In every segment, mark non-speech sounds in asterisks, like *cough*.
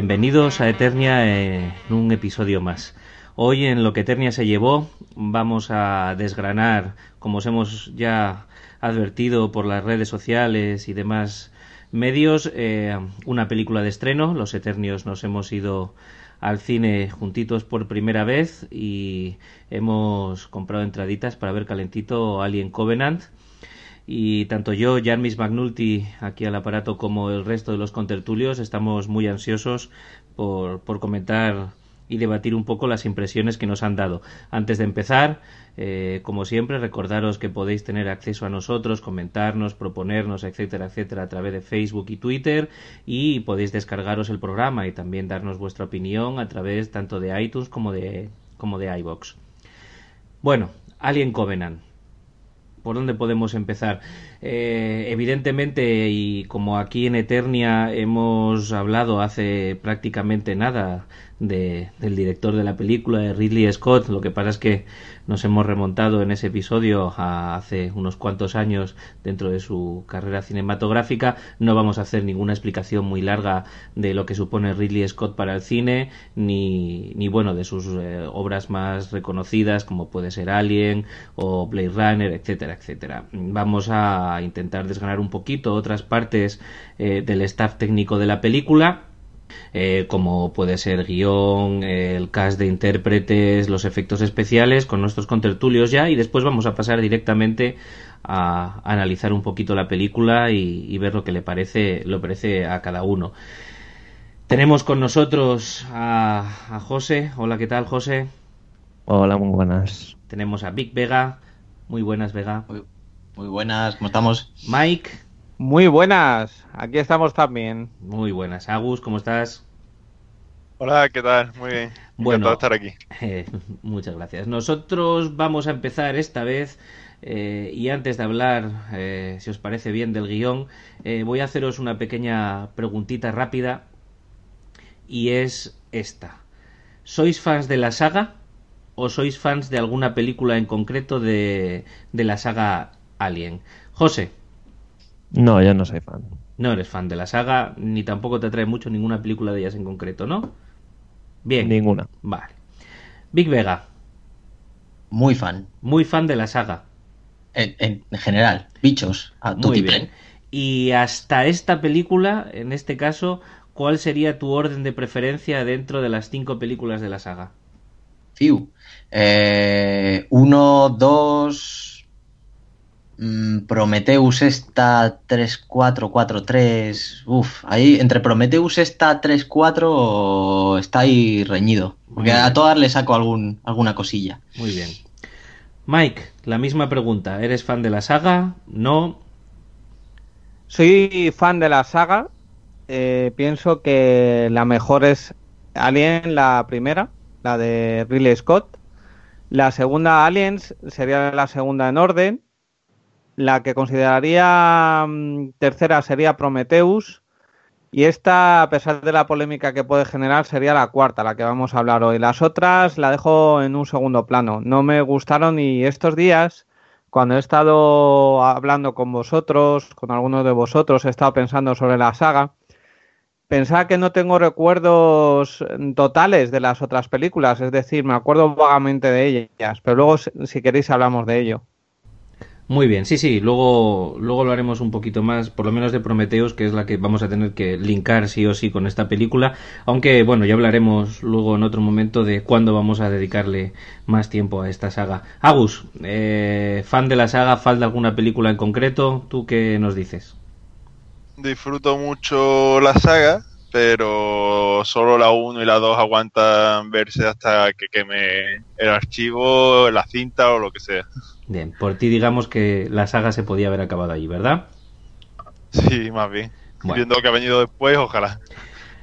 bienvenidos a Eternia en un episodio más. Hoy en lo que Eternia se llevó vamos a desgranar, como os hemos ya advertido por las redes sociales y demás medios, eh, una película de estreno. Los Eternios nos hemos ido al cine juntitos por primera vez y hemos comprado entraditas para ver calentito Alien Covenant y tanto yo, Jarmis Magnulti, aquí al aparato, como el resto de los contertulios, estamos muy ansiosos por, por comentar y debatir un poco las impresiones que nos han dado. Antes de empezar, eh, como siempre, recordaros que podéis tener acceso a nosotros, comentarnos, proponernos, etcétera, etcétera, a través de Facebook y Twitter y podéis descargaros el programa y también darnos vuestra opinión a través tanto de iTunes como de, como de iBox. Bueno, Alien Covenant. ¿Por dónde podemos empezar? Eh, evidentemente, y como aquí en Eternia hemos hablado hace prácticamente nada de, del director de la película, de Ridley Scott, lo que pasa es que nos hemos remontado en ese episodio a hace unos cuantos años dentro de su carrera cinematográfica. No vamos a hacer ninguna explicación muy larga de lo que supone Ridley Scott para el cine, ni, ni bueno, de sus eh, obras más reconocidas, como puede ser Alien o Blade Runner, etcétera, etcétera. Vamos a intentar desgranar un poquito otras partes eh, del staff técnico de la película eh, como puede ser guion, el cast de intérpretes, los efectos especiales, con nuestros contertulios ya, y después vamos a pasar directamente a, analizar un poquito la película y, ver lo que le parece, lo parece a cada uno. Tenemos con nosotros a, a José. Hola, ¿qué tal, José? Hola, muy buenas. Tenemos a Vic Vega. Muy buenas, Vega. Muy, muy buenas, ¿cómo estamos? Mike. Muy buenas, aquí estamos también. Muy buenas. Agus, ¿cómo estás? Hola, ¿qué tal? Muy bien. Bueno, Encantado de estar aquí. *laughs* Eh, muchas gracias. Nosotros vamos a empezar esta vez eh, y antes de hablar, eh, si os parece bien, del guion, eh, voy a haceros una pequeña preguntita rápida y es esta. ¿Sois fans de la saga o sois fans de alguna película en concreto de, de la saga Alien? José. No, yo no soy fan. No eres fan de la saga, ni tampoco te atrae mucho ninguna película de ellas en concreto, ¿no? Bien. Ninguna. Vale. Big Vega, Muy fan. muy fan de la saga. En, en- en general, bichos. A Muy bien. Y hasta esta película, en este caso, ¿cuál sería tu orden de preferencia dentro de las cinco películas de la saga? Fiu. Eh, uno, dos. Mm, Prometheus esta 3, 4, 4, 3. Uf, ahí entre Prometheus esta 3, 4 está ahí reñido. Porque a todas le saco algún, alguna cosilla. Muy bien. Mike, la misma pregunta. ¿Eres fan de la saga? No. Soy fan de la saga. eh, pienso que la mejor es Alien, la primera, la de Ridley Scott. La segunda, Aliens, sería la segunda en orden. La que consideraría mm, tercera sería Prometheus. Y esta, a pesar de la polémica que puede generar, sería la cuarta, la que vamos a hablar hoy. Las otras la dejo en un segundo plano. No me gustaron y estos días, cuando he estado hablando con vosotros, con algunos de vosotros, he estado pensando sobre la saga. Pensaba que no tengo recuerdos mm, totales de las otras películas, es decir, me acuerdo vagamente de ellas, pero luego, si si queréis, hablamos de ello. Muy bien, sí, sí, luego, luego lo haremos un poquito más, por lo menos de Prometheus, que es la que vamos a tener que linkar sí o sí con esta película, aunque bueno, ya hablaremos luego en otro momento de cuándo vamos a dedicarle más tiempo a esta saga. Agus, eh, fan de la saga, fan de alguna película en concreto, ¿tú qué nos dices? Disfruto mucho la saga, pero solo la 1 y la 2 aguantan verse hasta que queme el archivo, la cinta o lo que sea. Bien, por ti digamos que la saga se podía haber acabado allí, ¿verdad? Sí, más bien. Bueno. Viendo lo que ha venido después, ojalá.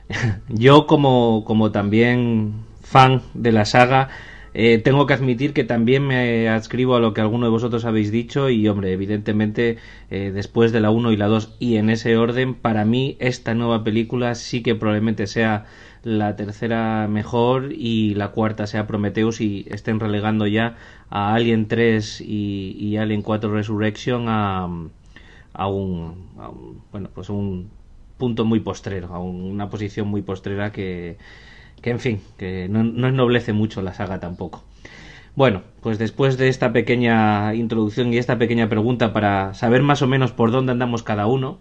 *laughs* Yo como, como también fan de la saga, eh, tengo que admitir que también me adscribo a lo que alguno de vosotros habéis dicho y hombre, evidentemente eh, después de la 1 y la 2 y en ese orden, para mí esta nueva película sí que probablemente sea la tercera mejor y la cuarta sea Prometheus y estén relegando ya a Alien 3 y, y Alien 4 Resurrection a, a un, a un- bueno pues un punto muy postrero, a una posición muy postrera que, que en fin, que no, no ennoblece mucho la saga tampoco. Bueno, pues después de esta pequeña introducción y esta pequeña pregunta para saber más o menos por dónde andamos cada uno,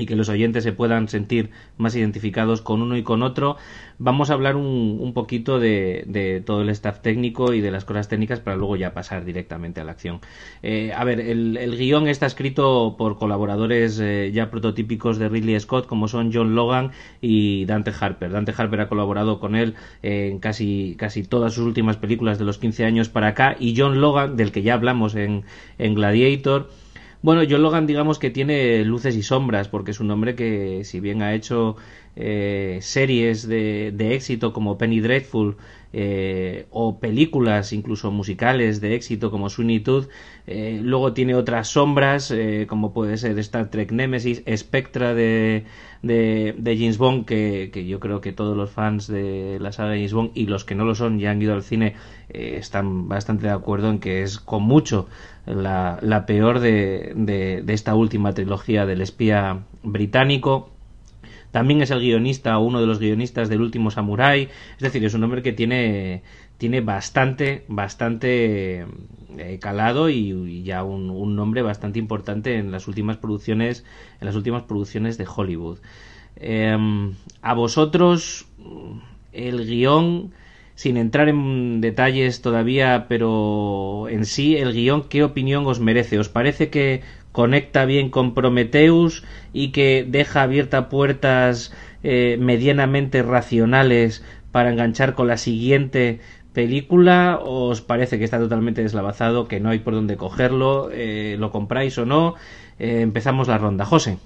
y que los oyentes se puedan sentir más identificados con uno y con otro, vamos a hablar un, poquito de, todo el staff técnico y de las cosas técnicas para luego ya pasar directamente a la acción. Eh, a ver, el, el, guion está escrito por colaboradores eh, ya prototípicos de Ridley Scott, como son John Logan y Dante Harper. Dante Harper ha colaborado con él en casi, casi todas sus últimas películas de los 15 años para acá, y John Logan, del que ya hablamos en, en Gladiator, bueno, John Logan digamos que tiene luces y sombras, porque es un hombre que si bien ha hecho eh, series de, de, éxito como Penny Dreadful eh, o películas incluso musicales de éxito como Sweeney Todd, eh, luego tiene otras sombras eh, como puede ser Star Trek Nemesis, Spectra de, de, de James Bond, que, que, yo creo que todos los fans de la saga de James Bond y los que no lo son y han ido al cine eh, están bastante de acuerdo en que es con mucho la, la peor de, de, de esta última trilogía del espía británico. También es el guionista, uno de los guionistas del último Samurai. Es decir, es un hombre que tiene, tiene bastante, bastante eh, calado y, ya un, un, nombre bastante importante en las últimas producciones, en las últimas producciones de Hollywood. Eh, a vosotros, el guion, sin entrar en detalles todavía, pero en sí, el guion, ¿qué opinión os merece? ¿Os parece que conecta bien con Prometheus y que deja abiertas puertas eh, medianamente racionales para enganchar con la siguiente película os parece que está totalmente deslavazado, que no hay por dónde cogerlo, eh, lo compráis o no? Eh, empezamos la ronda. José.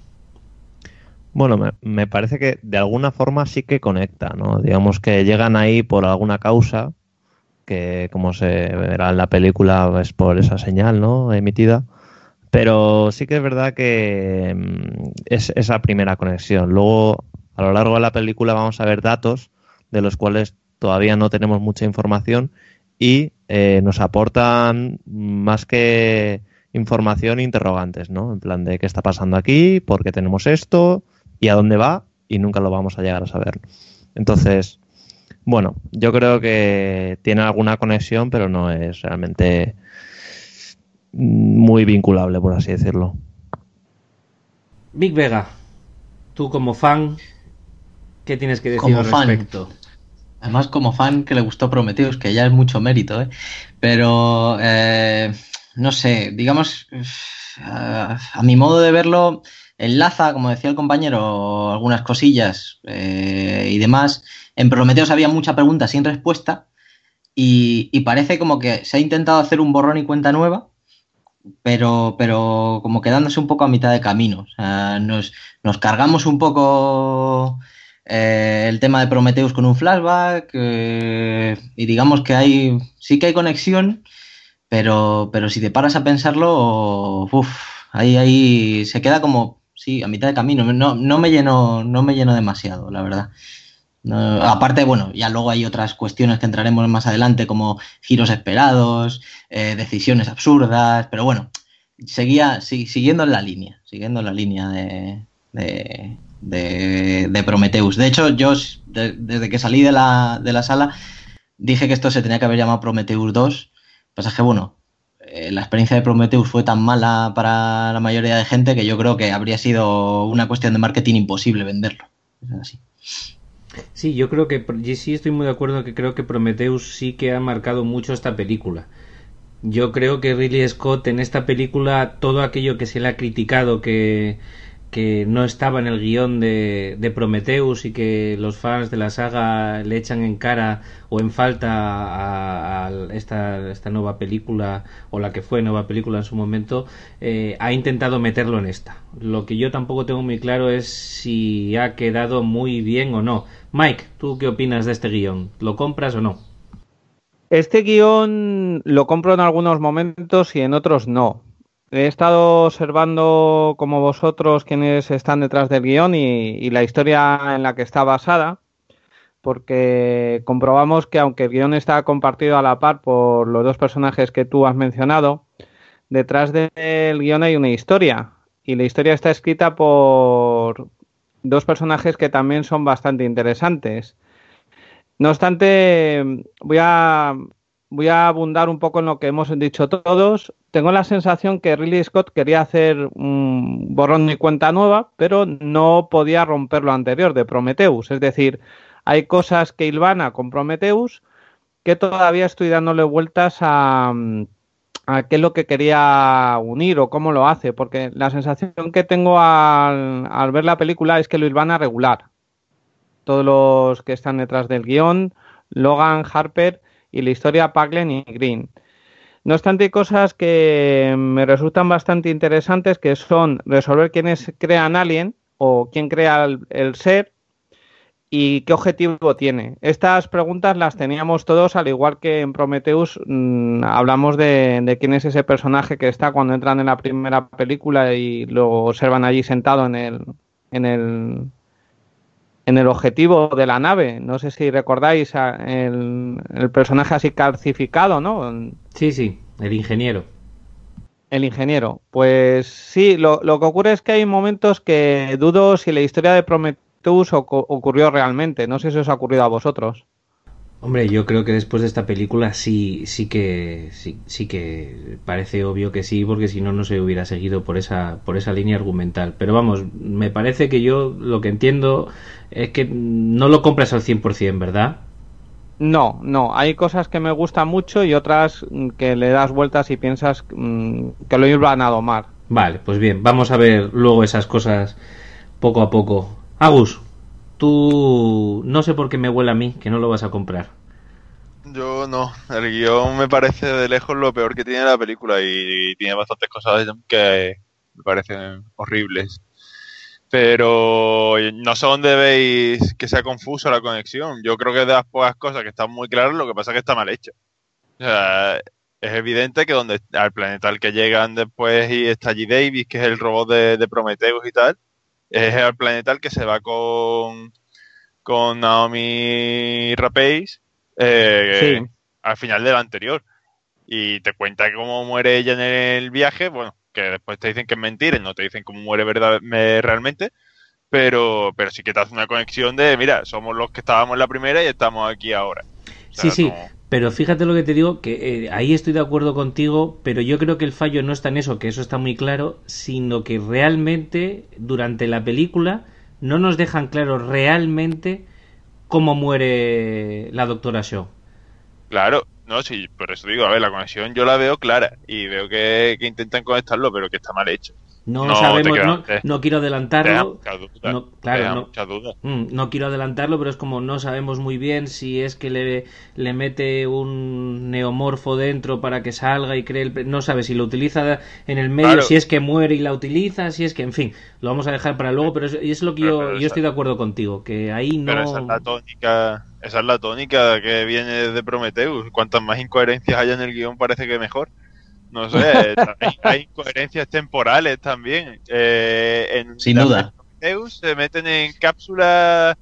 Bueno, me, me, parece que de alguna forma sí que conecta, ¿no? Digamos que llegan ahí por alguna causa, que como se verá en la película es por esa señal, ¿no? Emitida. Pero sí que es verdad que mm, es esa primera conexión. Luego, a lo largo de la película vamos a ver datos de los cuales todavía no tenemos mucha información y eh, nos aportan más que información interrogantes, ¿no? En plan de qué está pasando aquí, por qué tenemos esto y a dónde va y nunca lo vamos a llegar a saber. Entonces, bueno, yo creo que tiene alguna conexión, pero no es realmente muy vinculable, por así decirlo. Big Vega, tú como fan, ¿qué tienes que decir como al respecto? Fan. Además, como fan que le gustó Prometheus, que ya es mucho mérito, ¿eh? Pero, eh, no sé, digamos, a, a, mi modo de verlo, enlaza, como decía el compañero, algunas cosillas eh, y demás. En Prometheus había mucha pregunta sin respuesta y, y parece como que se ha intentado hacer un borrón y cuenta nueva, pero, pero como quedándose un poco a mitad de camino. Nos, nos, cargamos un poco eh, el tema de Prometheus con un flashback eh, y digamos que hay sí que hay conexión, pero, pero si te paras a pensarlo, uf, ahí, ahí se queda como, sí, a mitad de camino. No, no, me, lleno, no me lleno demasiado, la verdad. No, aparte, bueno, ya luego hay otras cuestiones que entraremos más adelante, como giros esperados, eh, decisiones absurdas, pero bueno, seguía siguiendo en la línea, siguiendo en la línea de, de, de, de Prometheus. De hecho, yo de, desde que salí de la, de la sala dije que esto se tenía que haber llamado Prometheus 2. Pasa que, bueno, eh, la experiencia de Prometheus fue tan mala para la mayoría de gente que yo creo que habría sido una cuestión de marketing imposible venderlo. Sí, yo creo que sí estoy muy de acuerdo que creo que Prometheus sí que ha marcado mucho esta película. Yo creo que Ridley Scott en esta película todo aquello que se le ha criticado que que no estaba en el guion de, de, Prometheus y que los fans de la saga le echan en cara o en falta a, esta, esta, nueva película o la que fue nueva película en su momento, eh, ha intentado meterlo en esta. Lo que yo tampoco tengo muy claro es si ha quedado muy bien o no. Mike, ¿tú qué opinas de este guion? ¿Lo compras o no? Este guion lo compro en algunos momentos y en otros no he estado observando como vosotros quienes están detrás del guion y, y, la historia en la que está basada, porque comprobamos que aunque el guion está compartido a la par por los dos personajes que tú has mencionado, detrás del guion hay una historia y la historia está escrita por dos personajes que también son bastante interesantes. No obstante, voy a, voy a abundar un poco en lo que hemos dicho todos. Tengo la sensación que Ridley Scott quería hacer un borrón y cuenta nueva, pero no podía romper lo anterior de Prometheus. Es decir, hay cosas que hilvana con Prometheus que todavía estoy dándole vueltas a, a qué es lo que quería unir o cómo lo hace, porque la sensación que tengo al, al ver la película es que lo hilvana regular. Todos los que están detrás del guion, Logan, Harper y la historia Paglen y Green. No obstante, hay cosas que me resultan bastante interesantes, que son resolver quiénes crean Alien o quién crea el, ser y qué objetivo tiene. Estas preguntas las teníamos todos, al igual que en Prometheus mmm, hablamos de, de, quién es ese personaje que está cuando entran en la primera película y lo observan allí sentado en el, en el, en el objetivo de la nave. No sé si recordáis el, el personaje así calcificado, ¿no? Sí, sí, el ingeniero. El ingeniero. Pues sí, lo, lo que ocurre es que hay momentos que dudo si la historia de Prometheus ocurrió realmente. No sé si os ha ocurrido a vosotros. Hombre, yo creo que después de esta película sí, sí que sí, sí que parece obvio que sí, porque si no no se hubiera seguido por esa por esa línea argumental. Pero vamos, me parece que yo lo que entiendo es que no lo compras al 100%, ¿verdad? No, no, hay cosas que me gustan mucho y otras que le das vueltas y piensas mmm, que lo iban a domar. Vale, pues bien, vamos a ver luego esas cosas poco a poco. Agus, no sé por qué me huele a mí que no lo vas a comprar. Yo no, el guion me parece de lejos lo peor que tiene la película y, tiene bastantes cosas que me parecen horribles. Pero no sé dónde veis que sea confuso la conexión. Yo creo que de las pocas cosas que están muy claras, lo que pasa es que está mal hecha. O sea, es evidente que donde al planeta al que llegan después y está allí Davis, que es el robot de, de Prometheus y tal, es el planeta al que se va con, con Naomi Rapace eh, sí. al final del anterior. Y te cuenta cómo muere ella en el viaje, bueno, que después te dicen que es mentira no te dicen cómo muere verdad, realmente, pero, pero sí que te hace una conexión de, mira, somos los que estábamos en la primera y estamos aquí ahora. O sea, sí, sí. Pero fíjate lo que te digo, que eh, ahí estoy de acuerdo contigo, pero yo creo que el fallo no está en eso, que eso está muy claro, sino que realmente durante la película no nos dejan claro realmente cómo muere la doctora Shaw. Claro, no, sí, por eso digo, a ver, la conexión yo la veo clara y veo que, que intentan conectarlo, pero que está mal hecho. No, no sabemos, no, no, quiero adelantarlo. Duda, no, claro, no. Mm, no, quiero adelantarlo, pero es como no sabemos muy bien si es que le, le mete un neomorfo dentro para que salga y cree el, no sabe si lo utiliza en el medio, claro. si es que muere y la utiliza, si es que, en fin, lo vamos a dejar para luego, pero es, es lo que pero, yo, pero yo estoy de acuerdo contigo, que ahí no. Pero esa es la tónica, esa es la tónica que viene de Prometheus. Cuantas más incoherencias haya en el guion, parece que mejor no sé, hay, *laughs* hay, incoherencias temporales también. Eh, en Sin duda. Se meten en cápsulas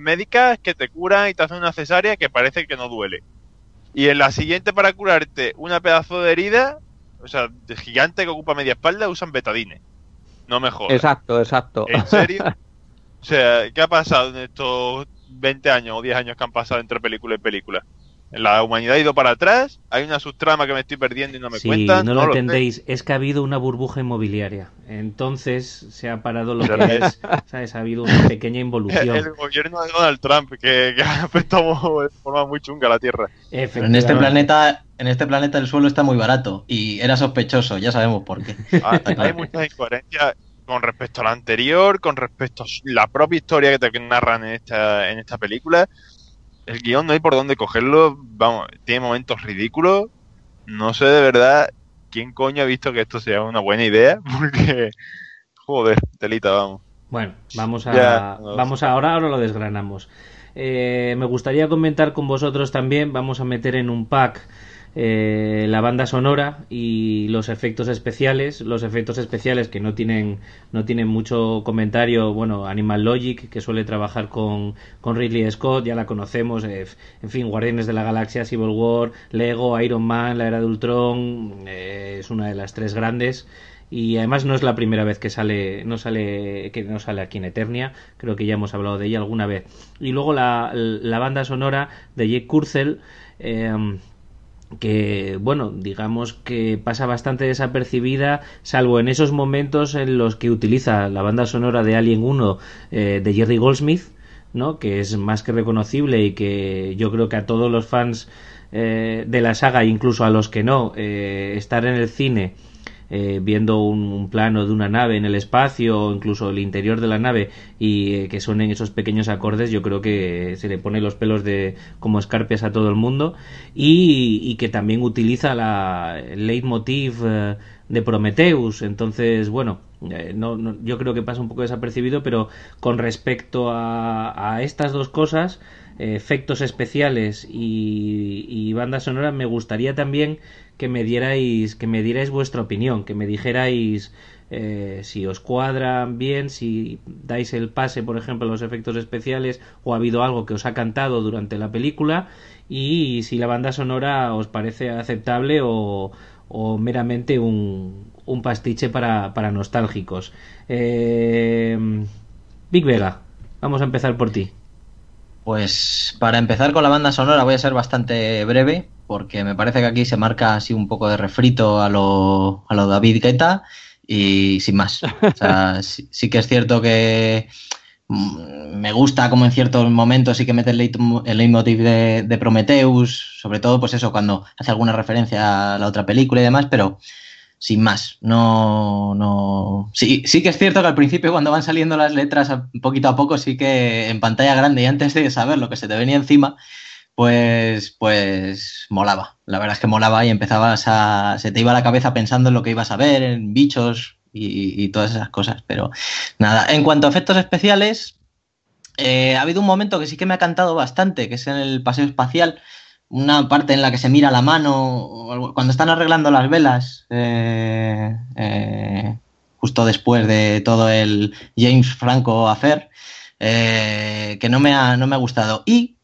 médicas que te curan y te hacen una cesárea que parece que no duele. Y en la siguiente, para curarte una pedazo de herida, o sea, de gigante que ocupa media espalda, usan betadine. No mejor. Exacto, exacto. ¿En serio? *laughs* o sea, ¿qué ha pasado en estos 20 años o 10 años que han pasado entre película y película? La humanidad ha ido para atrás, hay una subtrama que me estoy perdiendo y no me sí, cuentan. No, no lo entendéis, es que ha habido una burbuja inmobiliaria. Entonces se ha parado lo que es, ¿sabes? Ha habido una pequeña involución. El, gobierno de Donald Trump, que, que ha afectado de forma muy chunga a la Tierra. Pero en este planeta, en este planeta el suelo está muy barato y era sospechoso, ya sabemos por qué. *laughs* Ah, hay muchas incoherencias con respecto a la anterior, con respecto a la propia historia que te narran en esta, en esta película el guion no hay por dónde cogerlo, vamos, tiene momentos ridículos, no sé de verdad quién coño ha visto que esto sea una buena idea, *laughs* porque, joder, telita, vamos. Bueno, vamos a, ya, no, vamos a, ahora, ahora lo desgranamos. Eh, me gustaría comentar con vosotros también, vamos a meter en un pack eh, la banda sonora y los efectos especiales, los efectos especiales que no tienen, no tienen mucho comentario, bueno, Animal Logic, que suele trabajar con, con Ridley Scott, ya la conocemos, eh, en fin, Guardianes de la Galaxia, Civil War, Lego, Iron Man, La Era de Ultron, eh, es una de las tres grandes. Y además no es la primera vez que sale no sale que no sale aquí en Eternia creo que ya hemos hablado de ella alguna vez. Y luego la, la banda sonora de Jake Kurzel que bueno digamos que pasa bastante desapercibida salvo en esos momentos en los que utiliza la banda sonora de Alien 1 eh, de Jerry Goldsmith ¿no? que es más que reconocible y que yo creo que a todos los fans eh, de la saga incluso a los que no eh, estar en el cine eh, viendo un, plano de una nave en el espacio o incluso el interior de la nave y eh, que suenen esos pequeños acordes, yo creo que se le pone los pelos de como escarpias a todo el mundo y, que también utiliza la, el leitmotiv eh, de Prometheus. Entonces, bueno, no, yo creo que pasa un poco desapercibido, pero con respecto a, a estas dos cosas, efectos especiales y, y banda sonora, me gustaría también que me dierais que me dierais vuestra opinión, que me dijerais eh, si os cuadran bien, si dais el pase, por ejemplo, a los efectos especiales o ha habido algo que os ha cantado durante la película y si la banda sonora os parece aceptable o, o meramente un, un pastiche para, para nostálgicos. Eh, Big Vega, vamos a empezar por ti. Pues para empezar con la banda sonora voy a ser bastante breve porque me parece que aquí se marca así un poco de refrito a lo, a lo David Guetta y sin más. O sea, *laughs* sí, que es cierto que mm, me gusta como en ciertos momentos sí que mete el, leitmotiv de, de, Prometheus, sobre todo pues eso, cuando hace alguna referencia a la otra película y demás, pero sin más. No, no. Sí, sí que es cierto que al principio, cuando van saliendo las letras poquito a poco, sí que en pantalla grande y antes de saber lo que se te venía encima, pues, pues molaba. La verdad es que molaba y empezabas a. se te iba la cabeza pensando en lo que ibas a ver, en bichos y, todas esas cosas. Pero nada, en cuanto a efectos especiales, eh, ha habido un momento que sí que me ha cantado bastante, que es en el paseo espacial una parte en la que se mira la mano, cuando están arreglando las velas, eh, eh, justo después de todo el James Franco affair, eh, que no me, ha, no me ha gustado. Y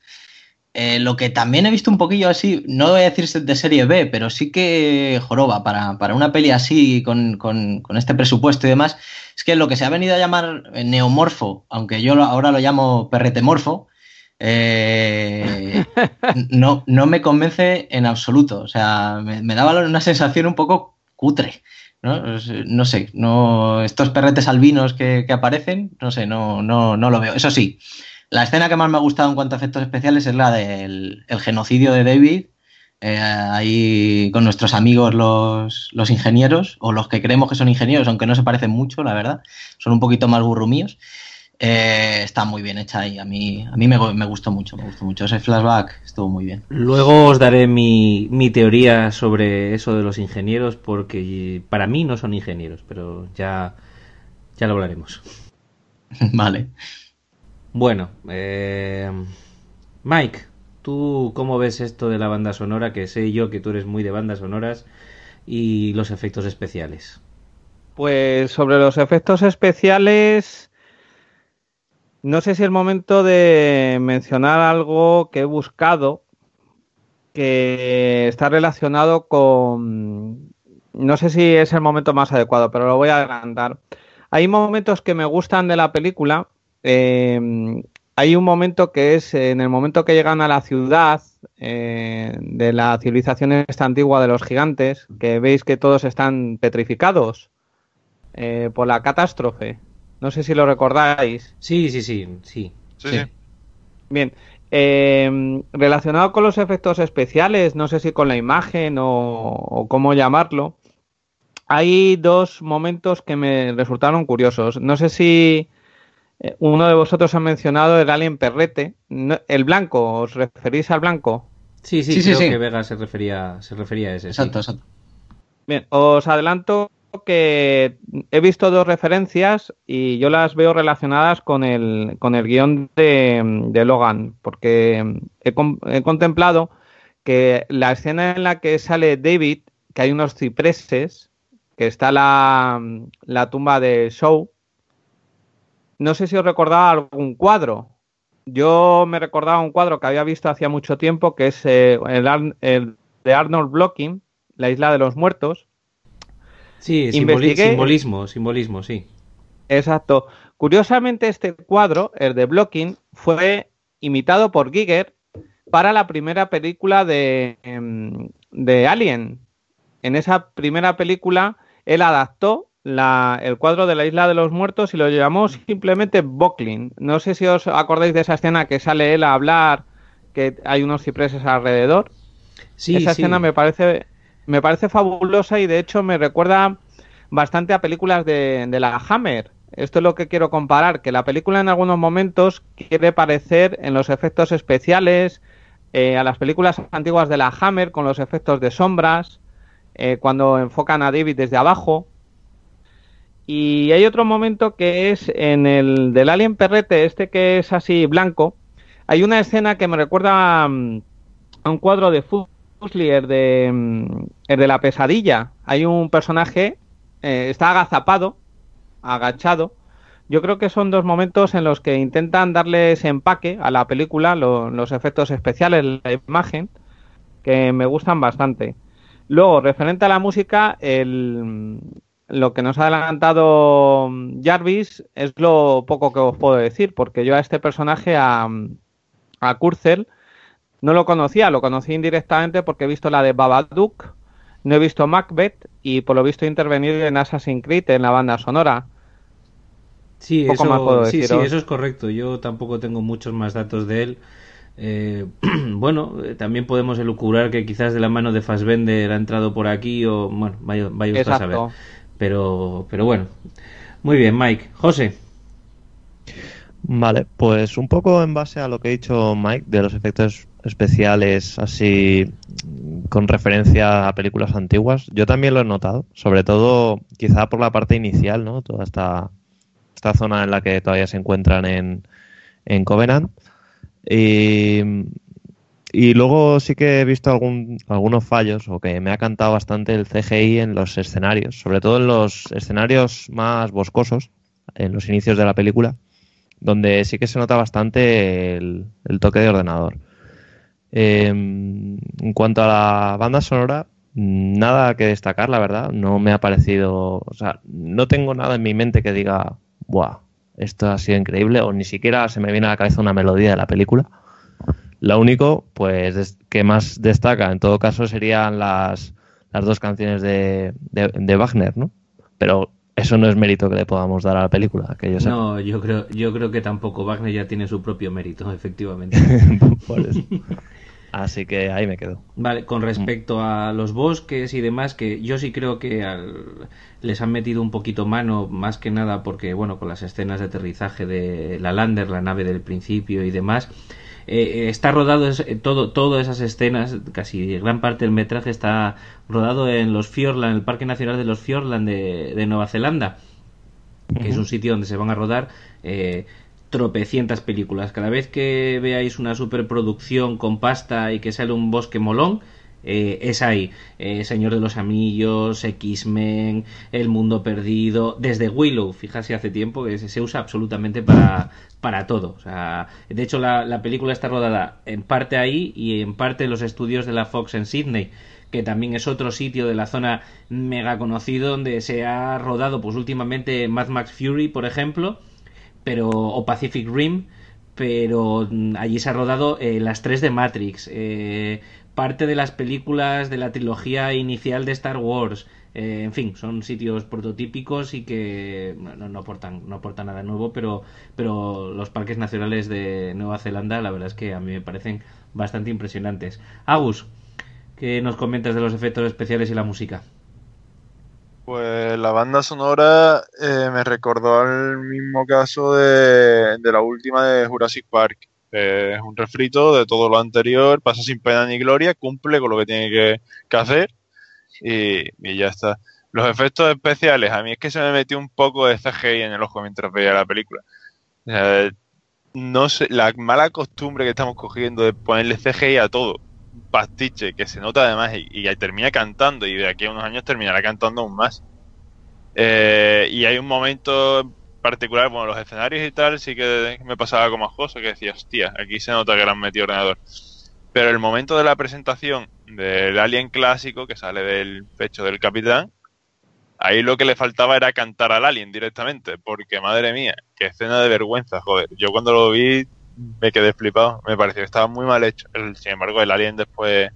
lo que también he visto un poquillo así, no voy a decir de serie B, pero sí que joroba para, para una peli así, con, con, con, este presupuesto y demás, es que lo que se ha venido a llamar neomorfo, aunque yo ahora lo llamo perretemorfo, eh, no, no me convence en absoluto. O sea, me, daba una sensación un poco cutre. ¿no? sé, no, estos perretes albinos que, aparecen, no sé, no, no, no lo veo. Eso sí, la escena que más me ha gustado en cuanto a efectos especiales es la del genocidio de David, eh, ahí con nuestros amigos los, los, ingenieros, o los que creemos que son ingenieros, aunque no se parecen mucho, la verdad, son un poquito más burrumíos. Eh, está muy bien hecha y a mí, a mí me, gustó mucho, me gustó mucho. Ese flashback estuvo muy bien. Luego os daré mi, mi teoría sobre eso de los ingenieros, porque para mí no son ingenieros, pero ya, ya lo hablaremos. *laughs* vale. Bueno, eh, Mike, ¿tú cómo ves esto de la banda sonora? Que sé yo que tú eres muy de bandas sonoras y los efectos especiales. Pues sobre los efectos especiales no sé si es momento de mencionar algo que he buscado que está relacionado con... No sé si es el momento más adecuado, pero lo voy a adelantar. Hay momentos que me gustan de la película. Em, hay un momento que es en el momento que llegan a la ciudad eh, de la civilización esta antigua de los gigantes, que veis que todos están petrificados eh, por la catástrofe. No sé si lo recordáis. Sí, sí, sí, sí. sí, Bien. Em, relacionado con los efectos especiales, no sé si con la imagen o, cómo llamarlo, hay dos momentos que me resultaron curiosos. No sé si eh, uno de vosotros ha mencionado el alien perrete. el blanco, ¿os referís al blanco? Sí, sí, sí creo que Vega se refería, se refería a ese. Exacto, exacto. Bien, os adelanto que he visto dos referencias y yo las veo relacionadas con el, con el guion de, Logan, porque he, contemplado que la escena en la que sale David, que hay unos cipreses, que está la, la tumba de Shaw, no sé si os recordaba algún cuadro. Yo me recordaba un cuadro que había visto hacía mucho tiempo, que es eh, el, el, de Arnold Blocking, La isla de los muertos. Sí, simbolismo, simbolismo, sí. Exacto. Curiosamente, este cuadro, el de Blocking, fue imitado por Giger para la primera película de, em, de Alien. En esa primera película, él adaptó la, el cuadro de la isla de los muertos y lo llamó simplemente Bocklin. No sé si os acordáis de esa escena que sale él a hablar, que hay unos cipreses alrededor. Sí, esa escena me parece, me parece fabulosa y de hecho me recuerda bastante a películas de, de la Hammer esto es lo que quiero comparar, que la película en algunos momentos quiere parecer en los efectos especiales eh, a las películas antiguas de la Hammer con los efectos de sombras, eh, cuando enfocan a David desde abajo. Y hay otro momento que es en el del Alien Perrete, este que es así blanco. Hay una escena que me recuerda mm, a, un cuadro de Fuslier de, mm, el de la pesadilla. Hay un personaje, eh, está agazapado agachado. Yo creo que son dos momentos en los que intentan darle ese empaque a la película, los efectos especiales, la imagen, que me gustan bastante. Luego, referente a la música, el, lo que nos ha adelantado Jarvis es lo poco que os puedo decir, porque yo a este personaje, a, a Kurzel, no lo conocía, lo conocí indirectamente porque he visto la de Babadook, no he visto Macbeth y por lo visto intervenir en Assassin's Creed en la banda sonora. Sí, eso, sí, sí, eso es correcto. Yo tampoco tengo muchos más datos de él. Eh, *clears throat* bueno, eh, también podemos elucubrar que quizás de la mano de Fassbender ha entrado por aquí o, bueno, vaya, vaya usted a saber. Pero, pero bueno. Muy bien, Mike. José. Vale, pues un poco en base a lo que ha dicho Mike de los efectos especiales así con referencia a películas antiguas, yo también lo he notado, sobre todo quizá por la parte inicial, ¿no? Toda esta, esta zona en la que todavía se encuentran en, en Covenant. Y, y, luego sí que he visto algún, algunos fallos o que me ha cantado bastante el CGI en los escenarios, sobre todo en los escenarios más boscosos, en los inicios de la película, donde sí que se nota bastante el toque de ordenador. Em, en cuanto a la banda sonora, nada que destacar, la verdad. No me ha parecido. O sea, no tengo nada en mi mente que diga, ¡buah! Esto ha sido increíble, o ni siquiera se me viene a la cabeza una melodía de la película. Lo único, pues, que más destaca en todo caso serían las, las dos canciones de, de, Wagner, ¿no? Pero eso no es mérito que le podamos dar a la película. Que yo no, yo creo, yo creo que tampoco. Wagner ya tiene su propio mérito, efectivamente. *laughs* Por eso. *laughs* Así que ahí me quedo. Vale, con respecto a los bosques y demás, que yo sí creo que les han metido un poquito mano, más que nada porque, bueno, con las escenas de aterrizaje de la Lander, la nave del principio y demás, eh, está rodado eh, todo, todas esas escenas, casi gran parte del metraje está rodado en los Fiordland, el Parque Nacional de los Fiordland de, Nueva Zelanda, que es un sitio donde se van a rodar eh, tropecientas películas. Cada vez que veáis una superproducción con pasta y que sale un bosque molón, eh, es ahí. Eh, Señor de los Amillos, X-Men, El Mundo Perdido, desde Willow, fíjate hace tiempo que se usa absolutamente para, para todo. O sea, de hecho, la, la, película está rodada en parte ahí y en parte en los estudios de la Fox en Sydney que también es otro sitio de la zona mega conocido donde se ha rodado pues últimamente Mad Max Fury por ejemplo pero o Pacific Rim, pero mm, allí se ha rodado eh, las tres de Matrix, eh, parte de las películas de la trilogía inicial de Star Wars. Eh, en fin, son sitios prototípicos y que no, no, aportan, no aportan nada nuevo, pero, pero los parques nacionales de Nueva Zelanda, la verdad es que a mí me parecen bastante impresionantes. Agus, ¿qué nos comentas de los efectos especiales y la música? Pues la banda sonora eh, me recordó al mismo caso de, la última de Jurassic Park. es un refrito de todo lo anterior, pasa sin pena ni gloria, cumple con lo que tiene que, hacer y, ya está. Los efectos especiales, a mí es que se me metió un poco de CGI en el ojo mientras veía la película. no sé, la mala costumbre que estamos cogiendo de ponerle CGI a todo. Pastiche que se nota además y, y termina cantando y de aquí a unos años terminará cantando aún más. Eh, y hay un momento particular, bueno, los escenarios y tal, sí que me pasaba como a José, que decía, hostia, aquí se nota que le han metido ordenador. Pero el momento de la presentación del alien clásico que sale del pecho del capitán, ahí lo que le faltaba era cantar al alien directamente, porque madre mía, qué escena de vergüenza, joder. Yo cuando lo vi me quedé flipado, me pareció que estaba muy mal hecho. Sin embargo, el alien después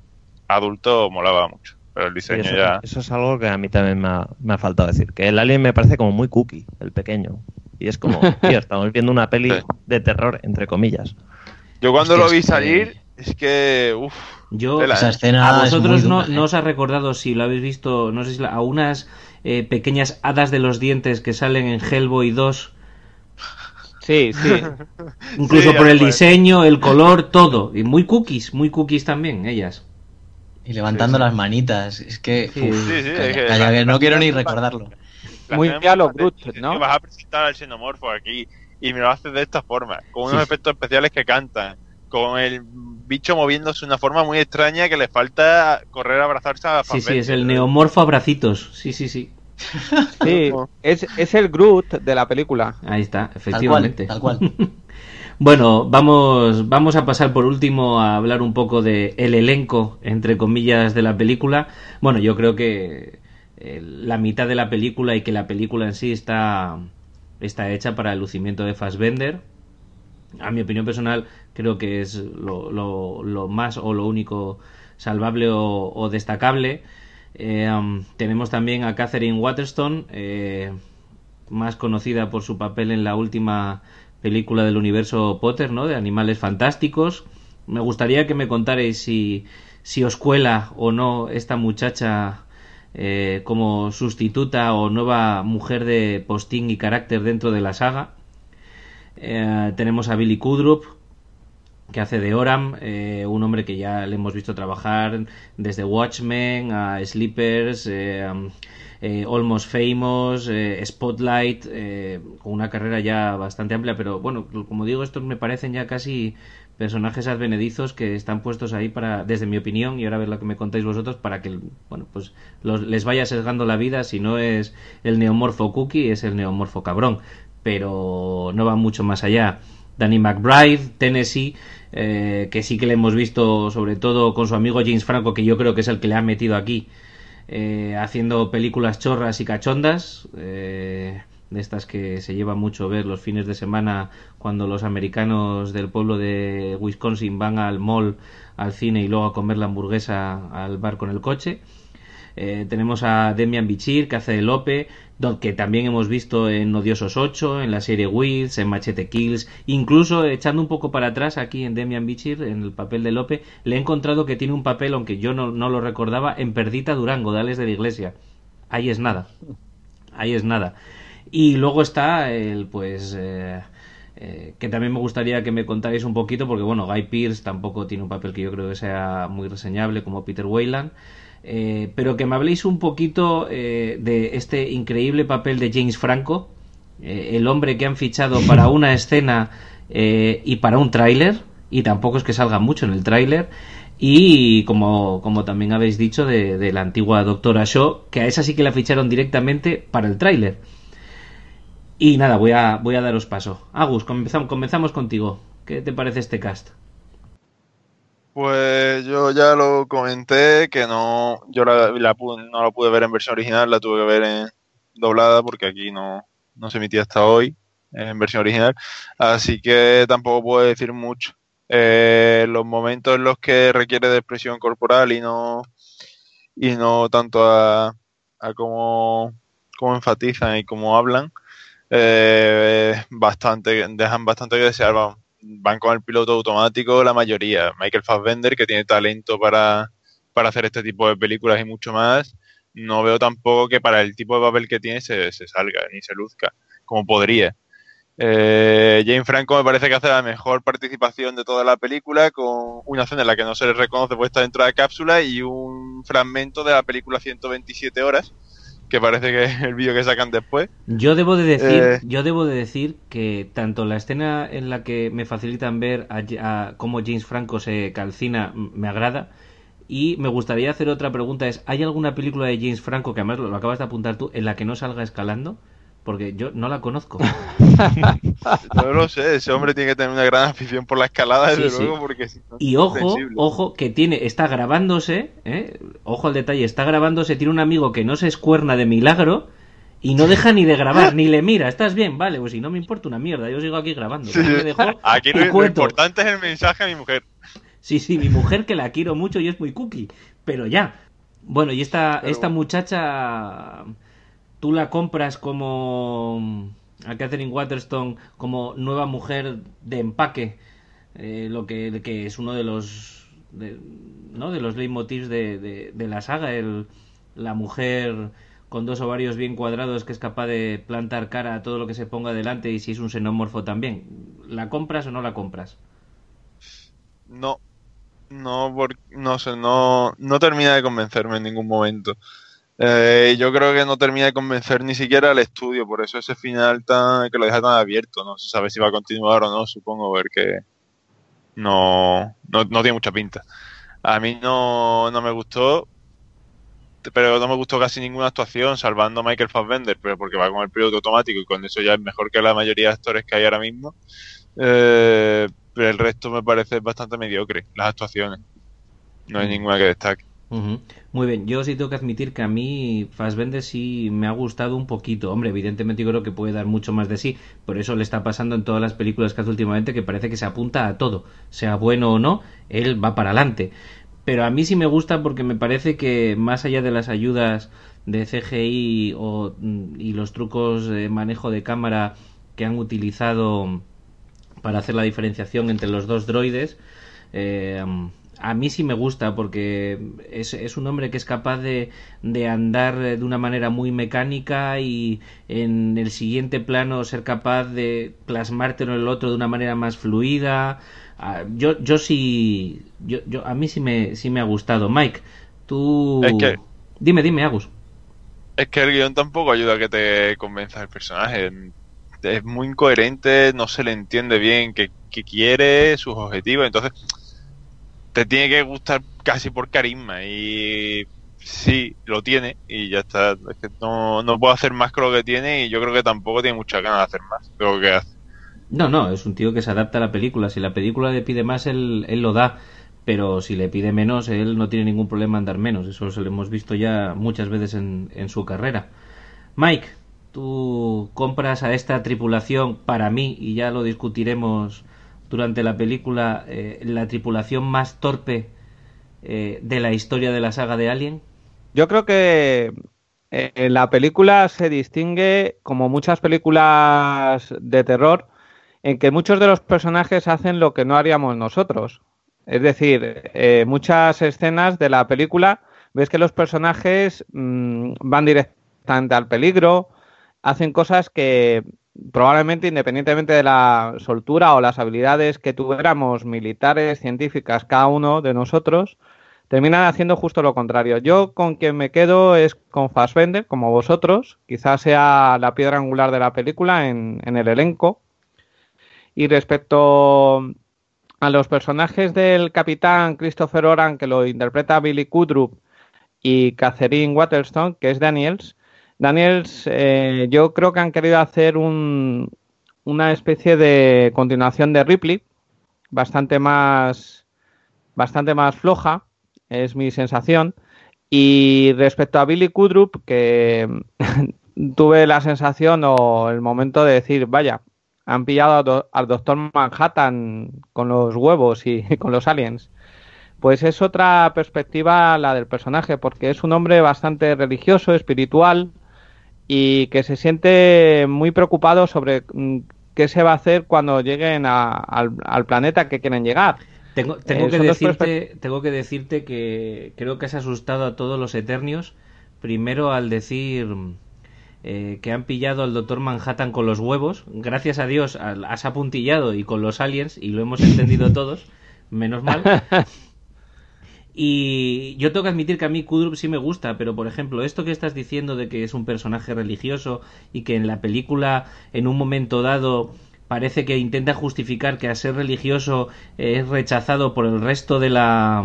adulto molaba mucho, pero el Sí, diseño eso, ya... eso es algo que a mí también me ha, me ha faltado decir. Que el alien me parece como muy cookie, el pequeño. Y es como, *laughs* tío, estamos viendo una peli Sí. de terror, entre comillas. Yo cuando Hostia, lo vi es que- salir, es que... Uff, Yo, Tela, Esa ¿eh? escena a es vosotros muy no, dura, no ¿eh? os ha recordado si lo habéis visto, no sé si la- a unas eh, pequeñas hadas de los dientes que salen en Hellboy 2, Sí, sí. *laughs* incluso Sí, por el diseño, el color, todo. Y muy cookies, muy cookies también, ellas. Y levantando Sí, sí. las manitas. Es que. Sí. uf, Sí, sí, calla, es que calla, la- que no la- quiero ni la- recordarlo. La Muy a lo patente, Groot, es ¿no? que vas a presentar al xenomorfo aquí y me lo haces de esta forma, con unos Sí. efectos especiales que cantan, con el bicho moviéndose de una forma muy extraña que le falta correr a abrazarse a Sí, sí, Fassbender. es el neomorfo a bracitos. Sí, sí, sí. Sí, *laughs* es, es el Groot de la película. Ahí está, Tal cual, efectivamente. tal cual. *laughs* Bueno, vamos, vamos a pasar por último a hablar un poco de el elenco, entre comillas, de la película. Bueno, yo creo que eh, la mitad de la película y que la película en sí está, está hecha para el lucimiento de Fassbender. A mi opinión personal, creo que es lo, lo- lo más o lo único salvable o, o destacable. Eh, tenemos también a Catherine Waterston, eh, más conocida por su papel en la última película del universo Potter, ¿no? De Animales Fantásticos. Me gustaría que me contarais si, si os cuela o no esta muchacha eh, como sustituta o nueva mujer de postín y carácter dentro de la saga. Eh, tenemos a Billy Kudrup, que hace de Oram, eh, un hombre que ya le hemos visto trabajar desde Watchmen a Sleepers, eh, eh, Almost Famous, eh, Spotlight, eh, con una carrera ya bastante amplia, pero bueno, como digo, estos me parecen ya casi personajes advenedizos que están puestos ahí para, desde mi opinión, y ahora ver lo que me contáis vosotros, para que, bueno, pues los- les vaya sesgando la vida, si no es el neomorfo cookie, es el neomorfo cabrón, pero no va mucho más allá. Danny McBride, Tennessee, eh, que sí que le hemos visto sobre todo con su amigo James Franco, que yo creo que es el que le ha metido aquí, eh, haciendo películas chorras y cachondas, eh, de estas que se lleva mucho ver los fines de semana cuando los americanos del pueblo de Wisconsin van al mall, al cine y luego a comer la hamburguesa al bar con el coche. Eh, tenemos a Demian Bichir, que hace de Lope, que también hemos visto en Odiosos 8, en la serie Wills, en Machete Kills, incluso echando un poco para atrás aquí en Demian Bichir, en el papel de Lope, le he encontrado que tiene un papel, aunque yo no, no lo recordaba, en Perdita Durango, de Alex de la Iglesia. Ahí es nada. Ahí es nada. Y luego está el, pues... eh, eh, que también me gustaría que me contáis un poquito, porque bueno, Guy Pearce tampoco tiene un papel que yo creo que sea muy reseñable como Peter Weyland, eh, pero que me habléis un poquito eh, de este increíble papel de James Franco, eh, el hombre que han fichado para *laughs* una escena y para un tráiler, y tampoco es que salga mucho en el tráiler, y como, como también habéis dicho de, de la antigua doctora Shaw, que a esa sí que la ficharon directamente para el tráiler. Y nada, voy a, voy a daros paso. Agus, comenzamos, comenzamos contigo. ¿Qué te parece este cast? Pues yo ya lo comenté que no, yo la, la no la pude ver en versión original, la tuve que ver en doblada porque aquí no, no se emitía hasta hoy en versión original, así que tampoco puedo decir mucho. Eh, los momentos en los que requiere de expresión corporal y no y no tanto a, a cómo, enfatizan y cómo hablan, eh, bastante, dejan bastante que desear. Van, van con el piloto automático la mayoría. Michael Fassbender, que tiene talento para, para hacer este tipo de películas y mucho más, no veo tampoco que para el tipo de papel que tiene se, se salga ni se luzca, como podría. Eh, Jane Franco me parece que hace la mejor participación de toda la película con una escena en la que no se le reconoce puesta dentro de la cápsula y un fragmento de la película 127 horas que parece que es el vídeo que sacan después. Yo debo de decir, Eh. yo debo de decir que tanto la escena en la que me facilitan ver a, a cómo James Franco se calcina me agrada Y me gustaría hacer otra pregunta, es, ¿hay alguna película de James Franco, que además lo, lo acabas de apuntar tú, en la que no salga escalando? Porque yo no la conozco. *laughs* No lo sé, ese hombre tiene que tener una gran afición por la escalada, desde Sí, sí. luego, porque si no, Y ojo, sensible. ojo, que tiene, está grabándose, ¿eh? ojo al detalle, está grabándose, tiene un amigo que no se escuerna de milagro y no deja ni de grabar, ni le mira, ¿estás bien? Vale, pues si no me importa una mierda, yo sigo aquí grabando. Sí, me sí. dejo *laughs* Aquí lo, lo importante es el mensaje a mi mujer. Sí, sí, mi mujer que la quiero mucho y es muy cookie, pero ya. Bueno, y esta, Pero esta bueno. muchacha, tú la compras como a Catherine Waterstone como nueva mujer de empaque, eh, lo que, es uno de los, de, ¿no? de los leitmotivs de, de, de la saga, el, la mujer con dos ovarios bien cuadrados que es capaz de plantar cara a todo lo que se ponga delante y si es un xenomorfo también. ¿La compras o no la compras? No, no, no sé, no, no termina de convencerme en ningún momento. Eh, yo creo que no termina de convencer ni siquiera el estudio, por eso ese final tan, que lo deja tan abierto, no se sabe si va a continuar o no, supongo, ver que no, no, no tiene mucha pinta. A mí no, no me gustó, pero no me gustó casi ninguna actuación, salvando a Michael Fassbender, pero porque va con el piloto automático y con eso ya es mejor que la mayoría de actores que hay ahora mismo. Eh, pero el resto me parece bastante mediocre, las actuaciones. No hay ninguna que destaque. Muy bien, yo sí tengo que admitir que a mí Fassbender sí me ha gustado un poquito. Hombre, evidentemente yo creo que puede dar mucho más de sí, por eso le está pasando en todas las películas que hace últimamente que parece que se apunta a todo, sea bueno o no, él va para adelante. Pero a mí sí me gusta porque me parece que más allá de las ayudas de CGI o, mm, y los trucos de manejo de cámara que han utilizado para hacer la diferenciación entre los dos droides, eh, a mí sí me gusta porque es, es un hombre que es capaz de, de andar de una manera muy mecánica y en el siguiente plano ser capaz de plasmártelo en el otro de una manera más fluida. Ah, Yo, yo sí, yo, yo, a mí sí me, sí me ha gustado. Mike, tú... Es que- Dime, dime, Agus. Es que el guion tampoco ayuda a que te convenza el personaje. Es muy incoherente, no se le entiende bien qué, qué quiere, sus objetivos. Entonces, te tiene que gustar casi por carisma. Y sí, lo tiene y ya está. Es que no, no puedo hacer más con lo que tiene y yo creo que tampoco tiene muchas ganas de hacer más lo que hace. No, no, es un tío que se adapta a la película. Si la película le pide más, él, él lo da. Pero si le pide menos, él no tiene ningún problema en dar menos. Eso se lo hemos visto ya muchas veces en, en su carrera. Mike, tú compras a esta tripulación, para mí, y ya lo discutiremos durante la película, eh, la tripulación más torpe eh, de la historia de la saga de Alien. Yo creo que eh, la película se distingue, como muchas películas de terror, en que muchos de los personajes hacen lo que no haríamos nosotros. Es decir, eh, muchas escenas de la película ves que los personajes mmm, van directamente al peligro, hacen cosas que probablemente independientemente de la soltura o las habilidades que tuviéramos militares, científicas, cada uno de nosotros, terminan haciendo justo lo contrario. Yo con quien me quedo es con Fassbender, como vosotros, quizás sea la piedra angular de la película en, el elenco. Y respecto a los personajes del capitán Christopher Oran, que lo interpreta Billy Kudrup, y Catherine Waterstone, que es Daniels, Daniels, eh, yo creo que han querido hacer un, una especie de continuación de Ripley, bastante más, bastante más floja, es mi sensación. Y respecto a Billy Kudrup, que *laughs* tuve la sensación o el momento de decir, vaya, han pillado al, do al Doctor Manhattan con los huevos y *laughs* con los aliens. Pues es otra perspectiva la del personaje, porque es un hombre bastante religioso, espiritual, y que se siente muy preocupado sobre mm, qué se va a hacer cuando lleguen a, al, al, planeta que quieren llegar. Tengo, tengo, eh, que decirte, tengo que decirte que creo que has asustado a todos los Eternios. Primero al decir eh, que han pillado al Doctor Manhattan con los huevos. Gracias a Dios has apuntillado y con los aliens y lo hemos entendido *laughs* todos. Menos mal. *laughs* Y yo tengo que admitir que a mí Kudrup sí me gusta, pero por ejemplo, esto que estás diciendo de que es un personaje religioso y que en la película, en un momento dado, parece que intenta justificar que a ser religioso es rechazado por el resto de la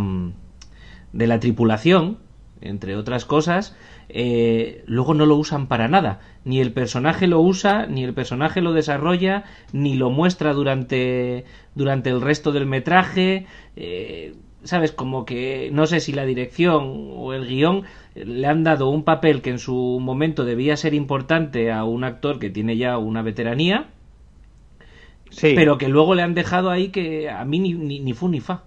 de la tripulación, entre otras cosas, eh, luego no lo usan para nada. Ni el personaje lo usa, ni el personaje lo desarrolla, ni lo muestra durante, durante el resto del metraje. Eh, ¿Sabes? Como que no sé si la dirección o el guion le han dado un papel que en su momento debía ser importante a un actor que tiene ya una veteranía, Sí. pero que luego le han dejado ahí que a mí ni, ni, ni fu ni fa.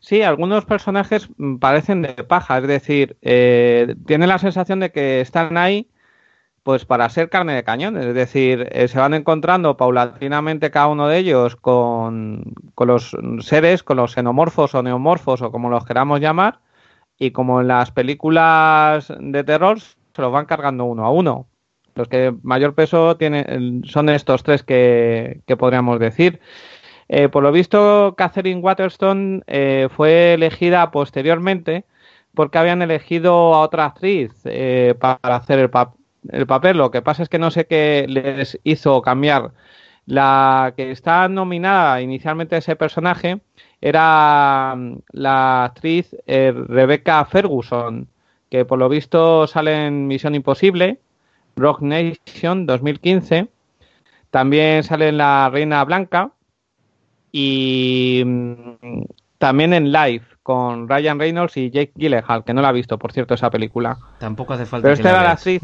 Sí, algunos personajes parecen de paja, es decir, eh, tienen la sensación de que están ahí pues para ser carne de cañón, es decir, eh, se van encontrando paulatinamente cada uno de ellos con, con los seres, con los xenomorfos o neomorfos o como los queramos llamar, y como en las películas de terror se los van cargando uno a uno. Los que mayor peso tienen son estos tres que, que podríamos decir. Eh, por lo visto, Catherine Waterston eh, fue elegida posteriormente porque habían elegido a otra actriz eh, para hacer el, pa- el papel. Lo que pasa es que no sé qué les hizo cambiar. La que está nominada inicialmente a ese personaje era mm, la actriz eh, Rebecca Ferguson, que por lo visto sale en Misión Imposible, Rock Nation 2015. También sale en La Reina Blanca y mm, también en Live con Ryan Reynolds y Jake Gyllenhaal, que no la ha visto, por cierto, esa película. Tampoco hace falta Pero que esta la era la actriz.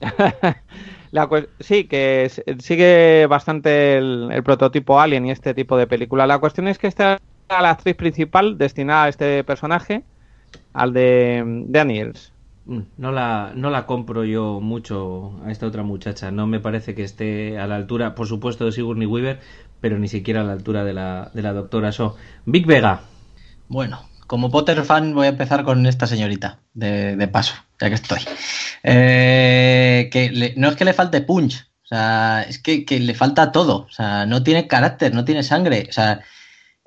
*laughs* La sí, que sigue bastante el, el prototipo Alien y este tipo de película. La cuestión es que esta era la actriz principal destinada a este personaje, al de Daniels. Mm, No la, no la compro yo mucho a esta otra muchacha. No me parece que esté a la altura, por supuesto, de Sigourney Weaver, pero ni siquiera a la altura de la, de la doctora So. Big Vega. Bueno, como Potter fan voy a empezar con esta señorita, de, de paso, ya que estoy. Eh, que le- no es que le falte punch, o sea, es que, que le falta todo, o sea, no tiene carácter, no tiene sangre, o sea,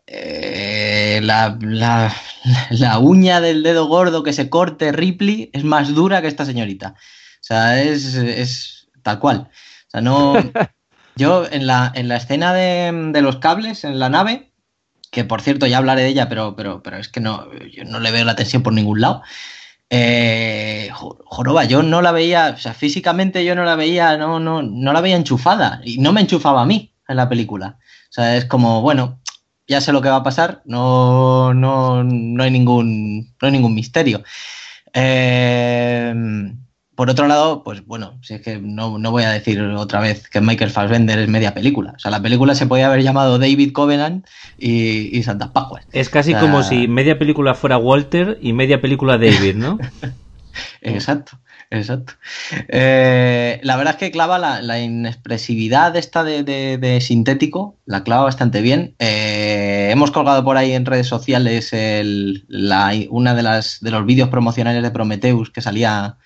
eh, la, la- *laughs* la uña del dedo gordo que se corte Ripley es más dura que esta señorita, o sea, es, es tal cual, o sea, no... *laughs* Yo en la, en la escena de, de los cables en la nave, que por cierto ya hablaré de ella, pero, pero, pero es que no, yo no le veo la tensión por ningún lado. Eh, jo- joroba, yo no la veía, o sea, físicamente yo no la veía, no, no, no la veía enchufada y no me enchufaba a mí en la película. O sea, es como, bueno, ya sé lo que va a pasar, no, no, no hay ningún, no hay ningún misterio. Eh, por otro lado, pues bueno, si es que no, no voy a decir otra vez que Michael Fassbender es media película. O sea, la película se podía haber llamado David Covenant y, y Santas Pascuas. Es casi O sea, como si media película fuera Walter y media película David, ¿no? *laughs* Exacto, exacto. Eh, la verdad es que clava la, la inexpresividad esta de, de- de sintético, la clava bastante bien. Eh, hemos colgado por ahí en redes sociales el- la- una de las de los vídeos promocionales de Prometheus que salía,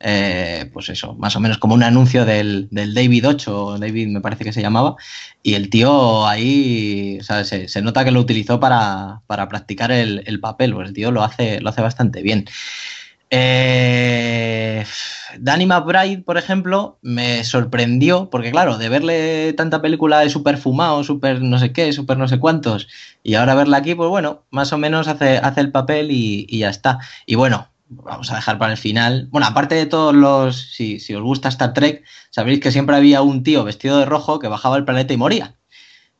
eh, pues eso, más o menos como un anuncio del, del David 8, David me parece que se llamaba, y el tío ahí, se, se nota que lo utilizó para, para practicar el, el papel, pues el tío lo hace, lo hace bastante bien. Eh, Danny McBride, por ejemplo, me sorprendió, porque claro, de verle tanta película de super fumado, super no sé qué, super no sé cuántos, y ahora verla aquí, pues bueno, más o menos hace, hace el papel y, y ya está. Y bueno, vamos a dejar para el final. Bueno, aparte de todos los, si, si os gusta Star Trek, sabréis que siempre había un tío vestido de rojo que bajaba al planeta y moría.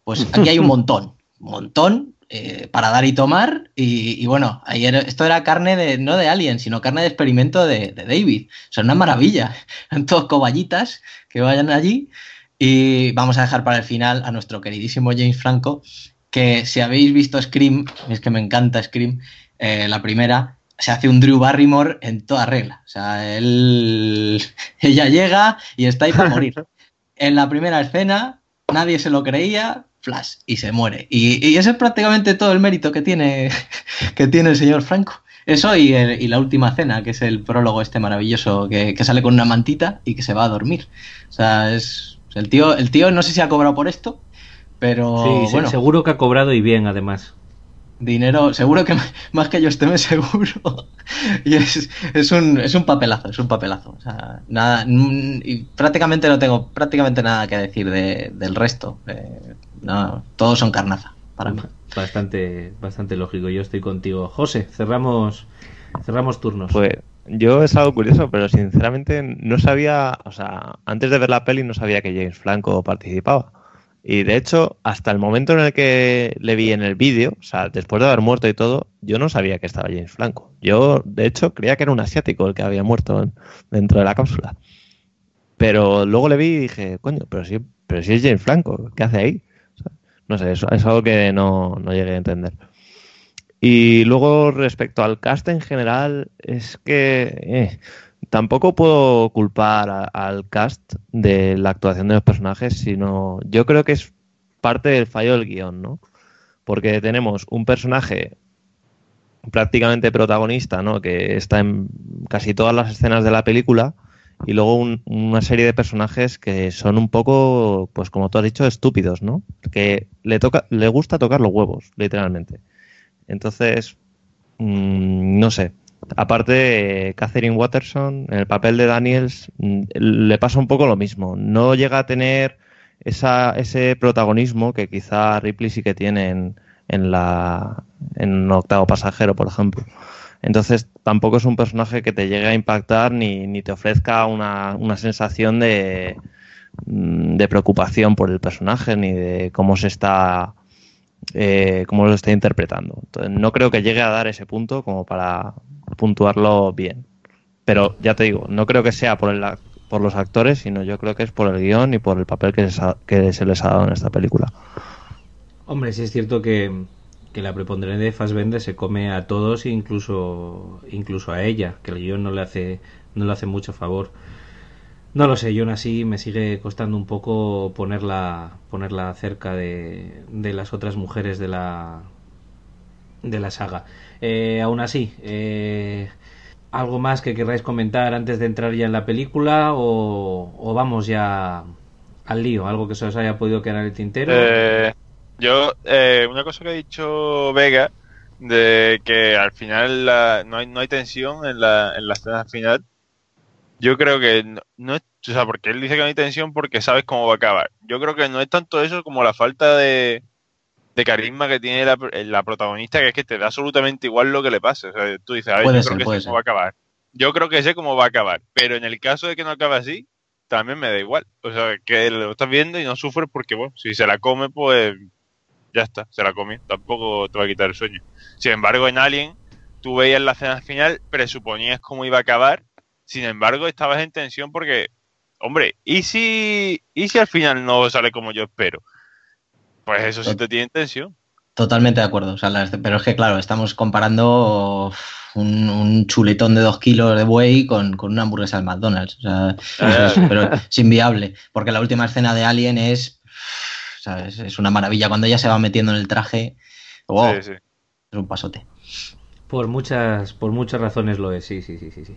Pues aquí hay un montón, montón eh, para dar y tomar. Y, bueno, ayer esto era carne de, no de Alien, sino carne de experimento de, de David. O sea, una maravilla. *laughs* Son todos coballitas que vayan allí. Y vamos a dejar para el final a nuestro queridísimo James Franco, que si habéis visto Scream, es que me encanta Scream, eh, la primera, se hace un Drew Barrymore en toda regla. O sea, él, *laughs* ella llega y está ahí para morir. *laughs* En la primera escena, nadie se lo creía, flash, y se muere. Y, y ese es prácticamente todo el mérito que tiene, *laughs* que tiene el señor Franco. Eso y, el- y la última cena, que es el prólogo este maravilloso que, que sale con una mantita y que se va a dormir. O sea, es el tío, el tío no sé si ha cobrado por esto, pero Sí, bueno, seguro que ha cobrado y bien, además. Dinero, seguro que más que yo esté *laughs* seguro. y es, es un, es un papelazo, es un papelazo. O sea, nada, y prácticamente no tengo prácticamente nada que decir de- del resto. Eh, no, todos son carnaza para mí. bastante, bastante lógico. Yo estoy contigo. José, cerramos, cerramos turnos. Pues yo es algo curioso, pero sinceramente no sabía, o sea, antes de ver la peli no sabía que James Franco participaba. Y de hecho, hasta el momento en el que le vi en el vídeo, o sea, después de haber muerto y todo, yo no sabía que estaba James Franco. Yo, de hecho, creía que era un asiático el que había muerto dentro de la cápsula. Pero luego le vi y dije, coño, pero si, pero si es James Franco, ¿qué hace ahí? no sé, eso es algo que no, no llegué a entender. Y luego respecto al cast en general, es que eh, tampoco puedo culpar al cast de la actuación de los personajes, sino yo creo que es parte del fallo del guion, ¿no? Porque tenemos un personaje prácticamente protagonista, ¿no? Que está en casi todas las escenas de la película y luego una serie de personajes que son un poco, pues como tú has dicho, estúpidos, ¿no? Que le toca, le gusta tocar los huevos, literalmente. Entonces, mmm, no sé. Aparte, Catherine Watterson, en el papel de Daniels, mm, le pasa un poco lo mismo. No llega a tener esa, ese protagonismo que quizá Ripley sí que tiene en, en, la, en Octavo Pasajero, por ejemplo. Entonces, tampoco es un personaje que te llegue a impactar ni, ni te ofrezca una, una sensación de, mm, de preocupación por el personaje ni de cómo se está eh, cómo lo está interpretando. Entonces, no creo que llegue a dar ese punto como para puntuarlo bien. Pero ya te digo, no creo que sea por, el, por los actores, sino yo creo que es por el guion y por el papel que se, les ha dado en esta película. Hombre, sí es cierto que, que la preponderancia de Fassbender se come a todos, incluso, incluso a ella, que el guion no le hace, no le hace mucho favor. No lo sé, yo aún así me sigue costando un poco ponerla, ponerla cerca de, de las otras mujeres de la, de la saga. Eh, aún así, eh, ¿algo más que queráis comentar antes de entrar ya en la película o, vamos ya al lío? ¿Algo que se os haya podido quedar en el tintero? Eh, yo, eh, una cosa que ha dicho Vega, de que al final no, hay, tensión en la, en la escena final yo creo que no, no, es, o sea, porque él dice que no hay tensión porque sabes cómo va a acabar. Yo creo que no es tanto eso como la falta de, de carisma que tiene la, la, protagonista, que es que te da absolutamente igual lo que le pase. O sea, tú dices, a ver, puede yo ser, creo que sé cómo va a acabar. Yo creo que sé cómo va a acabar. Pero en el caso de que no acabe así, también me da igual. O sea, que lo estás viendo y no sufres porque, bueno, si se la come, pues ya está, se la come. Tampoco te va a quitar el sueño. Sin embargo, en Alien, tú veías la escena final, presuponías cómo iba a acabar sin embargo, estabas en tensión porque, hombre, ¿y si, ¿y si al final no sale como yo espero? Pues eso sí te tiene en tensión. Totalmente de acuerdo. O sea, la, pero es que, claro, estamos comparando un, un, chuletón de dos kilos de buey con, con una hamburguesa del McDonald's. O sea, es, pero es inviable. Porque la última escena de Alien es. ¿sabes? Es una maravilla. Cuando ella se va metiendo en el traje. Wow, sí, sí. Es un pasote. Por muchas, por muchas razones lo es, sí, sí, sí, sí. sí.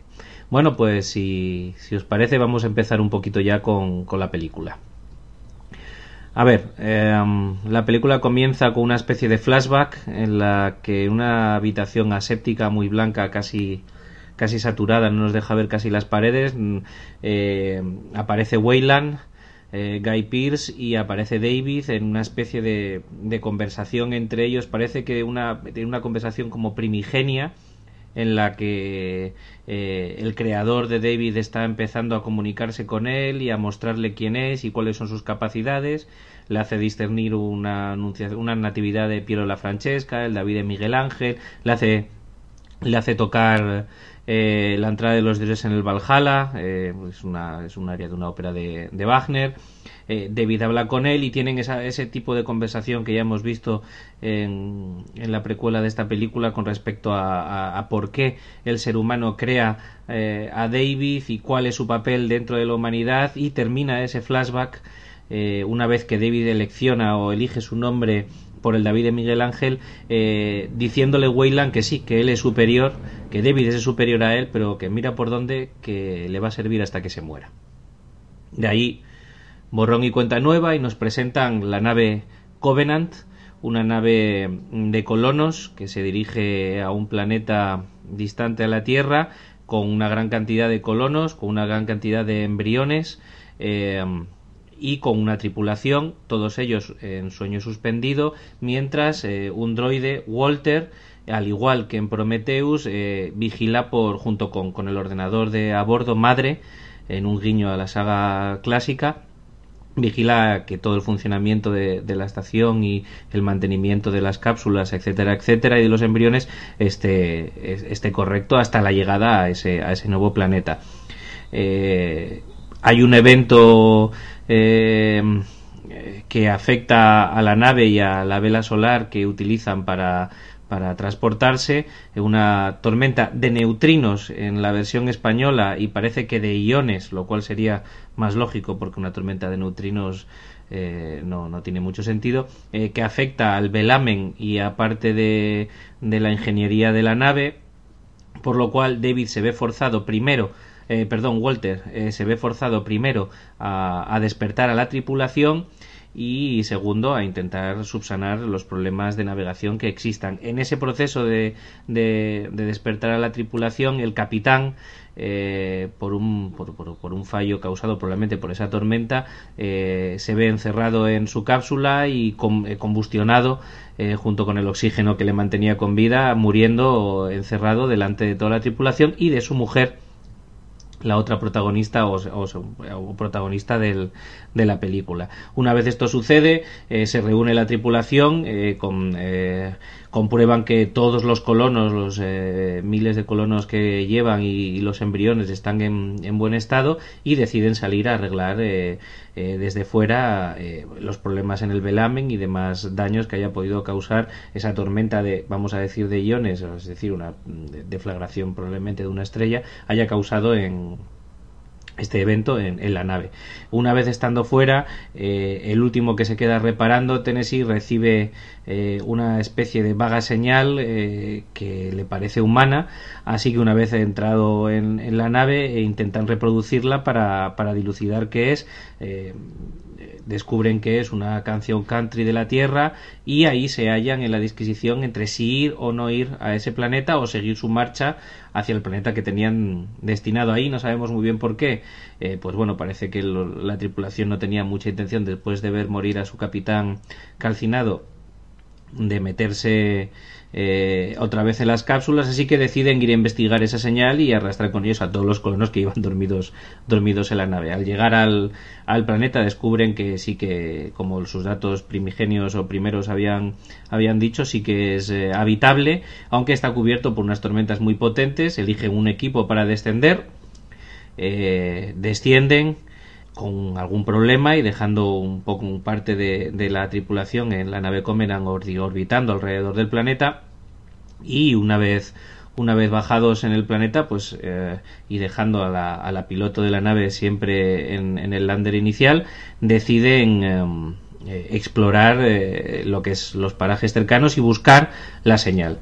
Bueno, pues si, si os parece vamos a empezar un poquito ya con, con la película. A ver, eh, la película comienza con una especie de flashback en la que una habitación aséptica muy blanca, casi, casi saturada, no nos deja ver casi las paredes, eh, aparece Wayland, eh, Guy Pearce y aparece David en una especie de, de conversación entre ellos. Parece que una, una conversación como primigenia en la que eh, el creador de David está empezando a comunicarse con él y a mostrarle quién es y cuáles son sus capacidades. Le hace discernir una, una natividad de Piero la Francesca, el David de Miguel Ángel, le hace, le hace tocar eh, la entrada de los dioses en el Valhalla, eh, es, una, es un área de una ópera de, Wagner. Eh, David habla con él y tienen esa, ese tipo de conversación que ya hemos visto en, en la precuela de esta película con respecto a, a, a por qué el ser humano crea eh, a David y cuál es su papel dentro de la humanidad y termina ese flashback eh, una vez que David elecciona o elige su nombre por el David de Miguel Ángel, eh, diciéndole Weyland que sí, que él es superior, que David es superior a él, pero que mira por dónde, que le va a servir hasta que se muera. De ahí borrón y cuenta nueva y nos presentan la nave Covenant, una nave de colonos que se dirige a un planeta distante a la Tierra con una gran cantidad de colonos, con una gran cantidad de embriones eh, y con una tripulación, todos ellos en sueño suspendido, mientras un droide, Walter, al igual que en Prometheus, vigila por junto con, con el ordenador de a bordo madre, en un guiño a la saga clásica, vigila que todo el funcionamiento de, la estación y el mantenimiento de las cápsulas, etcétera, etcétera, y de los embriones esté, esté correcto hasta la llegada a ese, a ese nuevo planeta. Eh, hay un evento eh, que afecta a la nave y a la vela solar que utilizan para para transportarse, una tormenta de neutrinos en la versión española y parece que de iones, lo cual sería más lógico porque una tormenta de neutrinos eh, no, no, tiene mucho sentido, eh, que afecta al velamen y aparte de, de la ingeniería de la nave, por lo cual David se ve forzado primero eh, perdón, Walter se ve forzado primero a, a, despertar a la tripulación y segundo a intentar subsanar los problemas de navegación que existan. En ese proceso de, de, despertar a la tripulación, el capitán, eh, por, un, por, por, un fallo causado probablemente por esa tormenta, eh, se ve encerrado en su cápsula y eh, combustionado junto con el oxígeno que le mantenía con vida, muriendo encerrado delante de toda la tripulación y de su mujer la otra protagonista o, protagonista del, de la película. Una vez esto sucede, eh, se reúne la tripulación eh, con, eh, comprueban que todos los colonos, los eh, miles de colonos que llevan y, los embriones están en, buen estado y deciden salir a arreglar eh, eh, desde fuera los problemas en el velamen y demás daños que haya podido causar esa tormenta de, vamos a decir, de iones, es decir, una deflagración probablemente de una estrella, haya causado en este evento en, la nave. Una vez estando fuera, eh, el último que se queda reparando, Tennessee, recibe eh, una especie de vaga señal eh, que le parece humana, así que una vez entrado en, la nave intentan reproducirla para, para dilucidar qué es descubren que es una canción country de la Tierra y ahí se hallan en la disquisición entre si ir o no ir a ese planeta o seguir su marcha hacia el planeta que tenían destinado ahí. No sabemos muy bien por qué. Eh, pues bueno, parece que la tripulación no tenía mucha intención después de ver morir a su capitán calcinado de meterse eh, otra vez en las cápsulas, así que deciden ir a investigar esa señal y arrastrar con ellos a todos los colonos que iban dormidos, dormidos en la nave. Al llegar al, al planeta descubren que sí que, como sus datos primigenios o primeros habían, habían dicho, sí que es eh, habitable, aunque está cubierto por unas tormentas muy potentes. Eligen un equipo para descender, eh, descienden con algún problema y dejando un poco parte de, la tripulación en la nave Comeran orbitando alrededor del planeta. Y una vez una vez bajados en el planeta pues eh, y dejando a la, a la, piloto de la nave siempre en, el lander inicial deciden em, eh, explorar eh, lo que es los parajes cercanos y buscar la señal.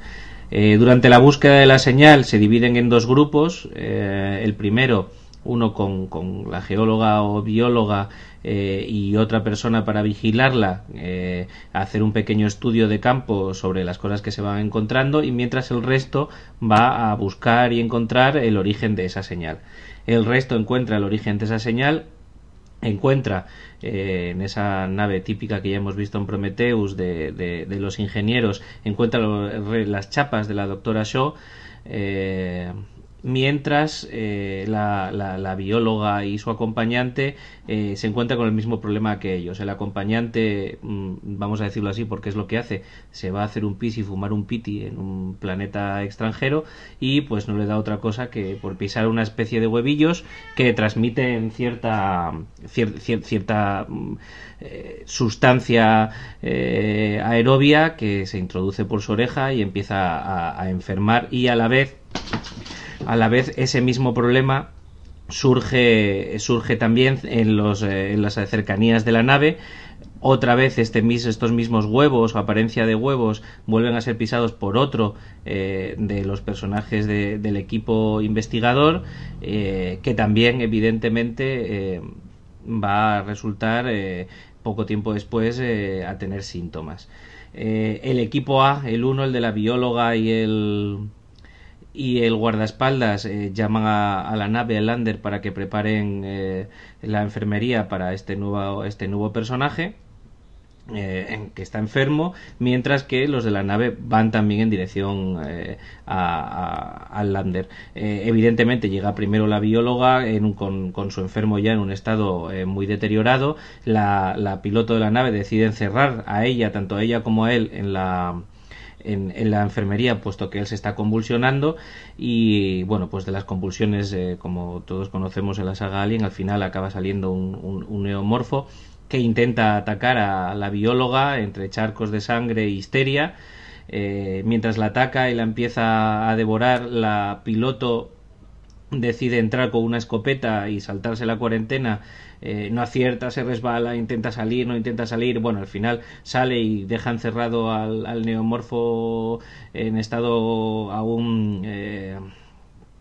Durante la búsqueda de la señal se dividen en dos grupos. El primero uno con, con la geóloga o bióloga eh, y otra persona para vigilarla, eh, hacer un pequeño estudio de campo sobre las cosas que se van encontrando y mientras el resto va a buscar y encontrar el origen de esa señal. El resto encuentra el origen de esa señal, encuentra eh, en esa nave típica que ya hemos visto en Prometheus de, de, los ingenieros, encuentra las chapas de la doctora Shaw mientras eh, la, la, bióloga y su acompañante eh, se encuentran con el mismo problema que ellos. El acompañante, mm, vamos a decirlo así porque es lo que hace, se va a hacer un pis y fumar un piti en un planeta extranjero y pues no le da otra cosa que por pisar una especie de huevillos que transmiten cierta, cierta mm, eh, sustancia aerobia que se introduce por su oreja y empieza a enfermar y a la vez a la vez ese mismo problema surge, surge también en, los, eh, en las cercanías de la nave. Otra vez este, estos mismos huevos o apariencia de huevos vuelven a ser pisados por otro eh, de los personajes del equipo investigador eh, que también evidentemente va a resultar poco tiempo después a tener síntomas. el equipo A, el uno, el de la bióloga y el, y el guardaespaldas eh, llama a, la nave, el lander, para que preparen eh, la enfermería para este nuevo, este nuevo personaje. Eh, en, que está enfermo, mientras que los de la nave van también en dirección al lander. evidentemente llega primero la bióloga con, con, su enfermo ya en un estado muy deteriorado. La, la, piloto de la nave decide encerrar a ella, tanto a ella como a él, en la, en, la enfermería, puesto que él se está convulsionando y bueno, pues de las convulsiones, eh, como todos conocemos en la saga Alien, al final acaba saliendo un, neomorfo que intenta atacar a la bióloga entre charcos de sangre e histeria. Eh, mientras la ataca y la empieza a devorar, la piloto decide entrar con una escopeta y saltarse la cuarentena eh, no acierta, se resbala, intenta salir, no intenta salir, bueno, al final sale y deja encerrado al, neomorfo en estado aún eh,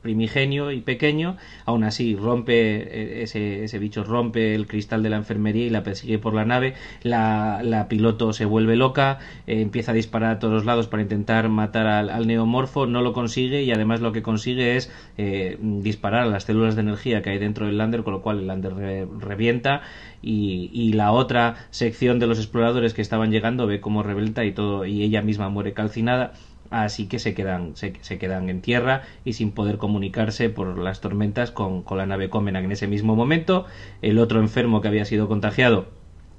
primigenio y pequeño, aún así rompe eh, ese, ese, bicho rompe el cristal de la enfermería y la persigue por la nave, la, la piloto se vuelve loca, eh, empieza a disparar a todos lados para intentar matar al, neomorfo, no lo consigue y además lo que consigue es eh, disparar a las células de energía que hay dentro del lander, con lo cual el lander revienta y, y, la otra sección de los exploradores que estaban llegando ve cómo revienta y todo y ella misma muere calcinada así que se quedan, se, quedan en tierra y sin poder comunicarse por las tormentas con, la nave Comenak en ese mismo momento. El otro enfermo que había sido contagiado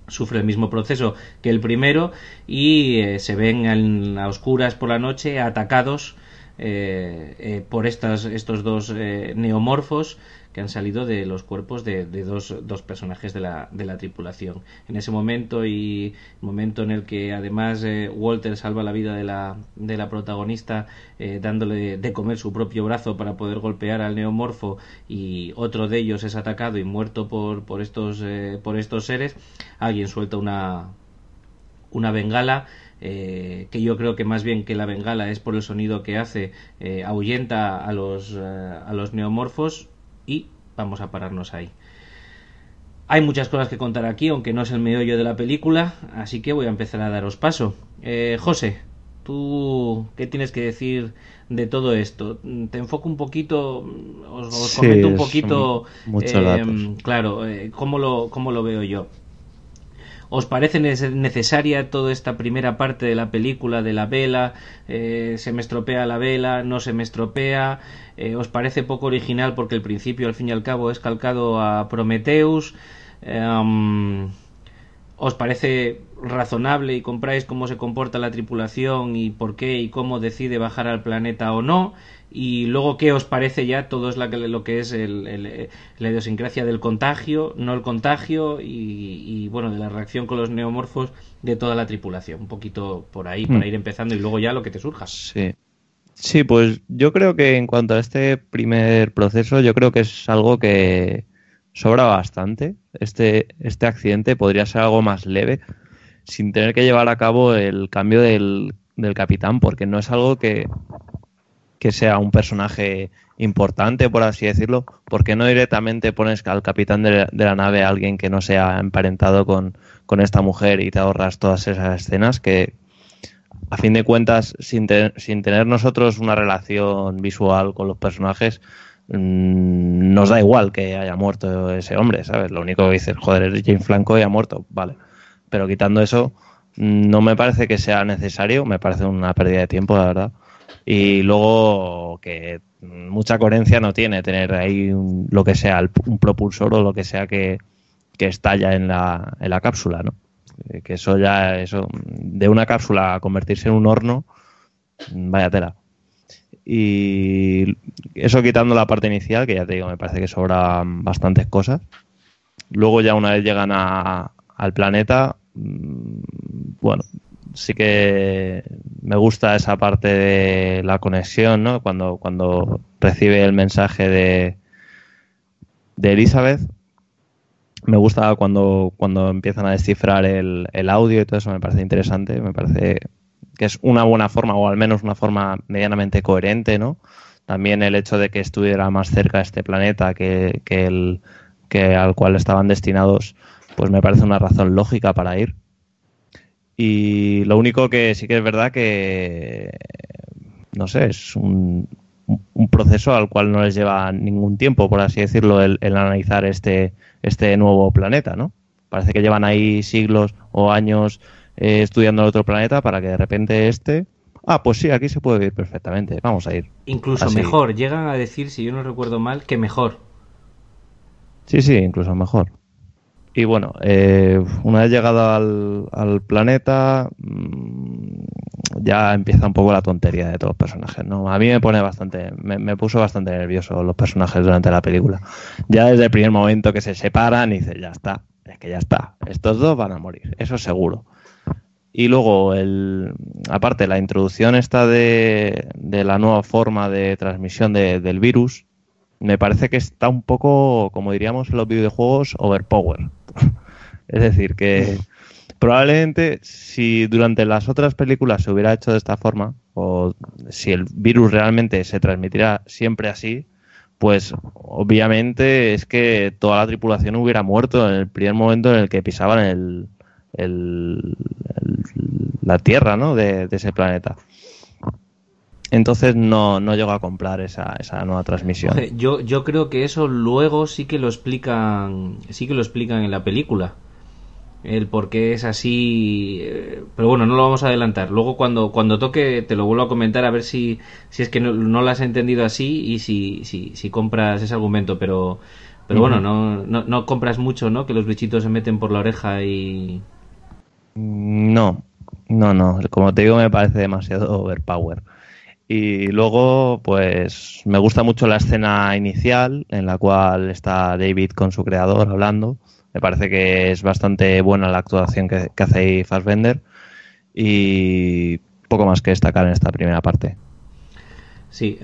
sufre el mismo proceso que el primero y eh, se ven en, a oscuras por la noche atacados eh, eh, por estas, estos dos neomorfos que han salido de los cuerpos de, dos, dos, personajes de la, de la, tripulación. En ese momento y momento en el que además eh, Walter salva la vida de la, de la protagonista eh, dándole de comer su propio brazo para poder golpear al neomorfo y otro de ellos es atacado y muerto por, por, estos, eh, por estos seres, alguien suelta una, una bengala que yo creo que más bien que la bengala es por el sonido que hace, ahuyenta a los, a los neomorfos vamos a pararnos ahí. Hay muchas cosas que contar aquí, aunque no es el meollo de la película, así que voy a empezar a daros paso. Eh, José, ¿tú qué tienes que decir de todo esto? Te enfoco un poquito, os, comento un poquito, eh, claro, eh, cómo, lo, cómo lo veo yo. ¿Os parece necesaria toda esta primera parte de la película de la vela? Eh, ¿Se me estropea la vela? ¿No se me estropea? Eh, ¿Os parece poco original porque el principio al fin y al cabo es calcado a Prometheus? Em, ¿Os parece razonable y compráis cómo se comporta la tripulación y por qué y cómo decide bajar al planeta o no? Y luego qué os parece ya todo es lo que es el, la idiosincrasia del contagio, no el contagio y, bueno, de la reacción con los neomorfos de toda la tripulación. Un poquito por ahí, para mm. ir empezando y luego ya lo que te surja. Sí. Sí, pues yo creo que en cuanto a este primer proceso, yo creo que es algo que sobra bastante. Este, este accidente podría ser algo más leve sin tener que llevar a cabo el cambio del, del capitán, porque no es algo que, que sea un personaje importante, por así decirlo, ¿por qué no directamente pones al capitán de, la nave a alguien que no sea emparentado con, esta mujer y te ahorras todas esas escenas que, a fin de cuentas, sin, sin tener nosotros una relación visual con los personajes, mm, nos da igual que haya muerto ese hombre, ¿sabes? Lo único que dices, joder, es James Franco y ha muerto, vale. Pero quitando eso, mm, no me parece que sea necesario, me parece una pérdida de tiempo, la verdad y luego que mucha coherencia no tiene tener ahí lo que sea, un propulsor o lo que sea que, estalla en la, en la cápsula, ¿no? Eh, que eso ya, eso, de una cápsula a convertirse en un horno, vaya tela. Y eso quitando la parte inicial, que ya te digo, me parece que sobran bastantes cosas. Luego ya una vez llegan a, al planeta, mm, bueno, sí que me gusta esa parte de la conexión, ¿no? Cuando, cuando recibe el mensaje de, de Elizabeth. Me gusta cuando, cuando empiezan a descifrar el, el audio y todo eso, me parece interesante, me parece que es una buena forma, o al menos una forma medianamente coherente, ¿no? También el hecho de que estuviera más cerca este planeta que, que, el, que al cual estaban destinados, pues me parece una razón lógica para ir. Y lo único que sí que es verdad que, no sé, es un, un proceso al cual no les lleva ningún tiempo, por así decirlo, el, analizar este, este nuevo planeta, ¿no? Parece que llevan ahí siglos o años eh, estudiando el otro planeta para que de repente este... Ah, pues sí, aquí se puede vivir perfectamente, vamos a ir. Incluso mejor, llegan a decir, si yo no recuerdo mal, que mejor. Sí, sí, incluso mejor. Y bueno, eh, una vez llegado al, planeta, mm, ya empieza un poco la tontería de todos los personajes, ¿no? A mí me pone bastante, me, puso bastante nervioso los personajes durante la película. Ya desde el primer momento que se separan y dice, ya está, es que ya está, estos dos van a morir, eso es seguro. Y luego, el, aparte, la introducción esta de, de la nueva forma de transmisión del virus, me parece que está un poco, como diríamos en los videojuegos, overpower. *laughs* es decir, que probablemente si durante las otras películas se hubiera hecho de esta forma, o si el virus realmente se transmitirá siempre así, pues obviamente es que toda la tripulación hubiera muerto en el primer momento en el que pisaban el, la Tierra ¿no? de ese planeta. Entonces no, no llego a comprar esa, esa nueva transmisión. Yo, yo creo que eso luego sí que lo explican, sí que lo explican en la película. El por qué es así. Eh, pero bueno, no lo vamos a adelantar. Luego cuando, cuando toque te lo vuelvo a comentar a ver si, si es que no, lo has entendido así y si, si, si compras ese argumento. Pero, pero bueno, no, no, no compras mucho, ¿no? Que los bichitos se meten por la oreja y... No, no, no. Como te digo, me parece demasiado overpower. Y luego, pues me gusta mucho la escena inicial en la cual está David con su creador hablando. Me parece que es bastante buena la actuación que, hace ahí Fassbender. Y poco más que destacar en esta primera parte. Sí,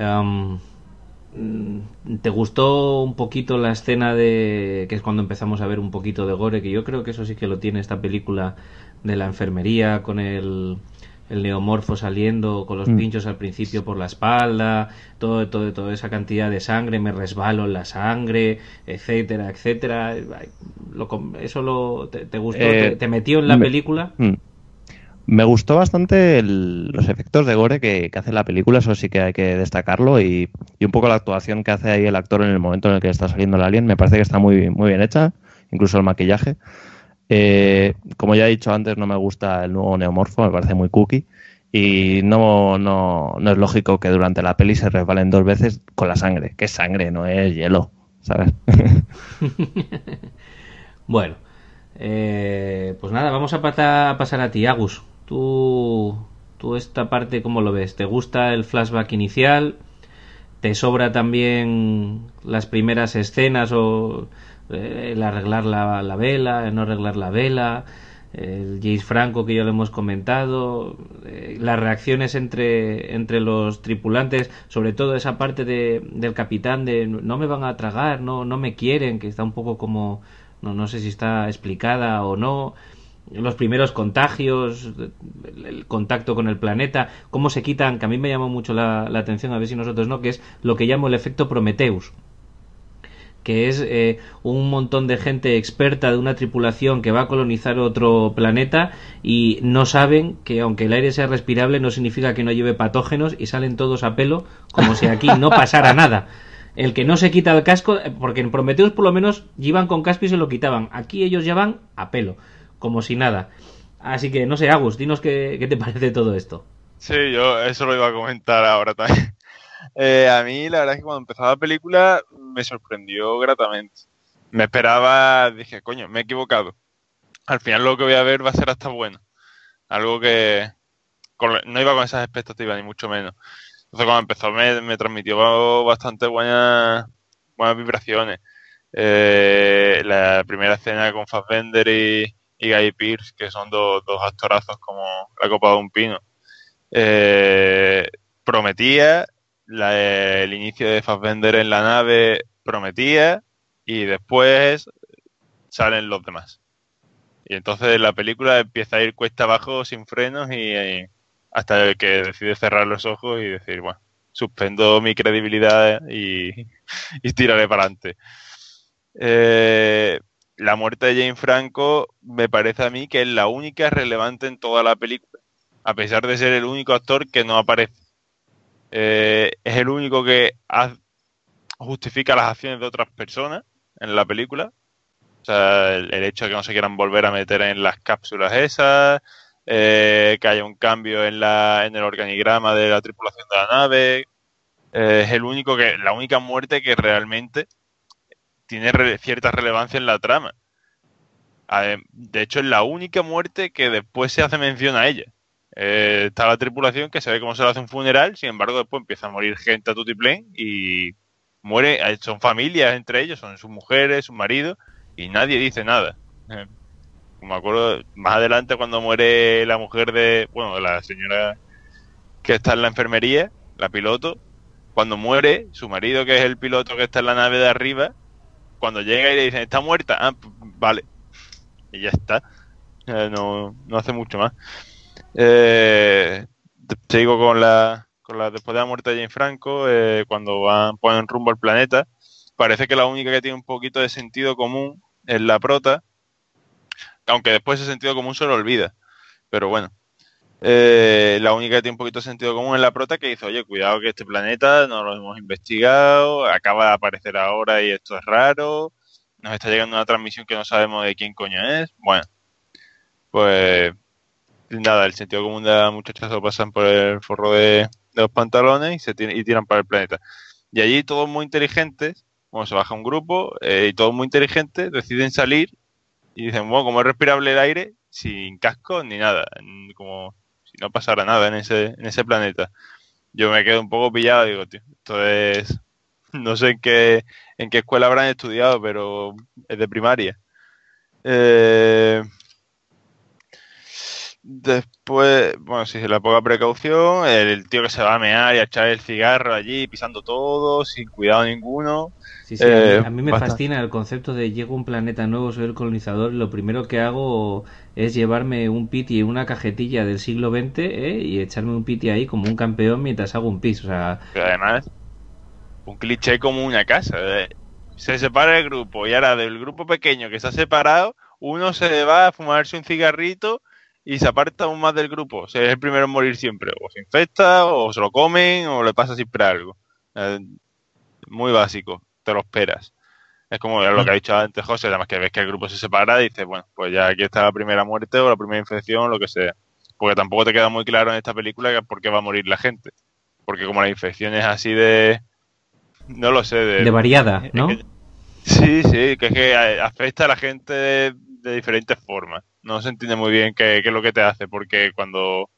¿te gustó un poquito la escena de que es cuando empezamos a ver un poquito de gore? Que yo creo que eso sí que lo tiene esta película de la enfermería con el el neomorfo saliendo con los mm. pinchos al principio por la espalda, todo, todo, toda esa cantidad de sangre, me resbalo en la sangre, etcétera, etcétera. ¿Eso lo, te, gustó? ¿Te, eh, metió en la película? Mm. Me gustó bastante los efectos de gore que, hace la película, eso sí que hay que destacarlo, y, un poco la actuación que hace ahí el actor en el momento en el que está saliendo el alien, me parece que está muy, muy bien hecha, incluso el maquillaje. Eh, como ya he dicho antes, no me gusta el nuevo neomorfo, me parece muy cookie. Y no, no, no es lógico que durante la peli se resbalen dos veces con la sangre, que es sangre, no es hielo, ¿sabes? *laughs* bueno, eh, pues nada, vamos a, pasar, a ti, Agus. ¿Tú, ¿Tú esta parte cómo lo ves? ¿Te gusta el flashback inicial? ¿Te sobra también las primeras escenas o el arreglar la, la, vela, el no arreglar la vela, el James Franco que ya lo hemos comentado, eh, las reacciones entre, entre los tripulantes, sobre todo esa parte de, del capitán de no me van a tragar, no, no me quieren, que está un poco como, no, no sé si está explicada o no, los primeros contagios, el contacto con el planeta, cómo se quitan, que a mí me llamó mucho la, la atención, a ver si nosotros no, que es lo que llamo el efecto Prometheus que es eh, un montón de gente experta de una tripulación que va a colonizar otro planeta y no saben que aunque el aire sea respirable no significa que no lleve patógenos y salen todos a pelo como si aquí no pasara *laughs* nada. El que no se quita el casco, eh, porque en Prometheus por lo menos iban con casco y se lo quitaban. Aquí ellos ya van a pelo, como si nada. Así que no sé, Agus, dinos qué, qué te *laughs* parece todo esto. Sí, yo eso lo iba a comentar ahora también. Eh, a mí la verdad es que cuando empezaba la película me sorprendió gratamente. Me esperaba, dije, coño, me he equivocado. Al final lo que voy a ver va a ser hasta bueno. Algo que no iba con esas expectativas, ni mucho menos. Entonces cuando empezó me, transmitió bastante buenas, buenas vibraciones. Eh, la primera escena con Fassbender y, y Guy Pearce, que son dos, actorazos como la copa de un pino. Eh, prometía el inicio de Fassbender en la nave prometía y después salen los demás. Y entonces la película empieza a ir cuesta abajo sin frenos y, hasta que decide cerrar los ojos y decir, bueno, suspendo mi credibilidad y, y tiraré para adelante. Eh, la muerte de Jane Franco me parece a mí que es la única relevante en toda la película, a pesar de ser el único actor que no aparece. Eh, es el único que ha- justifica las acciones de otras personas en la película. O sea, el, hecho de que no se quieran volver a meter en las cápsulas esas, eh, que haya un cambio en, la, en el organigrama de la tripulación de la nave. Eh, es el único que, la única muerte que realmente tiene re- cierta relevancia en la trama. De hecho, es la única muerte que después se hace mención a ella. Eh, está la tripulación que se ve cómo se le hace un funeral, sin embargo, después empieza a morir gente a tutiplén y muere, eh, son familias entre ellos, son sus mujeres, sus maridos, y nadie dice nada. Eh, me acuerdo más adelante cuando muere la mujer de, bueno, la señora que está en la enfermería, la piloto, cuando muere, su marido, que es el piloto que está en la nave de arriba, cuando llega y le dicen, ¿está muerta? Ah, vale. Y ya está. Eh, no, no hace mucho más. Eh, sigo con la, con la después de la muerte de Jane Franco, eh, cuando van, ponen rumbo al planeta, parece que la única que tiene un poquito de sentido común es la prota, aunque después ese sentido común se lo olvida. Pero bueno, eh, la única que tiene un poquito de sentido común es la prota que dice, oye, cuidado que este planeta no lo hemos investigado, acaba de aparecer ahora y esto es raro, nos está llegando una transmisión que no sabemos de quién coño es. Bueno, pues nada, el sentido común de la muchacha se lo pasan por el forro de, los pantalones y se tiran, y tiran para el planeta. Y allí todos muy inteligentes, bueno, se baja un grupo eh, y todos muy inteligentes deciden salir y dicen, bueno, como es respirable el aire, sin casco ni nada, como si no pasara nada en ese, en ese planeta. Yo me quedo un poco pillado, digo, tío, esto es, *laughs* no sé en qué, en qué escuela habrán estudiado, pero es de primaria. Eh, Después, bueno, sí, la poca precaución, el tío que se va a mear y a echar el cigarro allí, pisando todo, sin cuidado ninguno. Sí, sí, a mí- Eh, a mí, me bastante. fascina el concepto de llego a un planeta nuevo, soy el colonizador y lo primero que hago es llevarme un piti en una cajetilla del siglo XX ¿eh? y echarme un piti ahí como un campeón mientras hago un pis. O sea, Pero además, un cliché como una casa. eh. Se separa el grupo y ahora del grupo pequeño que ha separado, uno se va a fumarse un cigarrito y se aparta aún más del grupo. O sea, es el primero en morir siempre. O se infecta, o se lo comen, o le pasa siempre algo. Eh, muy básico, te lo esperas. Es como lo que ha dicho antes José, además que ves que el grupo se separa y dices, bueno, pues ya aquí está la primera muerte o la primera infección o lo que sea. Porque tampoco te queda muy claro en esta película que por qué va a morir la gente. Porque como la infección es así de... No lo sé, de... de variada, ¿no? sí, sí, que es que afecta a la gente de, de diferentes formas. No se entiende muy bien qué, qué es lo que te hace, porque cuando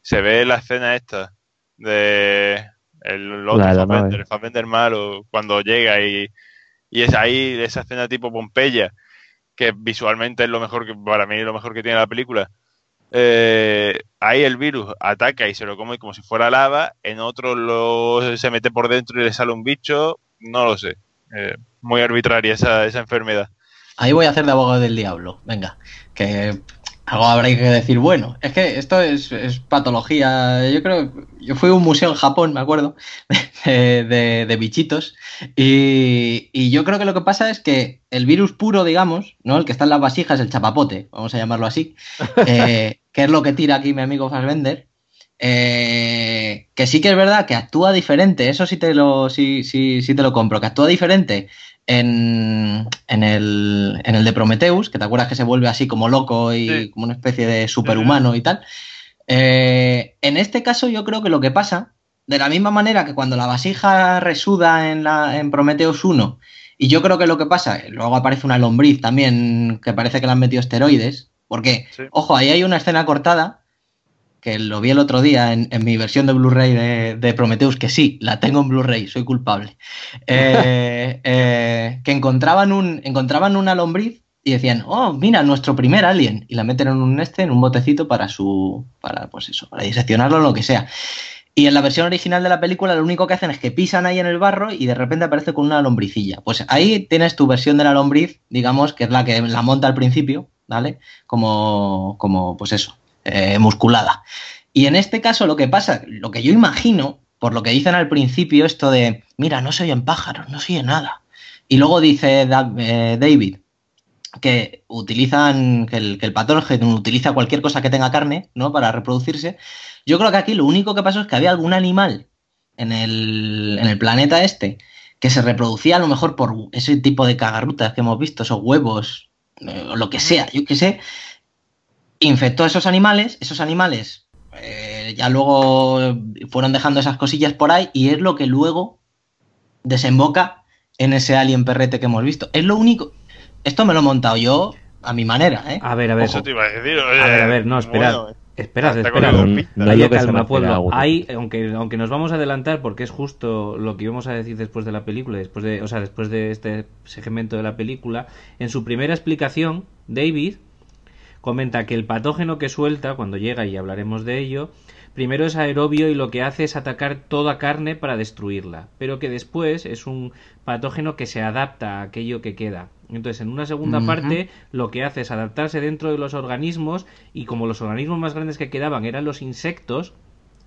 se ve la escena esta de el otro el Fassbender malo, cuando llega y, y es ahí esa escena tipo Pompeya, que visualmente es lo mejor que, para mí es lo mejor que tiene la película. Eh, ahí el virus ataca y se lo come como si fuera lava, en otro lo, se mete por dentro y le sale un bicho, no lo sé. Eh, muy arbitraria esa, esa enfermedad. Ahí voy a hacer de abogado del diablo. Venga, que algo habrá que decir bueno. Es que esto es, es patología. Yo creo. Yo fui a un museo en Japón, me acuerdo, *laughs* de, de- de bichitos. Y, y yo creo que lo que pasa es que el virus puro, digamos, ¿no? El que está en las vasijas, el chapapote, vamos a llamarlo así, *laughs* eh, que es lo que tira aquí mi amigo Fassbender. eh, que sí que es verdad que actúa diferente, eso sí te lo, sí, sí, sí te lo compro, que actúa diferente en, en, el, en el de Prometheus, que te acuerdas que se vuelve así como loco y Sí. como una especie de superhumano y tal. Eh, en este caso yo creo que lo que pasa, de la misma manera que cuando la vasija resuda en, la, en Prometheus 1, y yo creo que lo que pasa, luego aparece una lombriz también que parece que le han metido esteroides, porque, Sí. ojo, ahí hay una escena cortada que lo vi el otro día en, en mi versión de Blu-ray de, de Prometheus, que sí, la tengo en Blu-ray, soy culpable. Eh, *laughs* eh, que encontraban, un, encontraban una lombriz y decían, oh, mira, nuestro primer alien. Y la meten en un este, en un botecito para su. para, pues eso, para diseccionarlo o lo que sea. Y en la versión original de la película lo único que hacen es que pisan ahí en el barro y de repente aparece con una lombricilla. Pues ahí tienes tu versión de la lombriz, digamos, que es la que la monta al principio, ¿vale? Como, como pues eso, eh, musculada. Y en este caso lo que pasa, lo que yo imagino, por lo que dicen al principio, esto de, mira, no se oyen pájaros, no se oye nada. Y luego dice eh, David que utilizan, que el, que utiliza cualquier cosa que tenga carne, ¿no? Para reproducirse. Yo creo que aquí lo único que pasó es que había algún animal en el, en el planeta este, que se reproducía a lo mejor por ese tipo de cagarrutas que hemos visto, esos huevos, eh, o lo que sea, yo qué sé, infectó a esos animales, esos animales eh, ya luego fueron dejando esas cosillas por ahí y es lo que luego desemboca en ese alien perrete que hemos visto. Es lo único. Esto me lo he montado yo a mi manera, ¿eh? A ver, a ver. Eso te iba a decir. A ver, a ver, no, esperad. Bueno, Esperad, Está esperad. No, se calma, pueblo. Hay, aunque, aunque nos vamos a adelantar, porque es justo lo que íbamos a decir después de la película, después de, o sea, después de este segmento de la película, en su primera explicación, David comenta que el patógeno que suelta, cuando llega, y hablaremos de ello, primero es aerobio y lo que hace es atacar toda carne para destruirla, pero que después es un patógeno que se adapta a aquello que queda. Entonces, en una segunda parte, lo que hace es adaptarse dentro de los organismos y como los organismos más grandes que quedaban eran los insectos,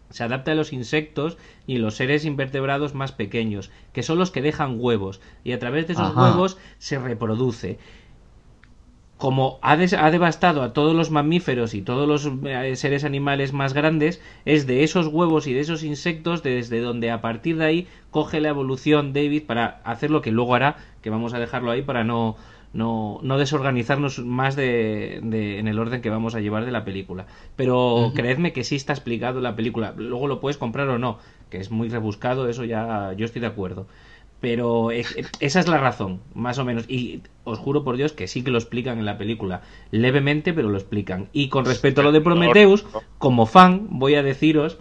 se adapta a los insectos y los seres invertebrados más pequeños, que son los que dejan huevos, y a través de esos Ajá. huevos se reproduce. Como ha, des- ha devastado a todos los mamíferos y todos los eh, seres animales más grandes, es de esos huevos y de esos insectos desde donde a partir de ahí coge la evolución David para hacer lo que luego hará, que vamos a dejarlo ahí para no, no, no desorganizarnos más de, de- en el orden que vamos a llevar de la película. Pero creedme que sí está explicado la película. Luego lo puedes comprar o no, que es muy rebuscado, eso ya yo estoy de acuerdo. Pero esa es la razón, más o menos. Y os juro por Dios que sí que lo explican en la película. Levemente, pero lo explican. Y con respecto a lo de Prometheus, como fan, voy a deciros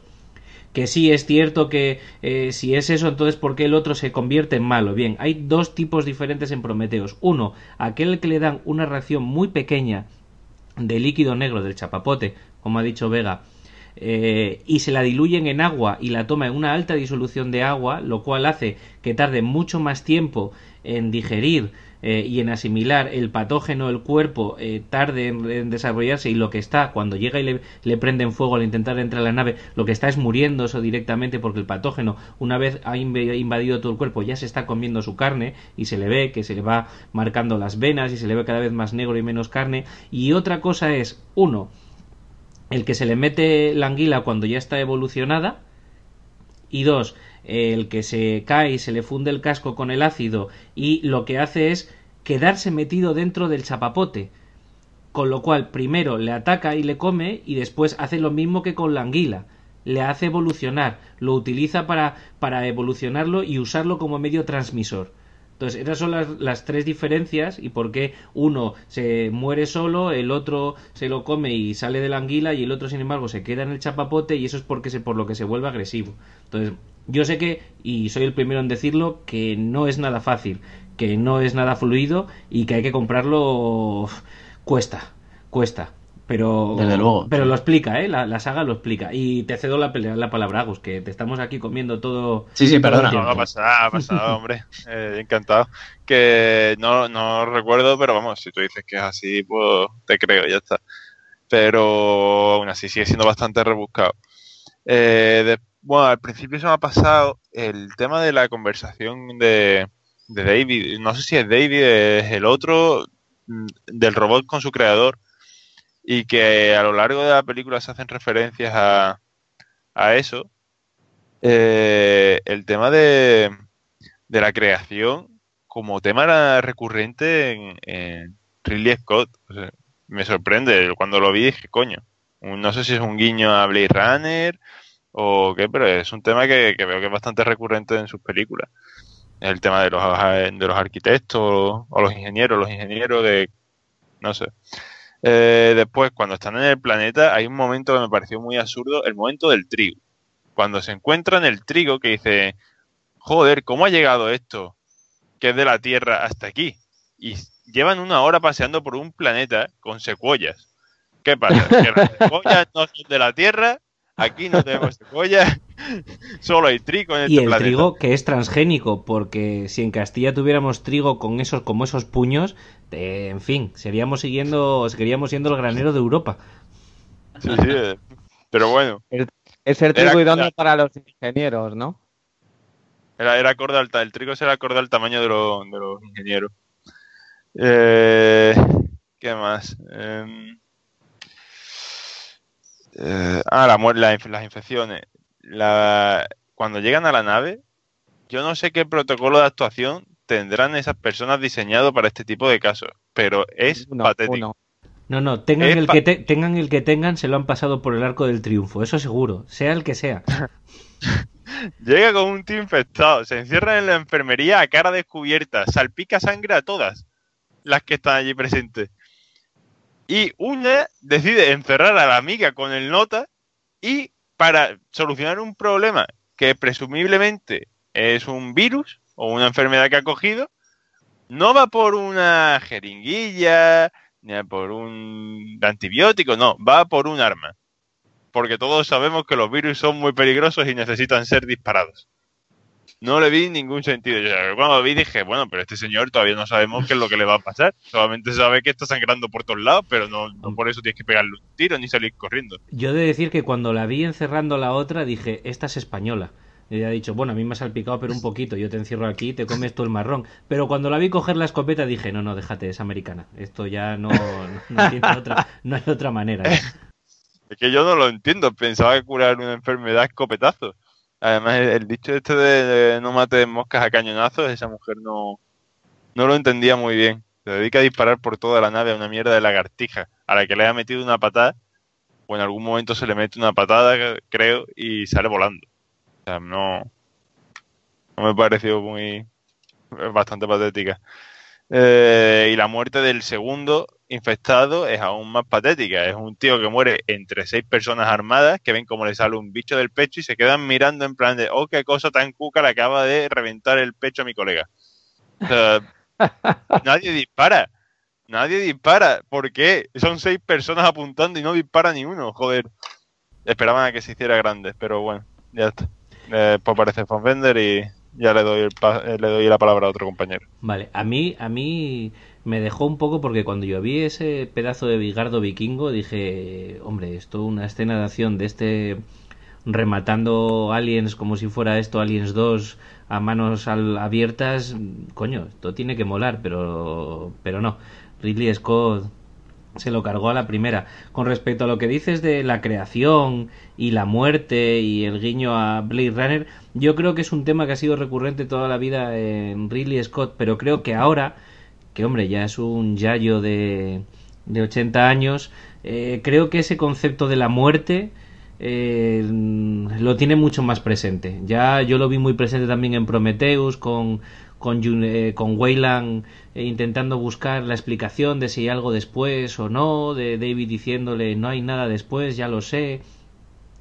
que sí es cierto que eh, si es eso, entonces ¿por qué el otro se convierte en malo? Bien, hay dos tipos diferentes en Prometeos. Uno, aquel que le dan una reacción muy pequeña de líquido negro del chapapote, como ha dicho Vega, eh, y se la diluyen en agua y la toma en una alta disolución de agua, lo cual hace que tarde mucho más tiempo en digerir eh, y en asimilar el patógeno el cuerpo, eh, tarde en, desarrollarse y lo que está, cuando llega y le, le prenden fuego al intentar entrar a la nave, lo que está es muriendo eso directamente porque el patógeno, una vez ha inv- invadido todo el cuerpo, ya se está comiendo su carne y se le ve que se le va marcando las venas y se le ve cada vez más negro y menos carne. Y otra cosa es, uno, el que se le mete la anguila cuando ya está evolucionada y dos, el que se cae y se le funde el casco con el ácido y lo que hace es quedarse metido dentro del chapapote. Con lo cual, primero le ataca y le come y después hace lo mismo que con la anguila. Le hace evolucionar, lo utiliza para, para evolucionarlo y usarlo como medio transmisor. Entonces, esas son las, las tres diferencias y por qué uno se muere solo, el otro se lo come y sale de la anguila y el otro, sin embargo, se queda en el chapapote y eso es porque se, por lo que se vuelve agresivo. Entonces, yo sé que, y soy el primero en decirlo, que no es nada fácil, que no es nada fluido y que hay que comprarlo cuesta, cuesta. Pero, Desde luego. pero lo explica, ¿eh? La, la saga lo explica. Y te cedo la, pelea- la palabra, Agus, que te estamos aquí comiendo todo. Sí, sí, perdona. No, ha pasado, ha pasado, *laughs* hombre. Eh, encantado. Que no, no recuerdo, pero vamos, si tú dices que es así, pues te creo, ya está. Pero aún así sigue siendo bastante rebuscado. Eh, de- bueno, al principio se me ha pasado el tema de la conversación de, de David. No sé si es David, es el otro, mm, del robot con su creador. Y que a lo largo de la película se hacen referencias a, a eso. Eh, el tema de, de la creación como tema recurrente en, en Ridley Scott. Me sorprende. Cuando lo vi dije, coño, no sé si es un guiño a Blade Runner o qué, pero es un tema que, que veo que es bastante recurrente en sus películas. El tema de los, de los arquitectos o los ingenieros, los ingenieros de... no sé. Eh, después, cuando están en el planeta, hay un momento que me pareció muy absurdo, el momento del trigo. Cuando se encuentran el trigo que dice, joder, ¿cómo ha llegado esto? Que es de la Tierra hasta aquí. Y llevan una hora paseando por un planeta con secuoyas. ¿Qué pasa? Que las secuoyas no son de la Tierra, aquí no tenemos *laughs* secuoyas, solo hay trigo en este Y el planeta. trigo que es transgénico, porque si en Castilla tuviéramos trigo con esos, como esos puños, eh, en fin, seríamos siguiendo, seguiríamos siendo el granero de Europa. Sí, sí, eh, pero bueno, Es el trigo idóneo para los ingenieros, ¿no? Era, era acorde al, el trigo era acorde al tamaño de, los- de los ingenieros. Eh, ¿Qué más? Em, eh, ah, la, las infecciones. La, cuando llegan a la nave, yo no sé qué protocolo de actuación tendrán esas personas diseñado para este tipo de casos, pero es Uno, patético. uno. No, no, tengan Es el, que te- tengan el que tengan, se lo han pasado por el arco del triunfo, eso seguro, sea el que sea. *laughs* Llega con un tío infectado, se encierra en la enfermería a cara descubierta, salpica sangre a todas las que están allí presentes. Y una decide encerrar a la amiga con el nota y para solucionar un problema que presumiblemente es un virus o una enfermedad que ha cogido, no va por una jeringuilla ni por un antibiótico, no, va por un arma porque todos sabemos que los virus son muy peligrosos y necesitan ser disparados. No le vi ningún sentido. Yo cuando lo vi dije, bueno, pero este señor todavía no sabemos qué es lo que le va a pasar. Solamente sabe que está sangrando por todos lados, pero no, no por eso tienes que pegarle un tiro ni salir corriendo. Yo he de decir que cuando la vi encerrando la otra, dije, esta es española. Y ella ha dicho, bueno, a mí me ha salpicado, pero un poquito. Yo te encierro aquí, te comes tú el marrón. Pero cuando la vi coger la escopeta, dije, no, no, déjate, es americana. Esto ya no, no, tiene otra, no hay otra manera. ¿eh? *laughs* Es que yo no lo entiendo. Pensaba que curar una enfermedad escopetazo. Además, el, dicho este de, no mates moscas a cañonazos, esa mujer no, no lo entendía muy bien. Se dedica a disparar por toda la nave a una mierda de lagartija, a la que le ha metido una patada, o en algún momento se le mete una patada, creo, y sale volando. O sea, no, no me pareció muy... bastante patética. Eh, y la muerte del segundo infectado es aún más patética. Es un tío que muere entre seis personas armadas que ven cómo le sale un bicho del pecho y se quedan mirando en plan de, oh, qué cosa tan cuca le acaba de reventar el pecho a mi colega. O sea, *laughs* nadie dispara. Nadie dispara. ¿Por qué? Son seis personas apuntando y no dispara ni uno. Joder. Esperaban a que se hiciera grande, pero bueno, ya está. Eh, pues aparece Fonbender y ya le doy, el pa- eh, le doy la palabra a otro compañero. Vale, a mí, a mí me dejó un poco porque cuando yo vi ese pedazo de bigardo vikingo dije, hombre, esto una escena de acción de este rematando aliens como si fuera esto Aliens 2 a manos al- abiertas, coño, esto tiene que molar, pero pero no. Ridley Scott se lo cargó a la primera. Con respecto a lo que dices de la creación y la muerte y el guiño a Blade Runner, yo creo que es un tema que ha sido recurrente toda la vida en Ridley Scott, pero creo que ahora, que hombre, ya es un yayo de, de 80 años, eh, creo que ese concepto de la muerte eh, lo tiene mucho más presente. Ya yo lo vi muy presente también en Prometheus con con, eh, con Weyland eh, intentando buscar la explicación de si hay algo después o no, de David diciéndole no hay nada después, ya lo sé.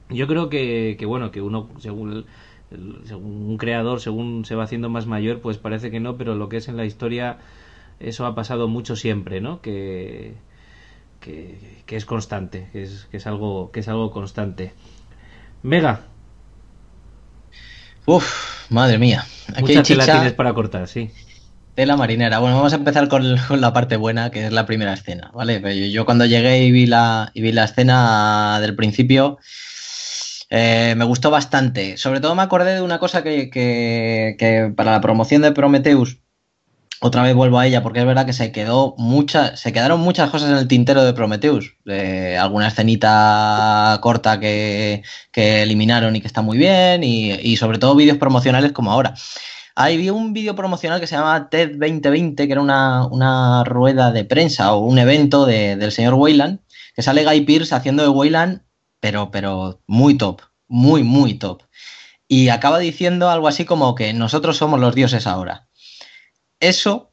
Yo creo que, que bueno, que uno, según, el- según un creador, según se va haciendo más mayor, pues parece que no, pero lo que es en la historia, eso ha pasado mucho siempre, ¿no? Que, que, que es constante, que es, que es algo, que es algo constante. Mega, Uf, madre mía. Aquí mucha hay tela tienes para cortar, sí. tela marinera. Bueno, vamos a empezar con, con la parte buena, que es la primera escena, ¿vale? Yo, yo cuando llegué y vi la, y vi la escena del principio, eh, me gustó bastante. Sobre todo me acordé de una cosa que, que- que para la promoción de Prometheus, otra vez vuelvo a ella, porque es verdad que se quedó mucha, se quedaron muchas cosas en el tintero de Prometheus. Eh, alguna escenita corta que, que eliminaron y que está muy bien, y, y sobre todo vídeos promocionales como ahora. Ahí vi un vídeo promocional que se llama TED 2020, que era una, una rueda de prensa o un evento de- del señor Wayland, que sale Guy Pearce haciendo de Wayland, pero, pero muy top, muy, muy top. Y acaba diciendo algo así como que nosotros somos los dioses ahora. Eso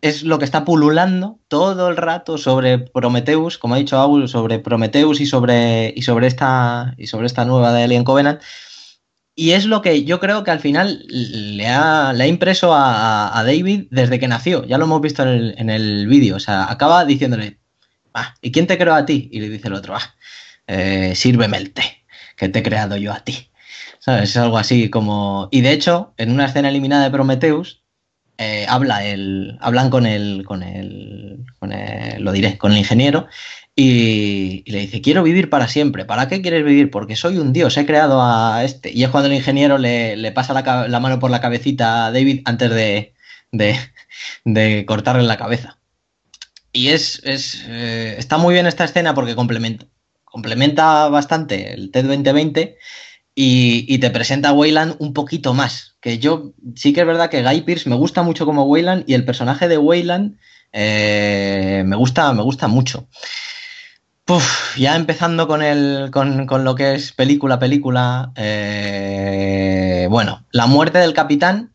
es lo que está pululando todo el rato sobre Prometheus, como ha dicho Aul, sobre Prometheus y sobre, y sobre, esta, y sobre esta nueva de Alien Covenant. Y es lo que yo creo que al final le ha, le ha impreso a, David desde que nació. Ya lo hemos visto en el, en el vídeo. O sea, acaba diciéndole, "Ah, ¿y quién te creó a ti? Y le dice el otro, ah, eh, sírveme el que te he creado yo a ti. ¿Sabes? Es algo así como... Y de hecho, en una escena eliminada de Prometheus, eh, habla el, hablan con el, con el, con el, lo diré, con el ingeniero y, le dice, quiero vivir para siempre. ¿Para qué quieres vivir? Porque soy un dios, he creado a este. Y es cuando el ingeniero le, le pasa la mano por la cabecita a David antes de, de, de cortarle la cabeza. Y es, es eh, está muy bien esta escena porque complementa, complementa bastante el TED 2020 y, te presenta a Wayland un poquito más. Que yo sí que es verdad que Guy Pearce me gusta mucho como Wayland y el personaje de Wayland eh, me, gusta, me gusta mucho. Puf, ya empezando con, el, con, con, lo que es película, película. Eh, bueno, la muerte del capitán,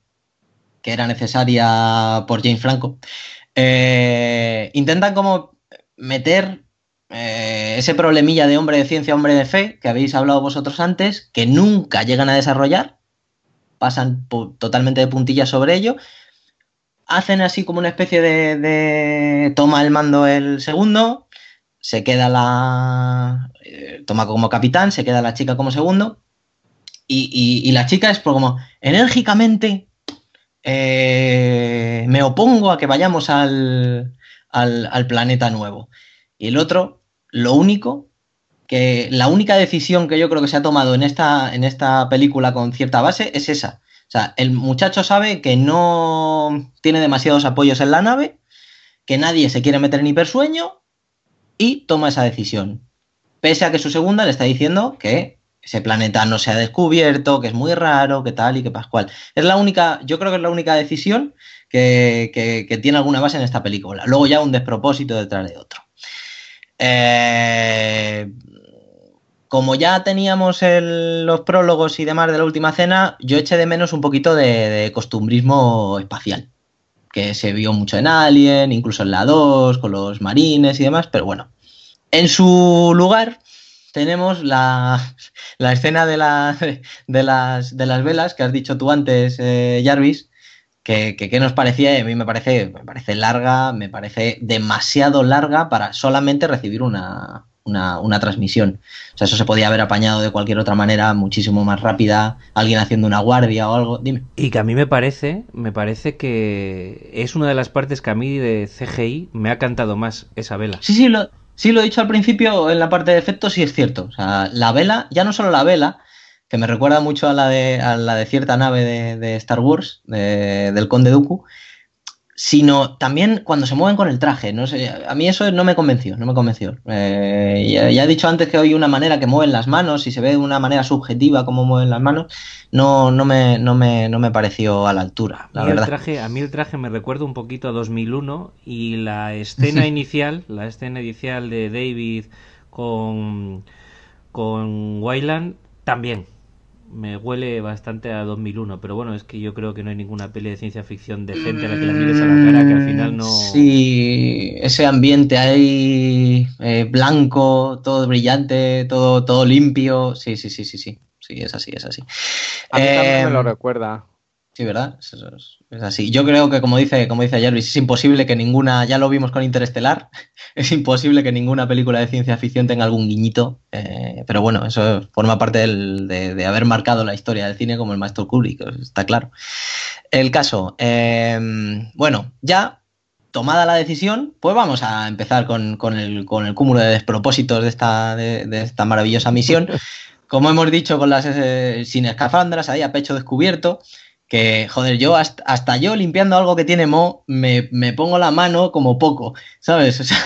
que era necesaria por James Franco. Eh, intentan como meter eh, ese problemilla de hombre de ciencia, hombre de fe, que habéis hablado vosotros antes, que nunca llegan a desarrollar, pasan totalmente de puntillas sobre ello, hacen así como una especie de, toma el mando el segundo, se queda la... Eh, toma como capitán, se queda la chica como segundo, y, la chica es como enérgicamente eh, me opongo a que vayamos al, al planeta nuevo. Y el otro lo único que la única decisión que yo creo que se ha tomado en esta, en esta película con cierta base es esa. O sea, el muchacho sabe que no tiene demasiados apoyos en la nave, que nadie se quiere meter en hipersueño y toma esa decisión. Pese a que su segunda le está diciendo que ese planeta no se ha descubierto, que es muy raro, que tal y que pascual. Es la única, yo creo que es la única decisión que, que, que tiene alguna base en esta película. Luego ya un despropósito detrás de otro. Eh, como ya teníamos los prólogos y demás de la última cena, yo eché de menos un poquito de, costumbrismo espacial, que se vio mucho en Alien, incluso en la 2, con los marines y demás, pero bueno. En su lugar tenemos la, la escena de, de, las, de las velas que has dicho tú antes, eh, Jarvis, que, que, que, nos parecía, a mí me parece, me parece larga, me parece demasiado larga para solamente recibir una, una, una, transmisión. O sea, eso se podía haber apañado de cualquier otra manera, muchísimo más rápida, alguien haciendo una guardia o algo. Dime. Y que a mí me parece, me parece que es una de las partes que a mí de CGI me ha cantado más esa vela. Sí, sí, lo, sí, lo he dicho al principio en la parte de efectos, sí es cierto. O sea, la vela, ya no solo la vela, que me recuerda mucho a la de, a la de cierta nave de, de Star Wars, de, del Conde Dooku, sino también cuando se mueven con el traje. No sé, a mí eso no me convenció, no me convenció. Eh, ya, ya, he dicho antes que hay una manera que mueven las manos y se ve de una manera subjetiva cómo mueven las manos. No, no, me, no, me, no me pareció a la altura, la a verdad. El traje, a mí el traje me recuerda un poquito a 2001 y la escena inicial, la escena inicial de David con, con Wayland también me huele bastante a 2001, pero bueno, es que yo creo que no hay ninguna peli de ciencia ficción decente a la que la mires a la cara que al final no... Sí, ese ambiente ahí eh, blanco, todo brillante, todo, todo limpio, sí, sí, sí, sí, sí, sí, es así, es así. A mí eh, también me lo recuerda. Sí, ¿verdad? Es, es, es, así. Yo creo que, como dice, como dice Jarvis, es imposible que ninguna, ya lo vimos con Interestelar, *laughs* es imposible que ninguna película de ciencia ficción tenga algún guiñito, eh, pero bueno, eso forma parte del, de, de, haber marcado la historia del cine como el maestro Kubrick, está claro. El caso, eh, bueno, ya tomada la decisión, pues vamos a empezar con, con, el, con el, cúmulo de despropósitos de esta, de, de esta maravillosa misión. *laughs* Como hemos dicho, con las eh, sin escafandras ahí a pecho descubierto, que, joder, yo hasta, hasta, yo limpiando algo que tiene mo, me, me, pongo la mano como poco, ¿sabes? *laughs* O sea,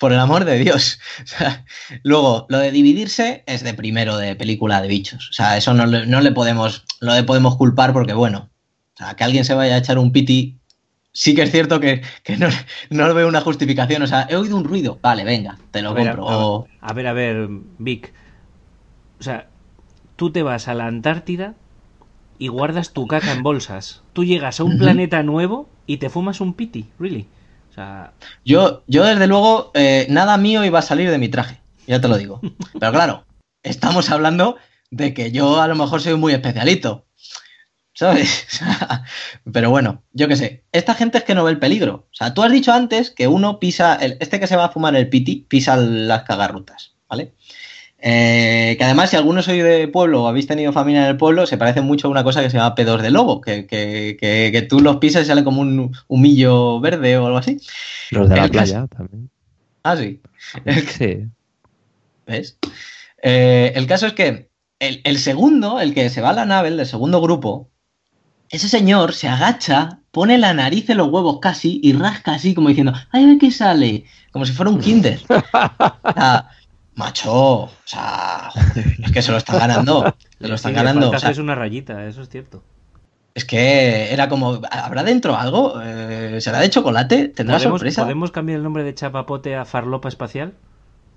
por el amor de Dios. O sea, luego, lo de dividirse es de primero de película de bichos. O sea, eso no, no le podemos, le podemos culpar porque, bueno, o sea, que alguien se vaya a echar un piti, sí que es cierto que, que no, no veo una justificación. O sea, he oído un ruido, vale, venga, te lo a ver, compro. A, o... a ver, a ver, Vic. O sea, tú te vas a la Antártida y guardas tu caca en bolsas. Tú llegas a un uh -huh. planeta nuevo y te fumas un piti, really. O sea... Yo, yo desde luego, eh, nada mío iba a salir de mi traje, ya te lo digo. *laughs* Pero claro, estamos hablando de que yo a lo mejor soy muy especialito. ¿Sabes? *laughs* Pero bueno, yo qué sé. Esta gente es que no ve el peligro. O sea, tú has dicho antes que uno pisa, el, este que se va a fumar el piti, pisa las cagarrutas, ¿vale? Eh, que además, si alguno sois de pueblo o habéis tenido familia en el pueblo, se parece mucho a una cosa que se llama pedos de lobo, que, que, que, que tú los pisas y sale como un humillo verde o algo así. Los de la playa caso... también. Ah, sí. Sí. ¿Ves? Eh, el caso es que el, el, segundo, el que se va a la nave, el del segundo grupo, ese señor se agacha, pone la nariz en los huevos casi y rasca así como diciendo, ¡ay, a ver qué sale! Como si fuera un kinder. *laughs* o sea, Macho, o sea, joder, es que se lo están ganando. *laughs* Se lo están Sí, ganando. falta o sea, hacerse una rayita, eso es cierto. es que era como, ¿habrá dentro algo? Eh, ¿Será de chocolate? ¿Tendrá ¿Podemos, sorpresa? ¿Podemos cambiar el nombre de chapapote a farlopa espacial?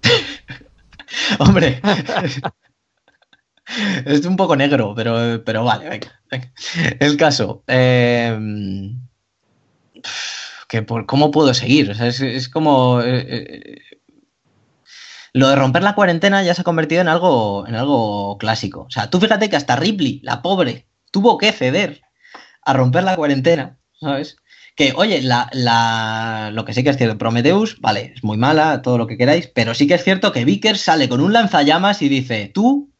*laughs* Hombre. *laughs* es un poco negro, pero, pero vale, venga, venga. El caso. eh, que por, ¿Cómo puedo seguir? O sea, es, es como. eh, eh, lo de romper la cuarentena ya se ha convertido en algo, en algo clásico. O sea, tú fíjate que hasta Ripley, la pobre, tuvo que ceder a romper la cuarentena, ¿sabes? Que, oye, la, la- lo que sí que es cierto, Prometheus, vale, es muy mala, todo lo que queráis, pero sí que es cierto que Vickers sale con un lanzallamas y dice, tú,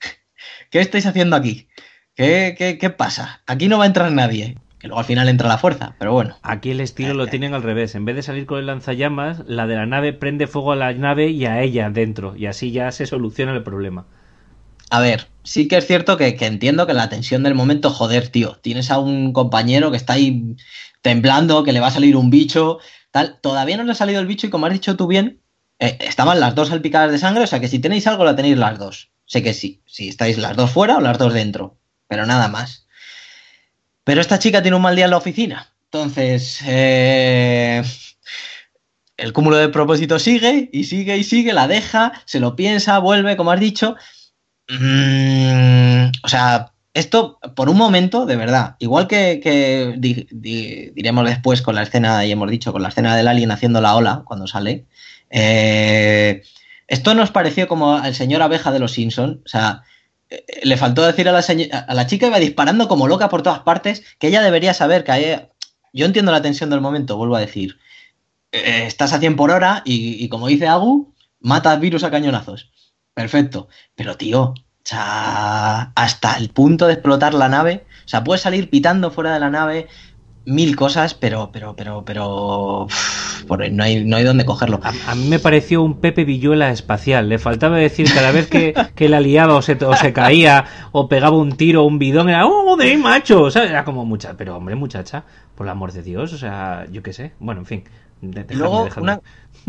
*laughs* ¿qué estáis haciendo aquí? ¿Qué, qué, qué pasa? Aquí no va a entrar nadie. Que luego al final entra la fuerza, pero bueno. Aquí el estilo lo tienen al revés. En vez de salir con el lanzallamas, la de la nave prende fuego a la nave y a ella dentro. Y así ya se soluciona el problema. A ver, sí que es cierto que, que entiendo que la tensión del momento, joder, tío, tienes a un compañero que está ahí temblando, que le va a salir un bicho, tal. Todavía no le ha salido el bicho y como has dicho tú bien, eh, estaban las dos salpicadas de sangre, o sea que si tenéis algo la tenéis las dos. Sé que sí, si estáis las dos fuera o las dos dentro, pero nada más. Pero esta chica tiene un mal día en la oficina. Entonces, eh, el cúmulo de propósitos sigue y sigue y sigue, la deja, se lo piensa, vuelve, como has dicho. Mm, o sea, esto por un momento, de verdad, igual que, que di- di- diremos después con la escena, y hemos dicho, con la escena del alien haciendo la ola cuando sale, eh, esto nos pareció como al señor abeja de los Simpson, o sea, le faltó decir a la, a la chica iba disparando como loca por todas partes, que ella debería saber que hay- yo entiendo la tensión del momento, vuelvo a decir, eh, estás a 100 por hora y, como dice Agu, matas virus a cañonazos. Perfecto. Pero tío, hasta el punto de explotar la nave, o sea, puedes salir pitando fuera de la nave mil cosas, pero, pero, pero, pero, uf, por- no hay, no hay dónde cogerlo. A, a mí me pareció un Pepe Villuela espacial. Le faltaba decir cada vez que, que la liaba o se, o se caía o pegaba un tiro o un bidón, era ¡Oh, de macho! O sea, era como mucha. Pero hombre, muchacha, por el amor de Dios, o sea, yo qué sé. Bueno, en fin. de- dejadme, luego, dejadme. una,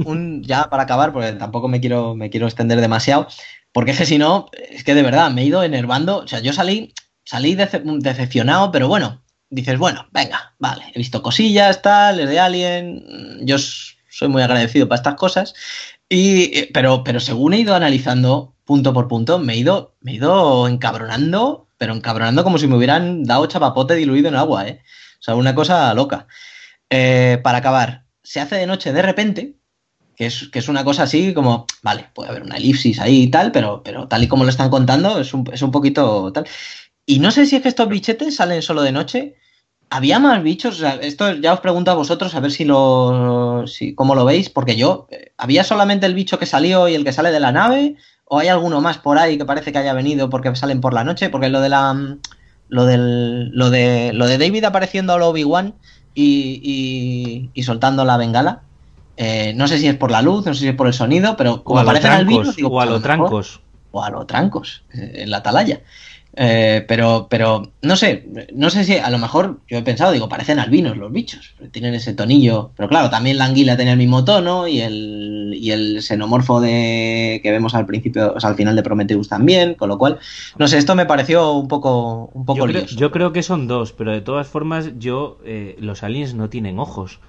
un, ya para acabar, porque tampoco me quiero, me quiero extender demasiado, porque es que si no, es que de verdad me he ido enervando. O sea, yo salí, salí dece- decepcionado, pero bueno, dices, bueno, venga, vale, he visto cosillas, tal, es de Alien, yo soy muy agradecido para estas cosas, y, eh, pero, pero según he ido analizando punto por punto, me he ido, me he ido encabronando, pero encabronando como si me hubieran dado chapapote diluido en agua, ¿eh? O sea, una cosa loca. Eh, para acabar, se hace de noche de repente, que es, que es una cosa así como, vale, puede haber una elipsis ahí y tal, pero, pero tal y como lo están contando, es un, es un poquito tal. Y no sé si es que estos bichetes salen solo de noche. ¿Había más bichos? O sea, esto ya os pregunto a vosotros a ver si lo. Si, cómo lo veis, porque yo. eh, ¿Había solamente el bicho que salió y el que sale de la nave? ¿O hay alguno más por ahí que parece que haya venido porque salen por la noche? Porque lo de la. mm, Lo del. Lo de. Lo de David apareciendo a lo Obi-Wan y, y, y soltando la bengala. eh, no sé si es por la luz, no sé si es por el sonido, pero como aparecen trancos. digo, O a los trancos. o a los trancos eh, en la atalaya. Eh, pero, pero, no sé, no sé si a lo mejor yo he pensado, digo, parecen albinos los bichos, tienen ese tonillo, pero claro, también la anguila tiene el mismo tono y el, y el xenomorfo de que vemos al principio, o sea, al final de Prometheus también, con lo cual, no sé, esto me pareció un poco, un poco Yo creo, yo creo que son dos, pero de todas formas, yo eh, los aliens no tienen ojos.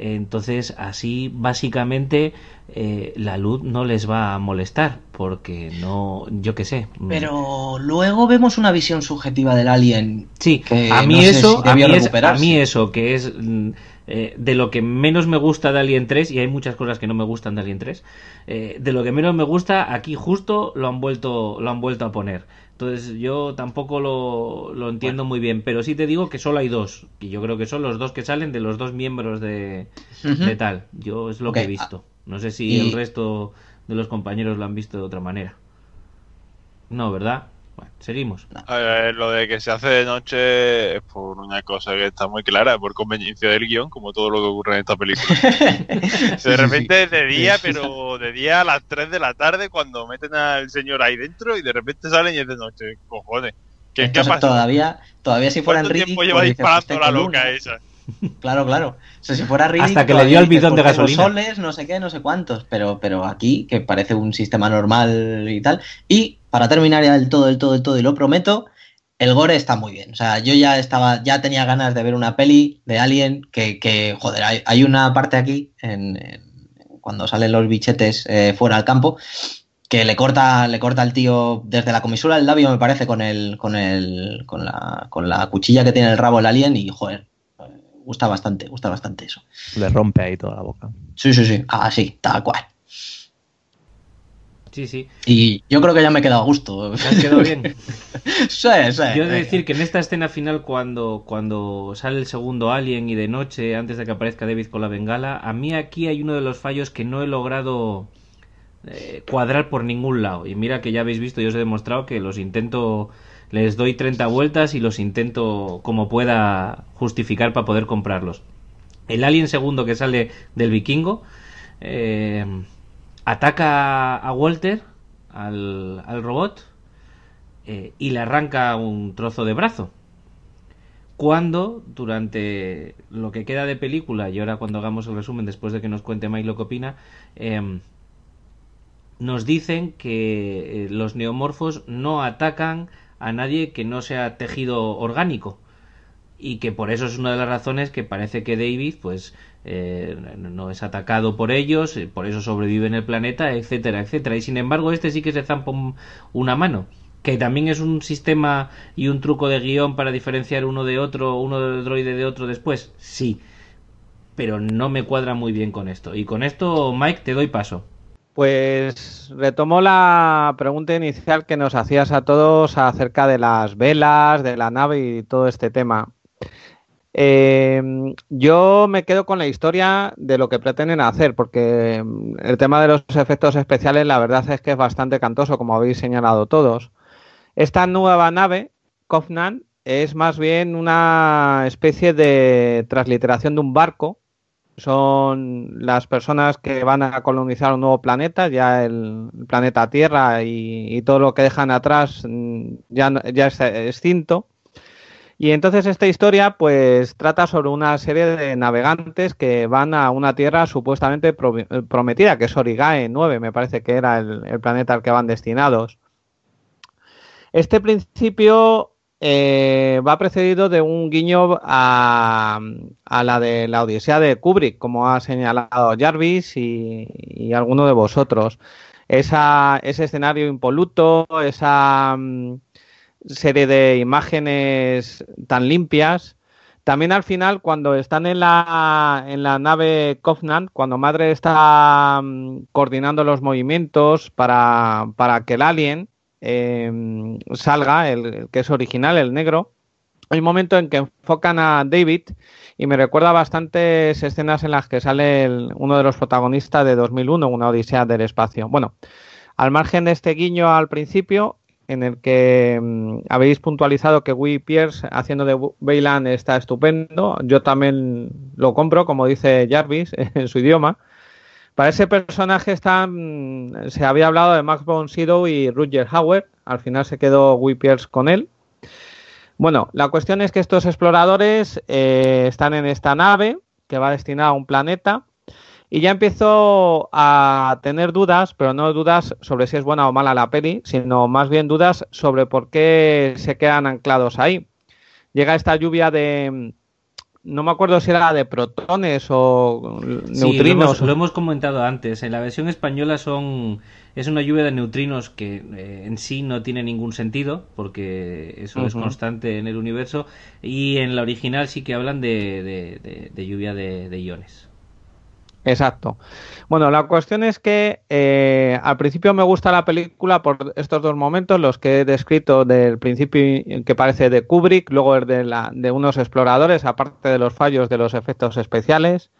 Entonces, así básicamente eh, la luz no les va a molestar, porque no, yo qué sé. mm, Pero luego vemos una visión subjetiva del alien. Sí, que a mí no eso, si a, mí debió es- a recuperarse. mí eso, que es mm, eh, de lo que menos me gusta de Alien 3, y hay muchas cosas que no me gustan de Alien 3, eh, de lo que menos me gusta, aquí justo lo han vuelto, lo han vuelto a poner. Entonces yo tampoco lo, lo entiendo muy bien, pero sí te digo que solo hay dos, y yo creo que son los dos que salen de los dos miembros de, de tal. Yo es lo que he visto. No sé si y- el resto de los compañeros lo han visto de otra manera. No, ¿verdad? Bueno, seguimos. A ver, lo de que se hace de noche es por una cosa que está muy clara, por conveniencia del guion, como todo lo que ocurre en esta película. *laughs* de repente es de día, pero de día a las 3 de la tarde cuando meten al señor ahí dentro y de repente salen y es de noche. Cojones. ¿Qué, ¿qué ha Entonces, pasado? todavía, todavía si fuera ¿Cuánto Enrique. tiempo lleva pues disparando "Hostia, la qué loca luna". esa? Claro, claro. O sea, si fuera ridículo, Hasta que le dio el bidón de gasolina. soles, no sé qué, no sé cuántos. Pero, pero aquí, que parece un sistema normal y tal. Y para terminar ya del todo, del todo, del todo, y lo prometo, el gore está muy bien. O sea, yo ya estaba, ya tenía ganas de ver una peli de Alien que, que joder, hay, hay una parte aquí, en, en- cuando salen los bichetes eh, fuera al campo, que le corta, le corta al tío desde la comisura del labio, me parece, con el, con el, con la, con la cuchilla que tiene el rabo el alien, y joder, gusta bastante, gusta bastante eso. Le rompe ahí toda la boca. Sí, sí, sí, así, tal cual. Sí, sí. Y yo creo que ya me he quedado a gusto. ¿Te has quedado bien? *laughs* sí, sí. Yo he de decir que en esta escena final, cuando, cuando sale el segundo Alien y de noche, antes de que aparezca David con la bengala, a mí aquí hay uno de los fallos que no he logrado eh, cuadrar por ningún lado. Y mira que ya habéis visto, yo os he demostrado que los intento, les doy 30 vueltas y los intento como pueda justificar para poder comprarlos. El Alien segundo que sale del vikingo eh, ataca a Walter, al, al robot, eh, y le arranca un trozo de brazo. Cuando, durante lo que queda de película, y ahora cuando hagamos el resumen, después de que nos cuente Mike lo que opina, em, nos dicen que eh, los neomorfos no atacan a nadie que no sea tejido orgánico y que por eso es una de las razones que parece que David pues eh, no es atacado por ellos, eh, por eso sobrevive en el planeta, etcétera, etcétera. Y sin embargo este sí que se zampa un- una mano, que también es un sistema y un truco de guion para diferenciar uno de otro, uno del droide de otro después, sí, pero no me cuadra muy bien con esto. Y con esto, Mike, te doy paso. Pues retomo la pregunta inicial que nos hacías a todos acerca de las velas, de la nave y todo este tema. Eh, yo me quedo con la historia de lo que pretenden hacer, porque mm, el tema de los efectos especiales, la verdad es que es bastante cantoso, como habéis señalado todos. Esta nueva nave, Covenant, es más bien una especie de transliteración de un barco. Son las personas que van a colonizar un nuevo planeta, ya el, planeta Tierra y, todo lo que dejan atrás mm, ya, ya es extinto. Y entonces esta historia pues trata sobre una serie de navegantes que van a una tierra supuestamente pro- prometida, que es Origae 9, me parece que era el, el planeta al que van destinados. Este principio eh, va precedido de un guiño a, a la de la Odisea de Kubrick, como ha señalado Jarvis y, alguno de vosotros. Esa, ese escenario impoluto, esa mm, serie de imágenes tan limpias. También al final, cuando están en la, en la nave Covenant, cuando Madre está mm, coordinando los movimientos para, para que el alien eh, salga, el, que es original, el negro, hay un momento en que enfocan a David y me recuerda bastantes escenas en las que sale el- uno de los protagonistas de 2001, una odisea del espacio. Bueno, al margen de este guiño al principio, en el que mm, habéis puntualizado que Guy Pierce haciendo de Bailan está estupendo, yo también lo compro, como dice Jarvis *laughs* en su idioma. Para ese personaje está, mm, se había hablado de Max von Sydow y Roger Hauer, al final se quedó Pierce con él. Bueno, la cuestión es que estos exploradores eh, están en esta nave que va destinada a un planeta y ya empiezo a tener dudas, pero no dudas sobre si es buena o mala la peli, sino más bien dudas sobre por qué se quedan anclados ahí. Llega esta lluvia de, no me acuerdo si era de protones o Sí, lo neutrinos. hemos, lo hemos comentado antes. En la versión española son es una lluvia de neutrinos que eh, en sí no tiene ningún sentido porque eso es constante en el universo y en la original sí que hablan de, de- de- de lluvia de iones. Exacto. Bueno, la cuestión es que eh, al principio me gusta la película por estos dos momentos, los que he descrito del principio que parece de Kubrick, luego el de, la, de unos exploradores, aparte de los fallos de los efectos especiales,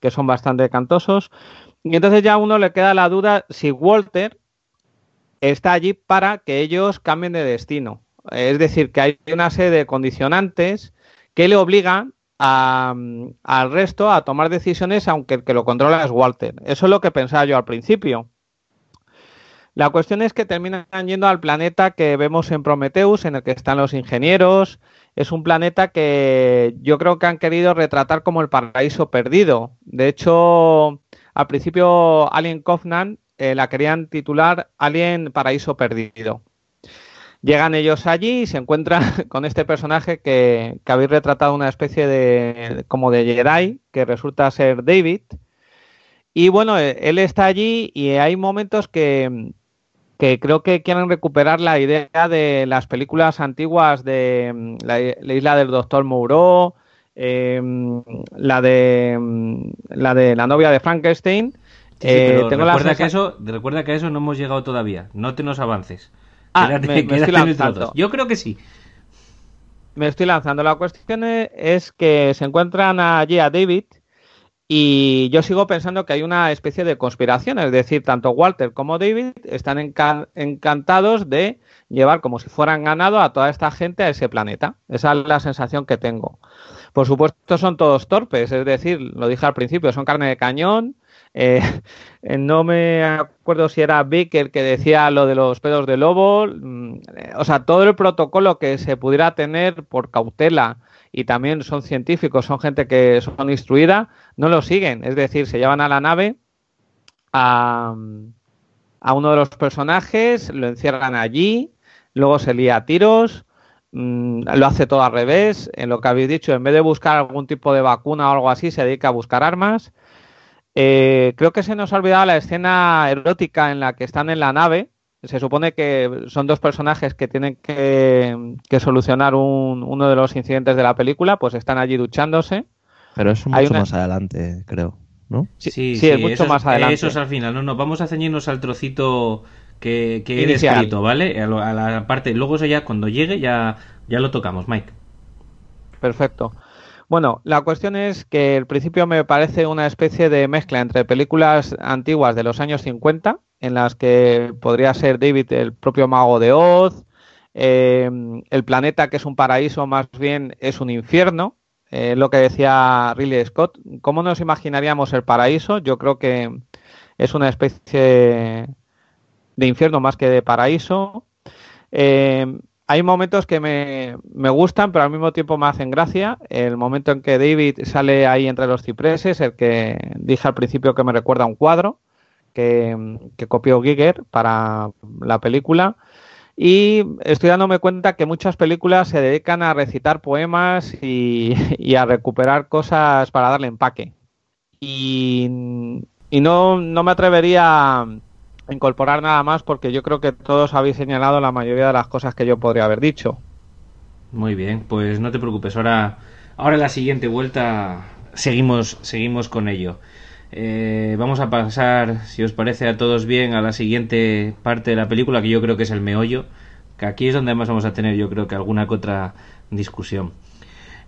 que son bastante cantosos. Y entonces ya a uno le queda la duda si Walter está allí para que ellos cambien de destino. Es decir, que hay una serie de condicionantes que le obligan al resto a tomar decisiones, aunque el que lo controla es Walter. Eso es lo que pensaba yo al principio. La cuestión es que terminan yendo al planeta que vemos en Prometheus, en el que están los ingenieros. Es un planeta que yo creo que han querido retratar como el paraíso perdido. De hecho, al principio Alien Covenant eh, la querían titular Alien Paraíso Perdido. Llegan ellos allí y se encuentran *laughs* con este personaje que, que habéis retratado una especie de como de Jedi, que resulta ser David. Y bueno, eh, él está allí y hay momentos que, que creo que quieren recuperar la idea de las películas antiguas de mm, la, isla del Doctor Moreau, em, la de mm, la de la novia de Frankenstein. Eh, recuerda, que eso, recuerda que a eso no hemos llegado todavía. No te nos avances. Ah, me, estoy lanzando. Yo creo que sí. Me estoy lanzando. La cuestión es que se encuentran allí a David y yo sigo pensando que hay una especie de conspiración, es decir, tanto Walter como David están encantados de llevar como si fueran ganado a toda esta gente a ese planeta. Esa es la sensación que tengo. Por supuesto, son todos torpes, es decir, lo dije al principio, son carne de cañón. Eh, no me acuerdo si era Vic que decía lo de los pedos de lobo. Mm, o sea, todo el protocolo que se pudiera tener por cautela y también son científicos, son gente que son instruida, no lo siguen. Es decir, se llevan a la nave a, uno de los personajes, lo encierran allí, luego se lía a tiros, mm, lo hace todo al revés. En lo que habéis dicho, en vez de buscar algún tipo de vacuna o algo así, se dedica a buscar armas. Eh, creo que se nos ha olvidado la escena erótica en la que están en la nave, se supone que son dos personajes que tienen que, solucionar uno de los incidentes de la película, pues están allí duchándose. Pero es mucho más adelante, creo, ¿no? Sí, sí, es mucho más adelante. Eso es al final, no, no, vamos a ceñirnos al trocito que, que he descrito, ¿vale? A, la parte, luego eso ya cuando llegue ya, ya lo tocamos, Mike. Perfecto. Bueno, la cuestión es que el principio me parece una especie de mezcla entre películas antiguas de los años 50 en las que podría ser David el propio mago de Oz, eh, el planeta que es un paraíso más bien es un infierno, eh, lo que decía Ridley Scott. ¿Cómo nos imaginaríamos el paraíso? Yo creo que es una especie de infierno más que de paraíso. Eh, hay momentos que me, me, gustan, pero al mismo tiempo me hacen gracia. El momento en que David sale ahí entre los cipreses, el que dije al principio que me recuerda a un cuadro que, copió Giger para la película. Y estoy dándome cuenta que muchas películas se dedican a recitar poemas y, *laughs* a recuperar cosas para darle empaque. Y, no, no, me atrevería a incorporar nada más porque yo creo que todos habéis señalado la mayoría de las cosas que yo podría haber dicho. Muy bien, pues no te preocupes. Ahora, ahora en la siguiente vuelta seguimos, seguimos con ello. Eh, vamos a pasar, si os parece a todos bien, a la siguiente parte de la película, que yo creo que es el meollo, que aquí es donde más vamos a tener, yo creo que alguna que otra discusión.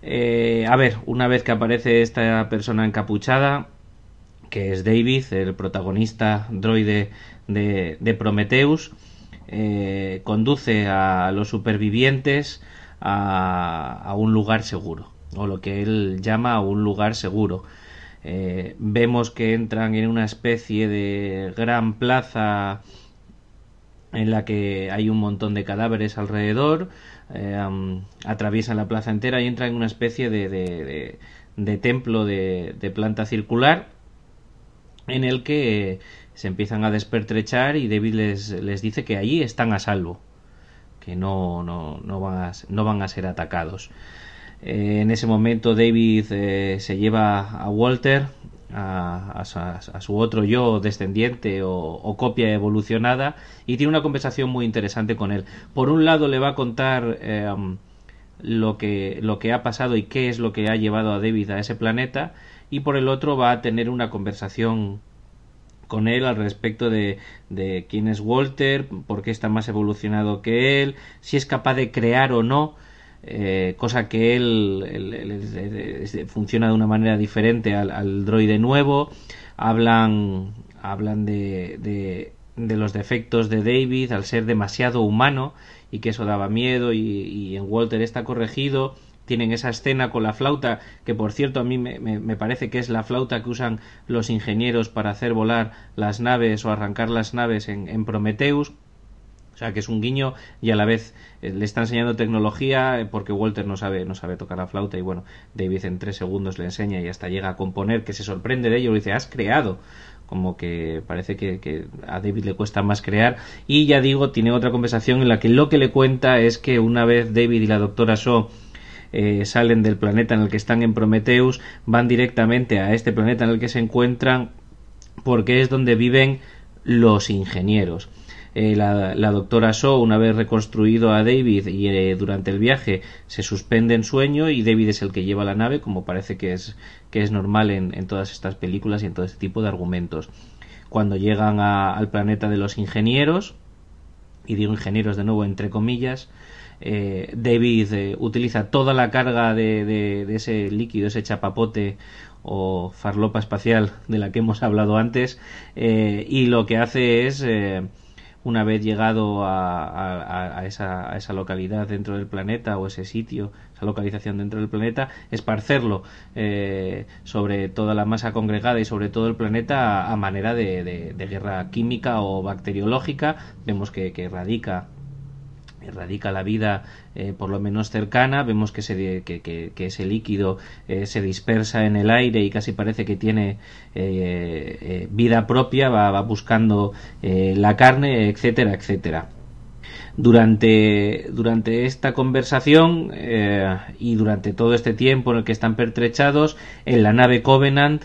Eh, a ver, una vez que aparece esta persona encapuchada, que es David, el protagonista droide de, de Prometheus, eh, conduce a los supervivientes a, a un lugar seguro, o lo que él llama un lugar seguro. Eh, vemos que entran en una especie de gran plaza en la que hay un montón de cadáveres alrededor, eh, atraviesan la plaza entera y entran en una especie de, de, templo de, planta circular en el que se empiezan a despertrechar y David les, les dice que allí están a salvo, que no, no, no, van, a, no van a ser atacados. Eh, en ese momento David eh, se lleva a Walter, a, su otro yo descendiente o, copia evolucionada, y tiene una conversación muy interesante con él. Por un lado le va a contar eh, lo, que, lo que ha pasado y qué es lo que ha llevado a David a ese planeta, y por el otro va a tener una conversación con él al respecto de, de quién es Walter, por qué está más evolucionado que él, si es capaz de crear o no eh, cosa que él, funciona de una manera diferente al, droide nuevo. Hablan, hablan de, de, los defectos de David al ser demasiado humano y que eso daba miedo y, en Walter está corregido tienen esa escena con la flauta, que por cierto a mí me, me, parece que es la flauta que usan los ingenieros para hacer volar las naves o arrancar las naves en, en Prometheus. O sea, que es un guiño y a la vez eh, le está enseñando tecnología eh, porque Walter no sabe, no sabe tocar la flauta y bueno, David en tres segundos le enseña y hasta llega a componer, que se sorprende de ello, le dice, has creado como que parece que, a David le cuesta más crear y ya digo tiene otra conversación en la que lo que le cuenta es que una vez David y la doctora So eh, salen del planeta en el que están en Prometheus van directamente a este planeta en el que se encuentran porque es donde viven los ingenieros eh, la, doctora So, una vez reconstruido a David y eh, durante el viaje, se suspende en sueño y David es el que lleva la nave, como parece que es, que es normal en, en todas estas películas y en todo este tipo de argumentos. Cuando llegan al planeta de los ingenieros, y digo ingenieros de nuevo entre comillas, eh, David utiliza toda la carga de, ese líquido, ese chapapote o farlopa espacial de la que hemos hablado antes, y lo que hace es una vez llegado a, esa, a, esa, localidad dentro del planeta o ese sitio, esa localización dentro del planeta, esparcerlo eh, sobre toda la masa congregada y sobre todo el planeta a, manera de, guerra química o bacteriológica. Vemos que radica radica la vida eh, por lo menos cercana, vemos que, se, que, que, ese líquido eh, se dispersa en el aire y casi parece que tiene eh, vida propia, va, va buscando la carne, etcétera, etcétera. Durante, durante esta conversación y durante todo este tiempo en el que están pertrechados, en la nave Covenant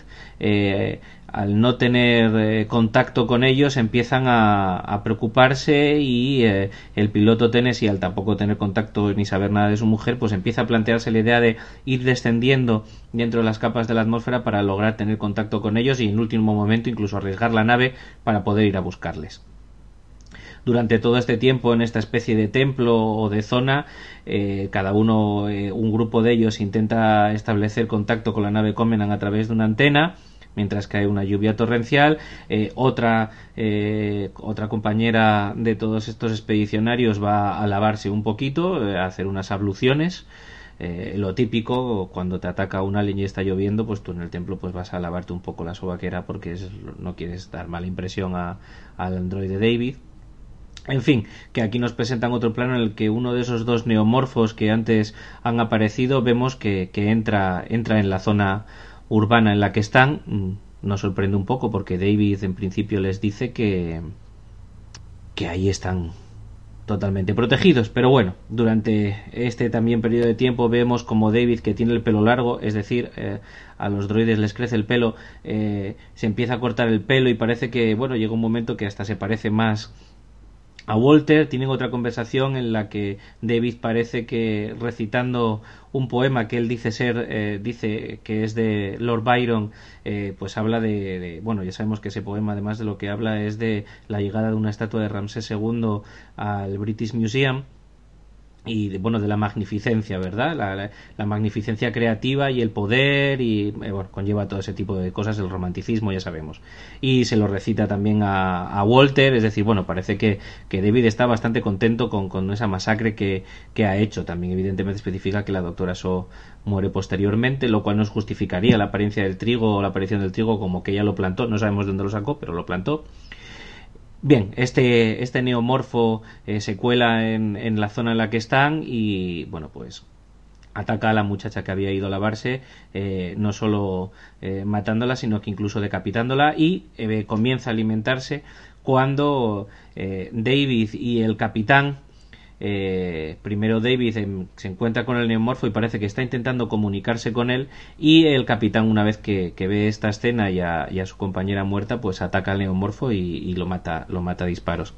al no tener eh, contacto con ellos empiezan a, preocuparse y eh, el piloto Tennessee al tampoco tener contacto ni saber nada de su mujer pues empieza a plantearse la idea de ir descendiendo dentro de las capas de la atmósfera para lograr tener contacto con ellos y en último momento incluso arriesgar la nave para poder ir a buscarles. Durante todo este tiempo en esta especie de templo o de zona, eh, cada uno, un grupo de ellos intenta establecer contacto con la nave Comenan a través de una antena mientras hay una lluvia torrencial. Eh, otra, eh, otra compañera de todos estos expedicionarios va a lavarse un poquito, eh, a hacer unas abluciones. lo típico cuando te ataca un alien y está lloviendo pues tú en el templo pues vas a lavarte un poco la sobaquera porque no quieres dar mala impresión a, al androide David en fin, que aquí nos presentan otro plano en el que uno de esos dos neomorfos que antes han aparecido vemos que, que entra, entra en la zona urbana en la que están mm, nos sorprende un poco porque David en principio les dice que que ahí están totalmente protegidos. Pero bueno durante este también periodo de tiempo vemos como David que tiene el pelo largo es decir eh, a los droides les crece el pelo eh, se empieza a cortar el pelo y parece que bueno llega un momento que hasta se parece más a Walter, tienen otra conversación en la que David parece que recitando un poema que él dice ser, eh, dice que es de Lord Byron, eh, pues habla de, bueno, ya sabemos que ese poema además de lo que habla es de la llegada de una estatua de Ramsés II al British Museum y bueno de la magnificencia verdad la, magnificencia creativa y el poder y eh, bueno conlleva todo ese tipo de cosas el romanticismo ya sabemos. Y se lo recita también a, Walter es decir bueno parece que, que David está bastante contento con, con esa masacre que, que, ha hecho. También evidentemente especifica que la doctora So muere posteriormente lo cual nos justificaría la apariencia del trigo o la aparición del trigo como que ella lo plantó. No sabemos dónde lo sacó pero lo plantó Bien, este, este neomorfo eh, se cuela en, en, la zona en la que están y, bueno, pues ataca a la muchacha que había ido a lavarse, eh, no solo eh, matándola, sino que incluso decapitándola y comienza a alimentarse cuando David y el capitán eh, primero David se encuentra con el neomorfo y parece que está intentando comunicarse con él y el capitán una vez que, ve esta escena y a, su compañera muerta pues ataca al neomorfo y, y lo mata lo mata a disparos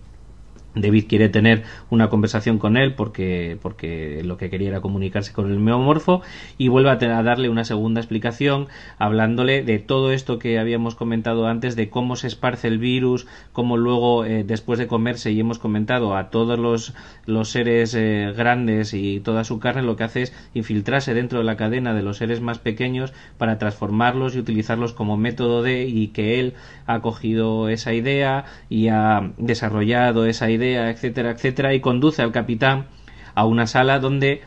David quiere tener una conversación con él porque, porque lo que quería era comunicarse con el meomorfo y vuelve a, darle una segunda explicación hablándole de todo esto que habíamos comentado antes de cómo se esparce el virus, cómo luego eh, después de comerse y hemos comentado a todos los, los seres eh, grandes y toda su carne lo que hace es infiltrarse dentro de la cadena de los seres más pequeños para transformarlos y utilizarlos como método de y que él ha cogido esa idea y ha desarrollado esa idea etcétera, etcétera, y conduce al capitán a una sala donde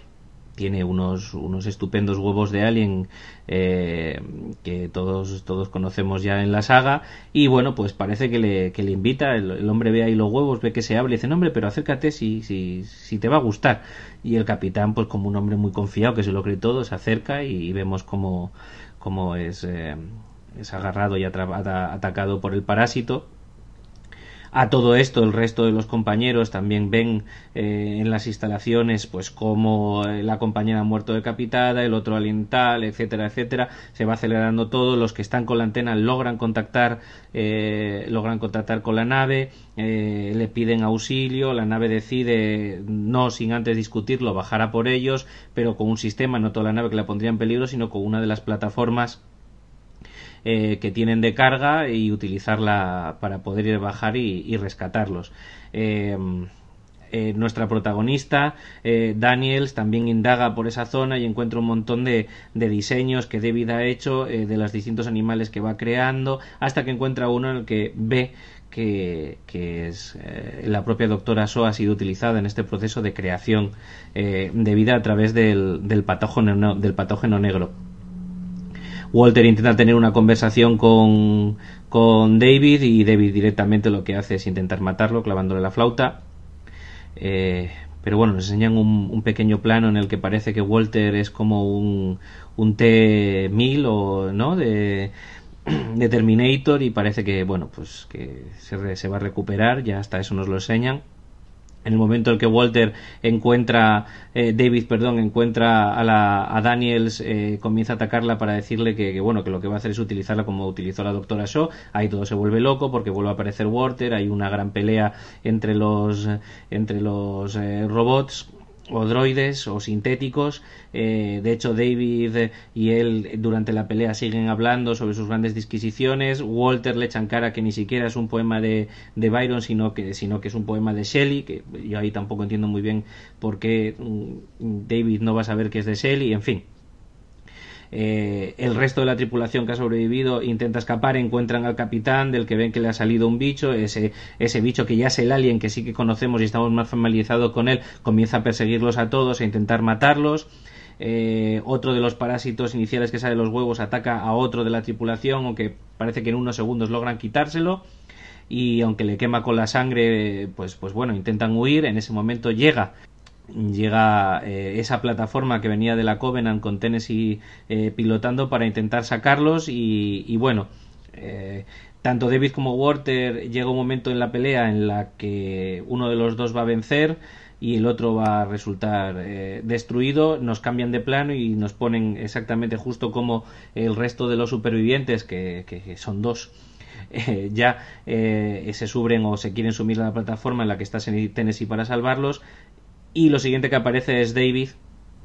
tiene unos, unos estupendos huevos de alien eh, que todos, todos conocemos ya en la saga y bueno pues parece que le, que le invita el, hombre ve ahí los huevos ve que se habla y dice no hombre pero acércate si, si, si te va a gustar y el capitán pues como un hombre muy confiado que se lo cree todo se acerca y, vemos cómo, cómo es, eh, es agarrado y atacado por el parásito a todo esto, el resto de los compañeros también ven eh, en las instalaciones, pues como eh, la compañera ha muerto decapitada, el otro aliental, etcétera, etcétera. Se va acelerando todo. Los que están con la antena logran contactar, eh, logran contactar con la nave, le piden auxilio. La nave decide, no sin antes discutirlo, bajar a por ellos, pero con un sistema, no toda la nave que la pondría en peligro, sino con una de las plataformas eh, que tienen de carga y utilizarla para poder ir a bajar y, rescatarlos. Eh, eh, nuestra protagonista, Daniels, también indaga por esa zona y encuentra un montón de, diseños que David ha hecho de los distintos animales que va creando, hasta que encuentra uno en el que ve que, es, la propia doctora So ha sido utilizada en este proceso de creación de vida a través del, del, patógeno, del patógeno negro. Walter intenta tener una conversación con, con David y David directamente lo que hace es intentar matarlo clavándole la flauta. Eh, pero bueno, nos enseñan un, pequeño plano en el que parece que Walter es como un, un T-1000 o, ¿no? De, *clears throat* de Terminator y parece que, bueno, pues que se, se va a recuperar, ya hasta eso nos lo enseñan en el momento en que Walter encuentra eh, David perdón encuentra a, la, a Daniels eh, comienza a atacarla para decirle que, bueno que lo que va a hacer es utilizarla como utilizó la doctora Shaw. Ahí todo se vuelve loco porque vuelve a aparecer Walter. Hay una gran pelea entre los entre los eh, robots o droides o sintéticos. Eh, de hecho, David y él durante la pelea siguen hablando sobre sus grandes disquisiciones. Walter le echan cara que ni siquiera es un poema de, de Byron, sino que, sino que es un poema de Shelley, que yo ahí tampoco entiendo muy bien por qué mm, David no va a saber que es de Shelley, en fin. Eh, el resto de la tripulación que ha sobrevivido intenta escapar, encuentran al capitán del que ven que le ha salido un bicho, ese, ese bicho que ya es el alien que sí que conocemos y estamos más familiarizados con él, comienza a perseguirlos a todos, a intentar matarlos. Eh, otro de los parásitos iniciales que sale de los huevos ataca a otro de la tripulación, aunque parece que en unos segundos logran quitárselo y aunque le quema con la sangre, pues, pues bueno, intentan huir. En ese momento llega llega eh, esa plataforma que venía de la Covenant con Tennessee eh, pilotando para intentar sacarlos y, bueno eh, tanto David como Walter llega un momento en la pelea en la que uno de los dos va a vencer y el otro va a resultar destruido nos cambian de plano y nos ponen exactamente justo como el resto de los supervivientes que, son dos. *laughs* Ya se suben o se quieren sumir a la plataforma en la que está Tennessee para salvarlos y lo siguiente que aparece es David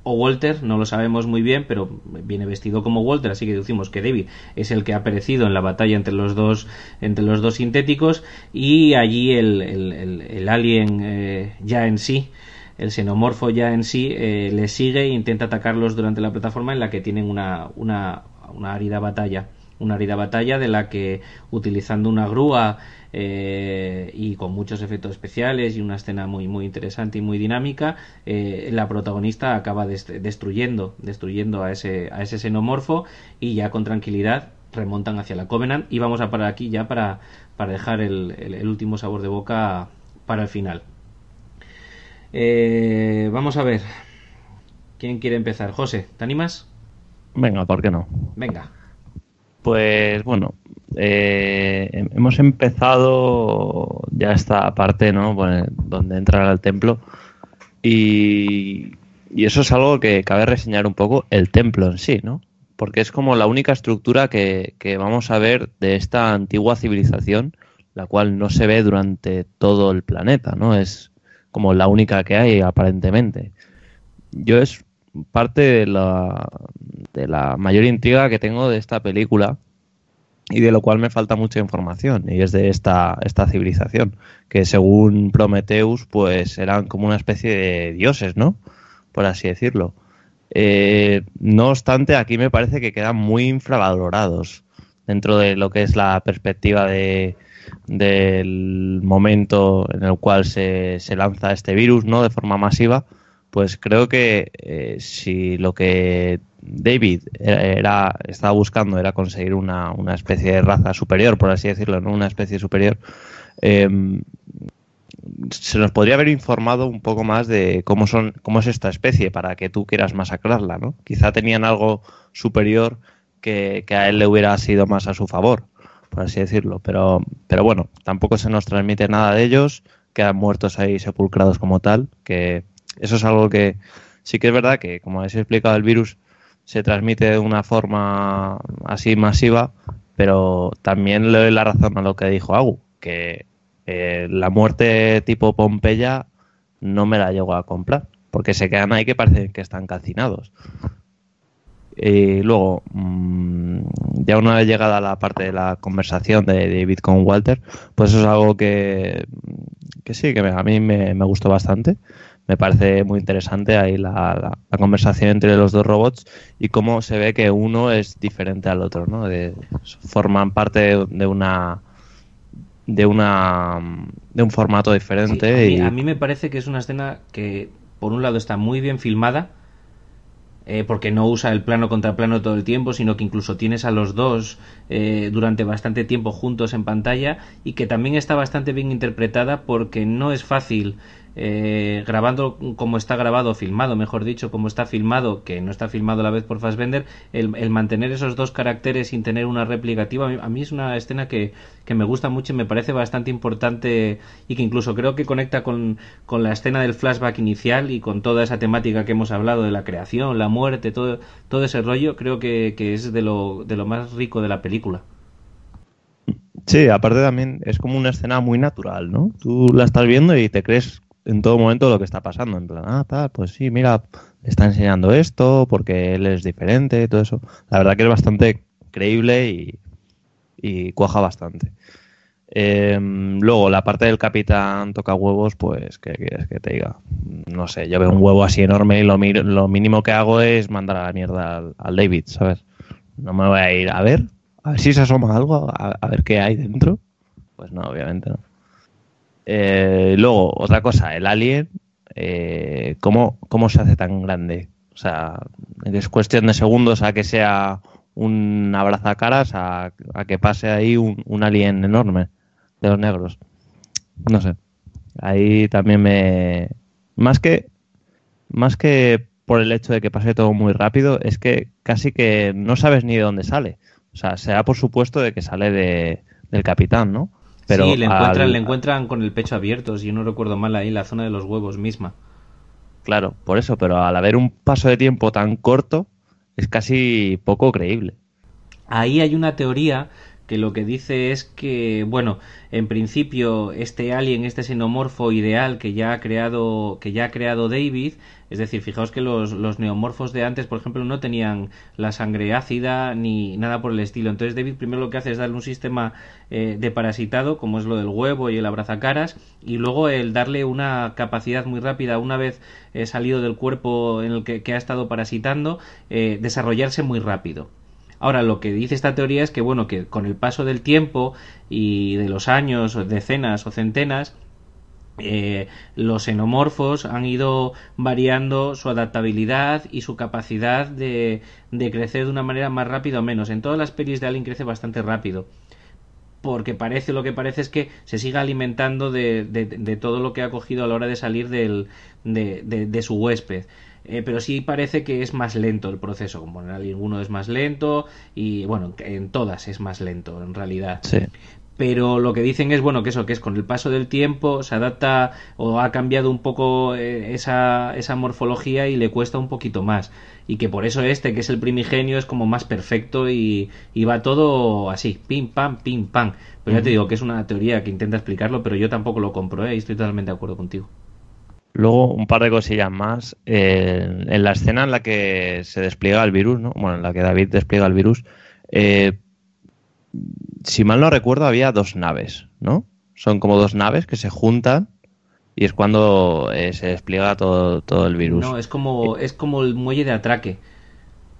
o Walter, no lo sabemos muy bien, pero viene vestido como Walter, así que decimos que David es el que ha perecido en la batalla entre los dos, entre los dos sintéticos, y allí el, el, alien eh, ya en sí, el xenomorfo ya en sí, eh, le sigue e intenta atacarlos durante la plataforma en la que tienen una, una, una árida batalla. Una árida batalla de la que, utilizando una grúa eh, y con muchos efectos especiales y una escena muy muy interesante y muy dinámica eh, la protagonista acaba destruyendo destruyendo a ese a ese xenomorfo y ya con tranquilidad remontan hacia la Covenant. Y vamos a parar aquí ya para, para dejar el, el, último sabor de boca para el final. Eh, vamos a ver. Quién quiere empezar José ¿te animas? venga ¿por qué no? venga pues bueno, eh, hemos empezado ya esta parte, ¿no? donde entrar al templo. Y, eso es algo que cabe reseñar un poco el templo en sí, ¿no? Porque es como la única estructura que, vamos a ver de esta antigua civilización, la cual no se ve durante todo el planeta, ¿no? Es como la única que hay aparentemente. Yo es parte de la, de la mayor intriga que tengo de esta película y de lo cual me falta mucha información y es de esta, esta civilización que según Prometheus pues eran como una especie de dioses, ¿no? Por así decirlo. Eh, no obstante, aquí me parece que quedan muy infravalorados dentro de lo que es la perspectiva de, del momento en el cual se, se lanza este virus, ¿no? De forma masiva, pues creo que eh, si lo que David era, estaba buscando era conseguir una, una, especie de raza superior, por así decirlo, no una especie superior, em, se nos podría haber informado un poco más de cómo son, cómo es esta especie para que tú quieras masacrarla, ¿no? Quizá tenían algo superior que, que a él le hubiera sido más a su favor, por así decirlo. Pero, pero bueno, tampoco se nos transmite nada de ellos, quedan muertos ahí sepulcrados como tal, que eso es algo que sí que es verdad que, como habéis explicado, el virus se transmite de una forma así masiva, pero también le doy la razón a lo que dijo Agu, que eh, la muerte tipo Pompeya no me la llego a comprar, porque se quedan ahí que parecen que están calcinados. Y luego, mmm, ya una vez llegada la parte de la conversación de David con Walter, pues eso es algo que, que sí, que a mí me, me gustó bastante me parece muy interesante ahí la, la, conversación entre los dos robots y cómo se ve que uno es diferente al otro, ¿no? De, forman parte de, de, una de una de un formato diferente. Sí, a, mí, y... a, mí, me parece que es una escena que por un lado está muy bien filmada eh, porque no usa el plano contra plano todo el tiempo, sino que incluso tienes a los dos eh, durante bastante tiempo juntos en pantalla y que también está bastante bien interpretada porque no es fácil eh, grabando como está grabado, filmado, mejor dicho, como está filmado, que no está filmado a la vez por Fassbender, el, el mantener esos dos caracteres sin tener una réplica activa, a mí, a mí es una escena que, que, me gusta mucho y me parece bastante importante y que incluso creo que conecta con, con, la escena del flashback inicial y con toda esa temática que hemos hablado de la creación, la muerte, todo, todo ese rollo, creo que, que es de lo, de lo más rico de la película. Sí, aparte también es como una escena muy natural, ¿no? Tú la estás viendo y te crees en todo momento lo que está pasando. En plan, ah, tal, pues sí, mira, le está enseñando esto porque él es diferente, todo eso. La verdad que es bastante creíble y, y cuaja bastante. Eh, luego, la parte del capitán toca huevos, pues, ¿qué quieres que te diga? No sé, yo veo un huevo así enorme y lo, lo mínimo que hago es mandar a la mierda al, David, ¿sabes? No me voy a ir a ver, a ver si se asoma algo, a ver qué hay dentro. Pues no, obviamente no. Eh, luego, otra cosa, el alien, eh, ¿cómo, ¿cómo se hace tan grande? O sea, es cuestión de segundos a que sea un abrazacaras a, a que pase ahí un, alien enorme de los negros. No sé. Ahí también me. Más que. Más que por el hecho de que pase todo muy rápido, es que casi que no sabes ni de dónde sale. O sea, se da por supuesto de que sale de, del capitán, ¿no? Pero sí, le encuentran, al... le encuentran con el pecho abierto, si no recuerdo mal, ahí la zona de los huevos misma. Claro, por eso, pero al haber un paso de tiempo tan corto, es casi poco creíble. Ahí hay una teoría que lo que dice es que, bueno, en principio este alien, este xenomorfo ideal que ya ha creado, que ya ha creado David, es decir, fijaos que los, los, neomorfos de antes, por ejemplo, no tenían la sangre ácida ni nada por el estilo. Entonces David primero lo que hace es darle un sistema eh, de parasitado, como es lo del huevo y el abrazacaras, y luego el darle una capacidad muy rápida, una vez eh, salido del cuerpo en el que, ha estado parasitando, eh, desarrollarse muy rápido. Ahora, lo que dice esta teoría es que, bueno, que con el paso del tiempo y de los años, decenas o centenas, eh, los xenomorfos han ido variando su adaptabilidad y su capacidad de, crecer de una manera más rápida o menos. En todas las pelis de Alien crece bastante rápido. Porque parece, lo que parece es que se siga alimentando de, de, de todo lo que ha cogido a la hora de salir del, de, su huésped. Eh, pero sí parece que es más lento el proceso. Como en Alien 1 es más lento y bueno, en todas es más lento en realidad. Sí pero lo que dicen es bueno que eso que es con el paso del tiempo se adapta o ha cambiado un poco eh, esa, esa morfología y le cuesta un poquito más y que por eso este que es el primigenio es como más perfecto y, y va todo así pim pam pim pam pero ya te digo que es una teoría que intenta explicarlo pero yo tampoco lo compro ¿eh? y estoy totalmente de acuerdo contigo Luego, un par de cosillas más. Eh, en la escena en la que se despliega el virus, ¿no? Bueno, en la que David despliega el virus, eh, si mal no recuerdo, había dos naves, ¿no? Son como dos naves que se juntan y es cuando eh, se despliega todo, todo, el virus. No, es como, es como el muelle de atraque,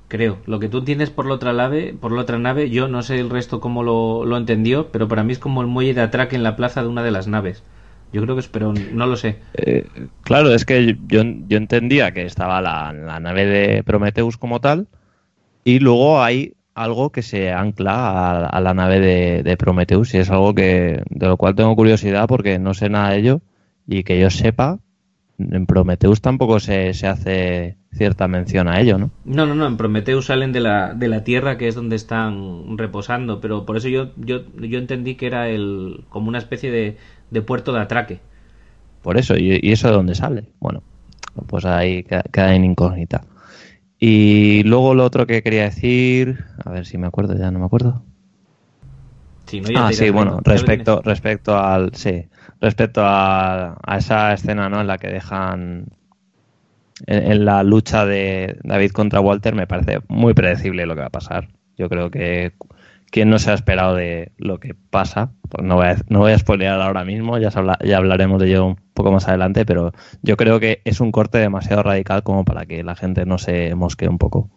creo. Lo que tú entiendes por la otra nave, por la otra nave, yo no sé el resto cómo lo, lo entendió, pero para mí es como el muelle de atraque en la plaza de una de las naves. Yo creo que es, pero no lo sé. Eh, claro, es que yo, yo entendía que estaba la, nave de Prometheus como tal, y luego hay algo que se ancla a, la nave de, de, Prometheus, y es algo que de lo cual tengo curiosidad porque no sé nada de ello, y que yo sepa, en Prometheus tampoco se, se hace cierta mención a ello, ¿no? No, no, no, en Prometheus salen de la, de la Tierra, que es donde están reposando, pero por eso yo, yo, yo entendí que era el, como una especie de, de puerto de atraque. Por eso, ¿y, eso de dónde sale? Bueno, pues ahí queda, en incógnita. Y luego lo otro que quería decir, a ver si me acuerdo, ya no me acuerdo. ah, sí, bueno, respecto, respecto al, sí, respecto a, a, esa escena, ¿no? En la que dejan en, la lucha de David contra Walter, me parece muy predecible lo que va a pasar. Yo creo que quien no se ha esperado de lo que pasa, pues no voy a, no voy a spoilear ahora mismo, ya, ya hablaremos de ello un poco más adelante, pero yo creo que es un corte demasiado radical como para que la gente no se mosquee un poco.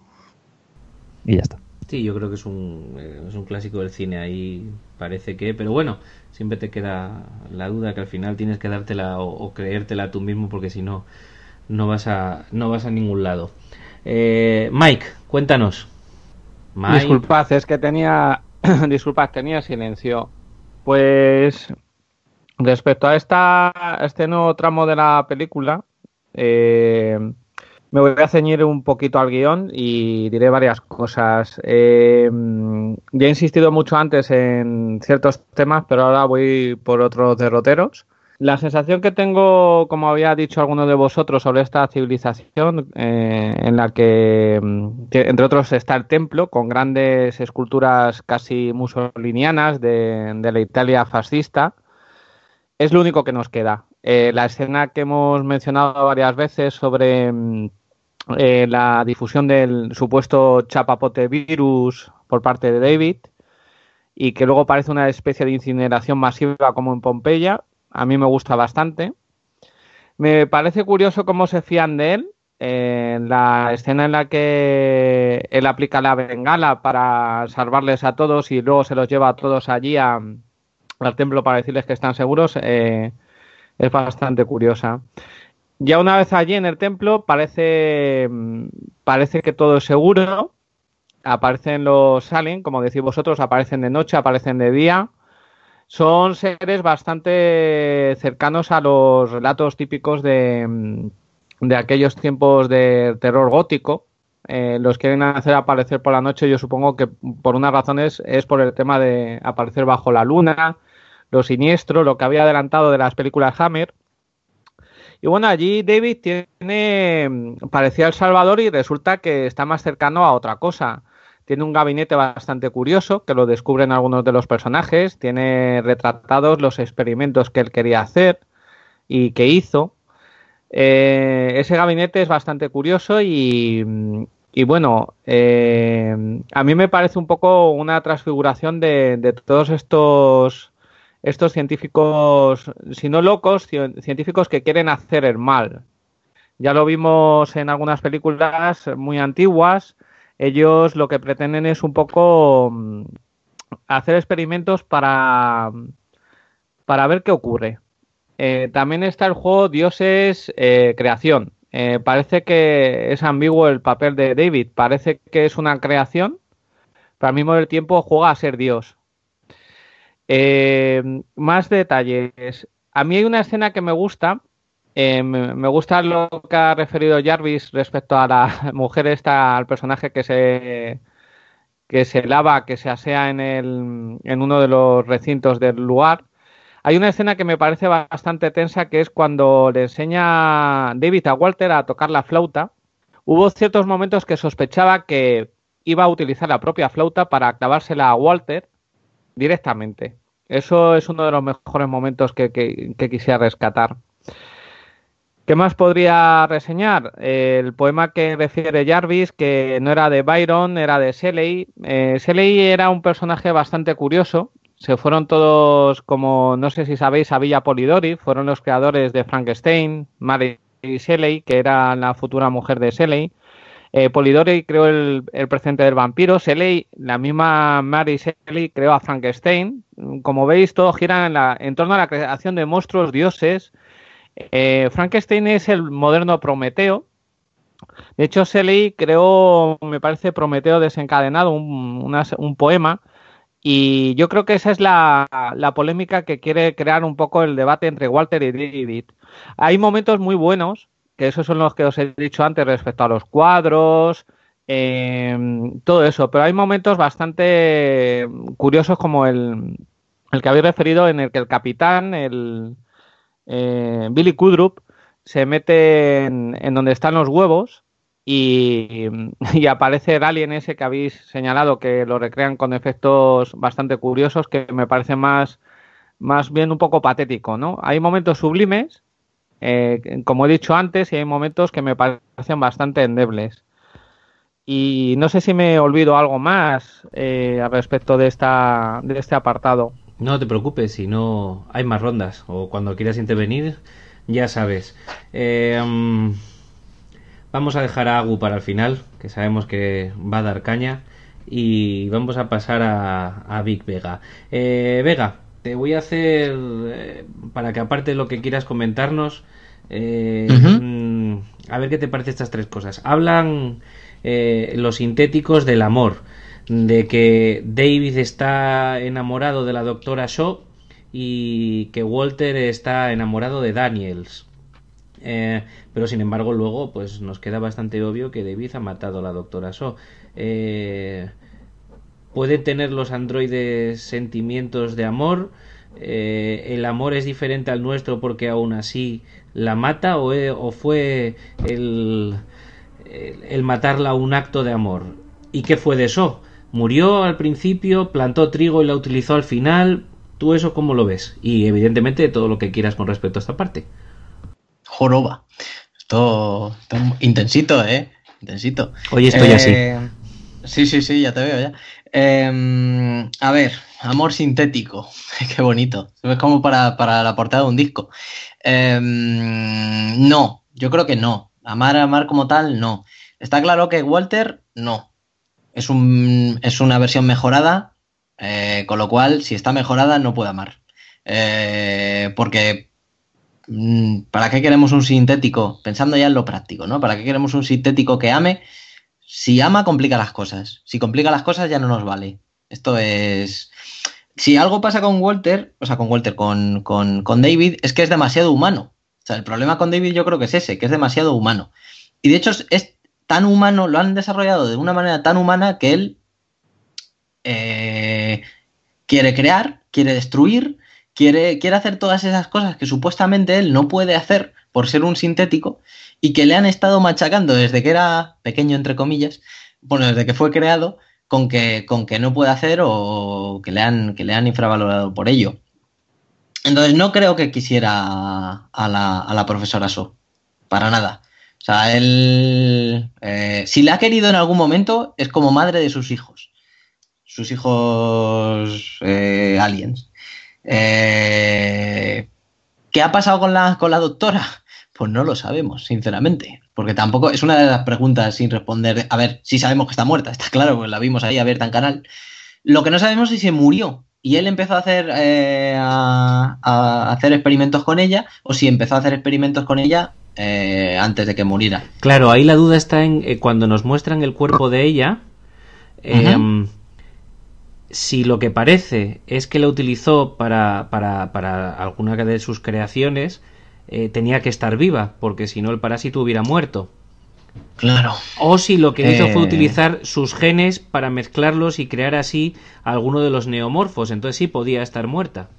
Y ya está. Sí, yo creo que es un, eh, es un clásico del cine, ahí parece que, pero bueno, siempre te queda la duda que al final tienes que dártela o, creértela tú mismo porque si no, no vas a, no vas a ningún lado. Eh, Mike, cuéntanos. Disculpad, es que tenía. *coughs* disculpad, tenía silencio. Pues. Respecto a esta, este nuevo tramo de la película, eh, me voy a ceñir un poquito al guion y diré varias cosas. Eh, ya he insistido mucho antes en ciertos temas, pero ahora voy por otros derroteros. La sensación que tengo, como había dicho alguno de vosotros, sobre esta civilización, eh, en la que, entre otros, está el templo, con grandes esculturas casi musolinianas de, la Italia fascista, es lo único que nos queda. Eh, la escena que hemos mencionado varias veces sobre eh, la difusión del supuesto chapapote virus por parte de David y que luego parece una especie de incineración masiva como en Pompeya, a mí me gusta bastante. Me parece curioso cómo se fían de él. en la escena en la que él aplica la bengala para salvarles a todos y luego se los lleva a todos allí al templo para decirles que están seguros, eh, es bastante curiosa. Ya una vez allí en el templo parece, parece que todo es seguro. Aparecen los aliens, como decís vosotros, aparecen de noche, aparecen de día son seres bastante cercanos a los relatos típicos de, de aquellos tiempos de terror gótico. Eh, los quieren hacer aparecer por la noche, yo supongo que por unas razones es por el tema de aparecer bajo la luna, lo siniestro, lo que había adelantado de las películas Hammer. Y bueno, allí David tiene, parecía El Salvador y resulta que está más cercano a otra cosa. Tiene un gabinete bastante curioso que lo descubren algunos de los personajes. Tiene retratados los experimentos que él quería hacer y que hizo. Eh, ese gabinete es bastante curioso y, bueno, eh, a mí me parece un poco una transfiguración de, todos estos, estos científicos, si no locos, científicos que quieren hacer el mal. Ya lo vimos en algunas películas muy antiguas ellos lo que pretenden es un poco mm, hacer experimentos para, para ver qué ocurre. Eh, también está el juego Dioses eh, Creación. Eh, parece que es ambiguo el papel de David. Parece que es una creación, pero al mismo tiempo juega a ser Dios. más detalles. A mí hay una escena que me gusta eh, me gusta lo que ha referido Jarvis respecto a la *laughs* mujer esta, al personaje que se que se lava, que se asea en, el, en uno de los recintos del lugar. Hay una escena que me parece bastante tensa, que es cuando le enseña David a Walter a tocar la flauta. Hubo ciertos momentos que sospechaba que iba a utilizar la propia flauta para clavársela a Walter directamente. Eso es uno de los mejores momentos que, que quisiera rescatar. ¿Qué más podría reseñar? el poema que refiere Jarvis, que no era de Byron, era de Shelley. Eh, Shelley era un personaje bastante curioso. Se fueron todos, como no sé si sabéis, a Villa Polidori. Fueron los creadores de Frankenstein, Mary Shelley, que era la futura mujer de Shelley. Eh, Polidori creó el, el presente del vampiro. Shelley, la misma Mary Shelley, creó a Frankenstein. Como veis, todo gira en, la, en torno a la creación de monstruos, dioses. Eh, Frankenstein es el moderno Prometeo. De hecho, Shelley creó, me parece, Prometeo desencadenado, un, poema. Y yo creo que esa es la, la polémica que quiere crear un poco el debate entre Walter y David. Hay momentos muy buenos, que esos son los que os he dicho antes respecto a los cuadros, eh, todo eso, pero hay momentos bastante curiosos como el, el que habéis referido en el que el capitán, el eh, Billy Kudrup, se mete en, donde están los huevos *laughs* y, aparece el alien ese que habéis señalado que lo recrean con efectos bastante curiosos que me parece más, más bien un poco patético, ¿no? Hay momentos sublimes, eh, como he dicho antes, y hay momentos que me parecen bastante endebles. Y no sé si me olvido algo más eh, respecto de, esta, de este apartado. No te preocupes, si no hay más rondas o cuando quieras intervenir, ya sabes. Eh, vamos a dejar a Agu para el final, que sabemos que va a dar caña, y vamos a pasar a, a Big Vega. Eh, Vega, te voy a hacer, eh, para que aparte de lo que quieras comentarnos, eh, mm, a ver qué te parece estas tres cosas. Hablan eh, los sintéticos del amor, de que David está enamorado de la doctora Shaw y que Walter está enamorado de Daniels. Eh, pero sin embargo luego pues nos queda bastante obvio que David ha matado a la doctora Shaw. Eh, ¿Pueden tener los androides sentimientos de amor? Eh, ¿El amor es diferente al nuestro porque aún así la mata? ¿O, e- o fue el, el, el matarla un acto de amor? ¿Y qué fue de eso? ¿Murió al principio, plantó trigo y la utilizó al final? ¿Tú eso cómo lo ves? Y evidentemente todo lo que quieras con respecto a esta parte. Joroba. Esto, esto intensito, ¿eh? Intensito. Hoy estoy así. Eh, Sí, sí, sí, ya te veo ya. Eh, a ver, amor sintético. *laughs* Qué bonito. Es como para, para la portada de un disco. Eh, no, yo creo que no. Amar, amar como tal, no. Está claro que Walter, no. Es, un, es una versión mejorada, eh, con lo cual, si está mejorada, no puede amar. Eh, porque mm, ¿para qué queremos un sintético? Pensando ya en lo práctico, ¿no? ¿Para qué queremos un sintético que ame? Si ama, complica las cosas. Si complica las cosas, ya no nos vale. Esto es. Si algo pasa con Walter, o sea, con Walter, con, con, con David, es que es demasiado humano. O sea, el problema con David yo creo que es ese, que es demasiado humano. Y de hecho es, es tan humano, lo han desarrollado de una manera tan humana que él eh, quiere crear, quiere destruir, quiere, quiere hacer todas esas cosas que supuestamente él no puede hacer por ser un sintético y que le han estado machacando desde que era pequeño, entre comillas, bueno, desde que fue creado, con que, con que no puede hacer o que le, han, que le han infravalorado por ello. Entonces no creo que quisiera a la, a la profesora So, para nada. O sea, él, eh, si la ha querido en algún momento, es como madre de sus hijos. Sus hijos eh, aliens. Eh, ¿Qué ha pasado con la, con la doctora? Pues no lo sabemos, sinceramente. Porque tampoco es una de las preguntas sin responder. A ver, si sabemos que está muerta, está claro, pues la vimos ahí abierta en canal. Lo que no sabemos es si se murió y él empezó a hacer, eh, a hacer experimentos con ella o si empezó a hacer experimentos con ella eh, antes de que muriera. Claro, ahí la duda está en eh, cuando nos muestran el cuerpo de ella. eh. Si lo que parece es que la utilizó para, para, para alguna de sus creaciones, eh, tenía que estar viva, porque si no el parásito hubiera muerto. Claro. O si lo que hizo fue Eh. utilizar sus genes para mezclarlos y crear así alguno de los neomorfos. Entonces sí podía estar muerta.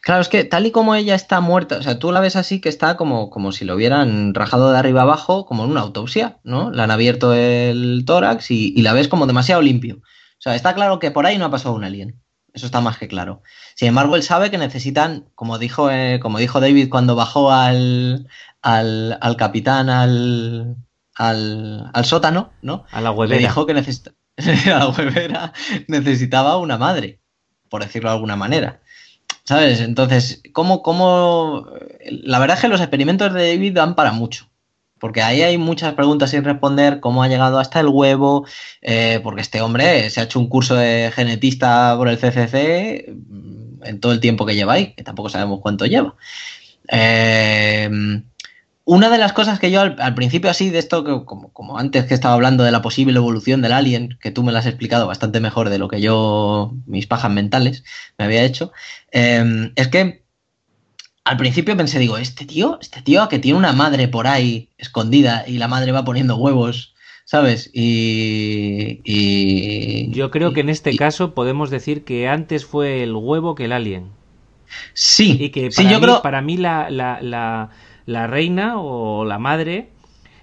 Claro, es que tal y como ella está muerta, o sea, tú la ves así que está como, como si lo hubieran rajado de arriba abajo, como en una autopsia, ¿no? Le han abierto el tórax y, y la ves como demasiado limpio. O sea, está claro que por ahí no ha pasado un alien. Eso está más que claro. Sin embargo, él sabe que necesitan, como dijo, eh, como dijo David cuando bajó al, al, al capitán al, al, al sótano, ¿no? A la Le huevera. dijo que necesita, *laughs* la huevera necesitaba una madre, por decirlo de alguna manera. ¿Sabes? Entonces, ¿cómo, cómo... La verdad es que los experimentos de David dan para mucho. Porque ahí hay muchas preguntas sin responder, cómo ha llegado hasta el huevo, eh, porque este hombre se ha hecho un curso de genetista por el CCC mm, en todo el tiempo que lleva ahí, que tampoco sabemos cuánto lleva. Eh, una de las cosas que yo al, principio así de esto, que, como, antes que estaba hablando de la posible evolución del alien, que tú me lo has explicado bastante mejor de lo que yo, mis pajas mentales, me había hecho, eh, es que al principio pensé, digo, este tío, este tío que tiene una madre por ahí escondida y la madre va poniendo huevos, ¿sabes? Y. Yo creo que en este caso podemos decir que antes fue el huevo que el alien. Sí, y que sí, para yo mí, creo. para mí la, la, la, la reina o la madre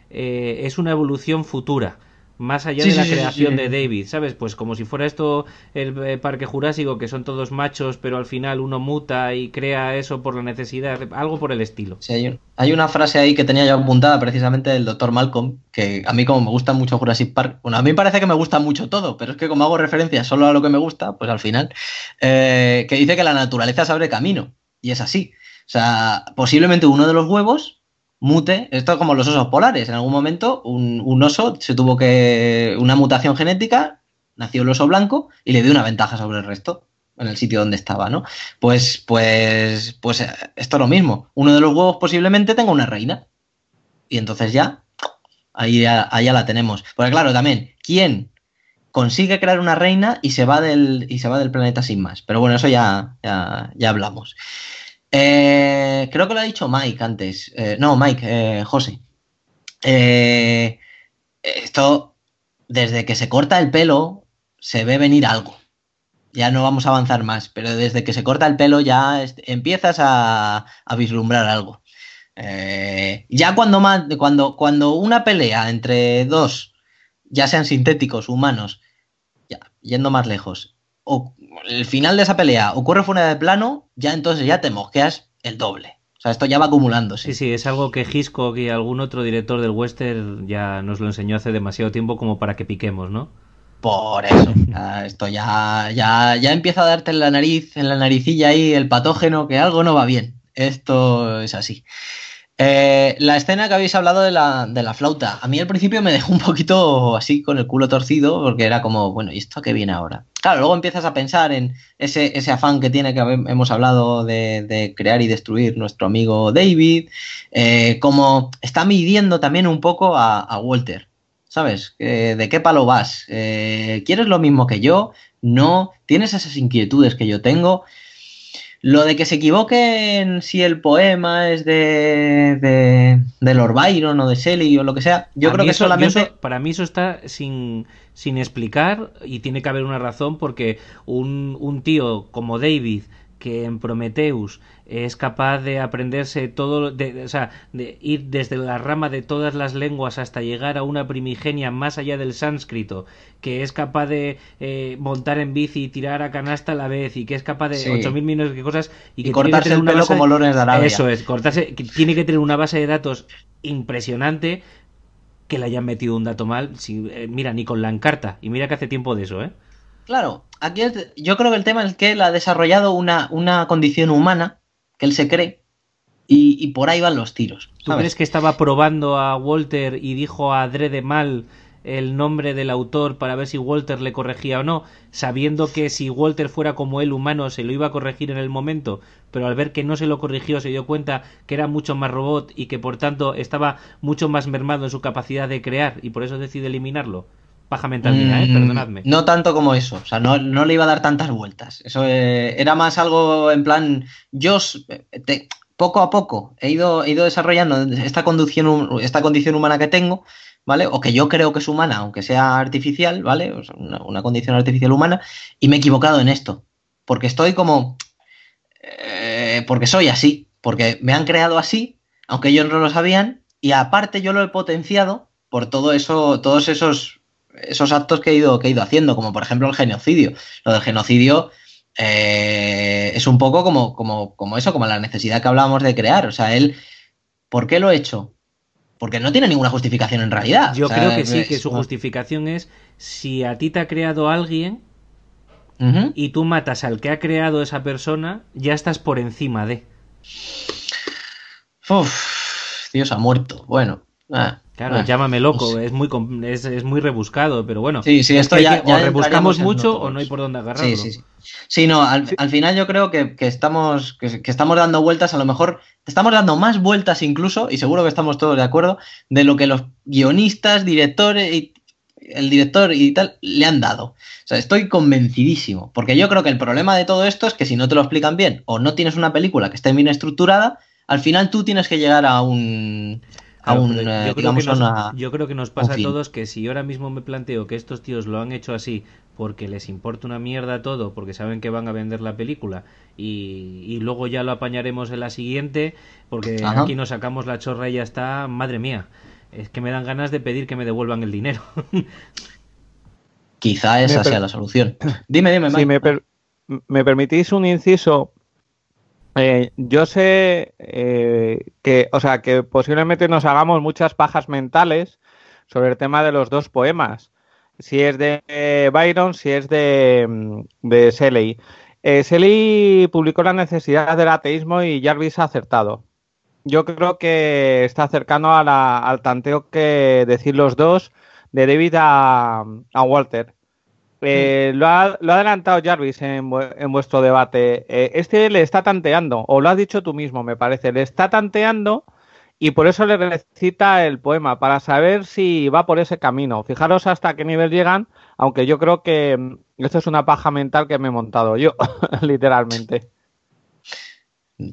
eh, es una evolución futura más allá Sí, de la sí, creación sí. de David, ¿sabes? Pues como si fuera esto el eh, parque jurásico, que son todos machos, pero al final uno muta y crea eso por la necesidad, algo por el estilo. Sí, hay, un- hay una frase ahí que tenía yo apuntada precisamente del doctor Malcolm, que a mí como me gusta mucho Jurassic Park, bueno, a mí parece que me gusta mucho todo, pero es que como hago referencia solo a lo que me gusta, pues al final, eh, que dice que la naturaleza se abre camino, y es así. O sea, posiblemente uno de los huevos mute, esto es como los osos polares, en algún momento un, un oso se tuvo que, una mutación genética, nació el oso blanco y le dio una ventaja sobre el resto en el sitio donde estaba, ¿no? Pues, pues, pues esto es lo mismo. Uno de los huevos posiblemente tenga una reina. Y entonces ya, ahí ya, ahí la tenemos. Porque claro, también, ¿quién consigue crear una reina y se va del, y se va del planeta sin más? Pero bueno, eso ya, ya, ya hablamos. Eh, creo que lo ha dicho Mike antes. Eh, no, Mike, eh, José. Eh, esto, desde que se corta el pelo, se ve venir algo ya no vamos a avanzar más, pero desde que se corta el pelo ya empiezas a, vislumbrar algo. Ya cuando, cuando, cuando una pelea entre dos, ya sean sintéticos, humanos, ya, yendo más lejos, o el final de esa pelea ocurre fuera de plano, ya entonces ya te mosqueas el doble. O sea, esto ya va acumulándose. Sí, sí, es algo que Hitchcock y algún otro director del western ya nos lo enseñó hace demasiado tiempo como para que piquemos, ¿no? Por eso, esto ya, ya, ya empieza a darte en la nariz, en la naricilla ahí el patógeno que algo no va bien. Esto es así. Eh, la escena que habéis hablado de la, de la flauta, a mí al principio me dejó un poquito así con el culo torcido, porque era como, bueno, ¿y esto qué viene ahora? Claro, luego empiezas a pensar en ese, ese afán que tiene que hemos hablado de, de crear y destruir nuestro amigo David, eh, como está midiendo también un poco a, a Walter. ¿Sabes? Eh, ¿De qué palo vas? Eh, ¿Quieres lo mismo que yo? No. ¿Tienes esas inquietudes que yo tengo? Lo de que se equivoquen si el poema es de, de, de Lord Byron o de Shelley o lo que sea, yo A creo que eso- solamente... eso- para mí eso está sin, sin explicar y tiene que haber una razón porque un, un tío como David que en Prometheus es capaz de aprenderse todo, de, o sea, de ir desde la rama de todas las lenguas hasta llegar a una primigenia más allá del sánscrito, que es capaz de eh, montar en bici y tirar a canasta a la vez y que es capaz de Sí. 8.000 millones de cosas y, Y que tiene que cortarse tener el pelo base- como Lorenz de Arabia. Eso es, cortarse, que tiene que tener una base de datos impresionante que le hayan metido un dato mal. Si, eh, mira, ni con la encarta. Y mira que hace tiempo de eso, ¿eh? Claro, aquí es- yo creo que el tema es que él ha desarrollado una, una condición humana que él se cree y, y por ahí van los tiros. ¿Tú ¿sabes? crees que estaba probando a Walter y dijo a adrede mal el nombre del autor para ver si Walter le corregía o no, sabiendo que si Walter fuera como él humano se lo iba a corregir en el momento, pero al ver que no se lo corrigió se dio cuenta que era mucho más robot y que por tanto estaba mucho más mermado en su capacidad de crear y por eso decide eliminarlo? Paja mental mía, ¿eh? Mm, Perdonadme. No tanto como eso, o sea, no, no le iba a dar tantas vueltas. Eso eh, era más algo en plan, yo te- poco a poco he ido, he ido desarrollando esta condición, esta condición humana que tengo, ¿vale? O que yo creo que es humana, aunque sea artificial, ¿vale? O sea, una, una condición artificial humana, y me he equivocado en esto. Porque estoy como... eh, porque soy así, porque me han creado así, aunque ellos no lo sabían, y aparte yo lo he potenciado por todo eso, todos esos esos actos que he ido, que he ido haciendo, como por ejemplo el genocidio. Lo del genocidio eh, es un poco como, como, como eso, como la necesidad que hablábamos de crear. O sea, él, ¿por qué lo he hecho? Porque no tiene ninguna justificación en realidad. Yo O sea, creo que sí, que su justificación es si a ti te ha creado alguien y tú matas al que ha creado esa persona, ya estás por encima de. Uf, Dios ha muerto. Bueno, Ah, Claro, ah, llámame loco, no sé. es muy es, es muy rebuscado, pero bueno. Sí, sí, es esto ya- que- ya o rebuscamos mucho o no hay por dónde agarrarlo. Sí, sí, sí. Sí, no, al, al final yo creo que, que estamos, que, que estamos dando vueltas, a lo mejor estamos dando más vueltas incluso, y seguro que estamos todos de acuerdo, de lo que los guionistas, directores y el director y tal le han dado. O sea, estoy convencidísimo, porque yo creo que el problema de todo esto es que si no te lo explican bien o no tienes una película que esté bien estructurada, al final tú tienes que llegar a un... A Claro, un, pero yo, creo digamos, que nos, a una- yo creo que nos pasa a todos que si yo ahora mismo me planteo que estos tíos lo han hecho así porque les importa una mierda todo, porque saben que van a vender la película y, y luego ya lo apañaremos en la siguiente, porque Ajá. aquí nos sacamos la chorra y ya está, madre mía. Es que me dan ganas de pedir que me devuelvan el dinero. *laughs* Quizá esa Me sea la solución. *laughs* Dime, dime, Si me, per- me permitís un inciso, eh, yo sé eh, que, o sea, que posiblemente nos hagamos muchas pajas mentales sobre el tema de los dos poemas. Si es de eh, Byron, si es de, mm, de Shelley. Shelley publicó la necesidad del ateísmo y Jarvis ha acertado. Yo creo que está cercano a la- al tanteo que decir los dos de David a, a Walter. Eh, lo, ha, lo ha adelantado Jarvis en, en vuestro debate. Eh, este le está tanteando, o lo has dicho tú mismo, me parece. Le está tanteando y por eso le recita el poema, para saber si va por ese camino. Fijaros hasta qué nivel llegan, aunque yo creo que mm, esto es una paja mental que me he montado yo, *laughs* literalmente.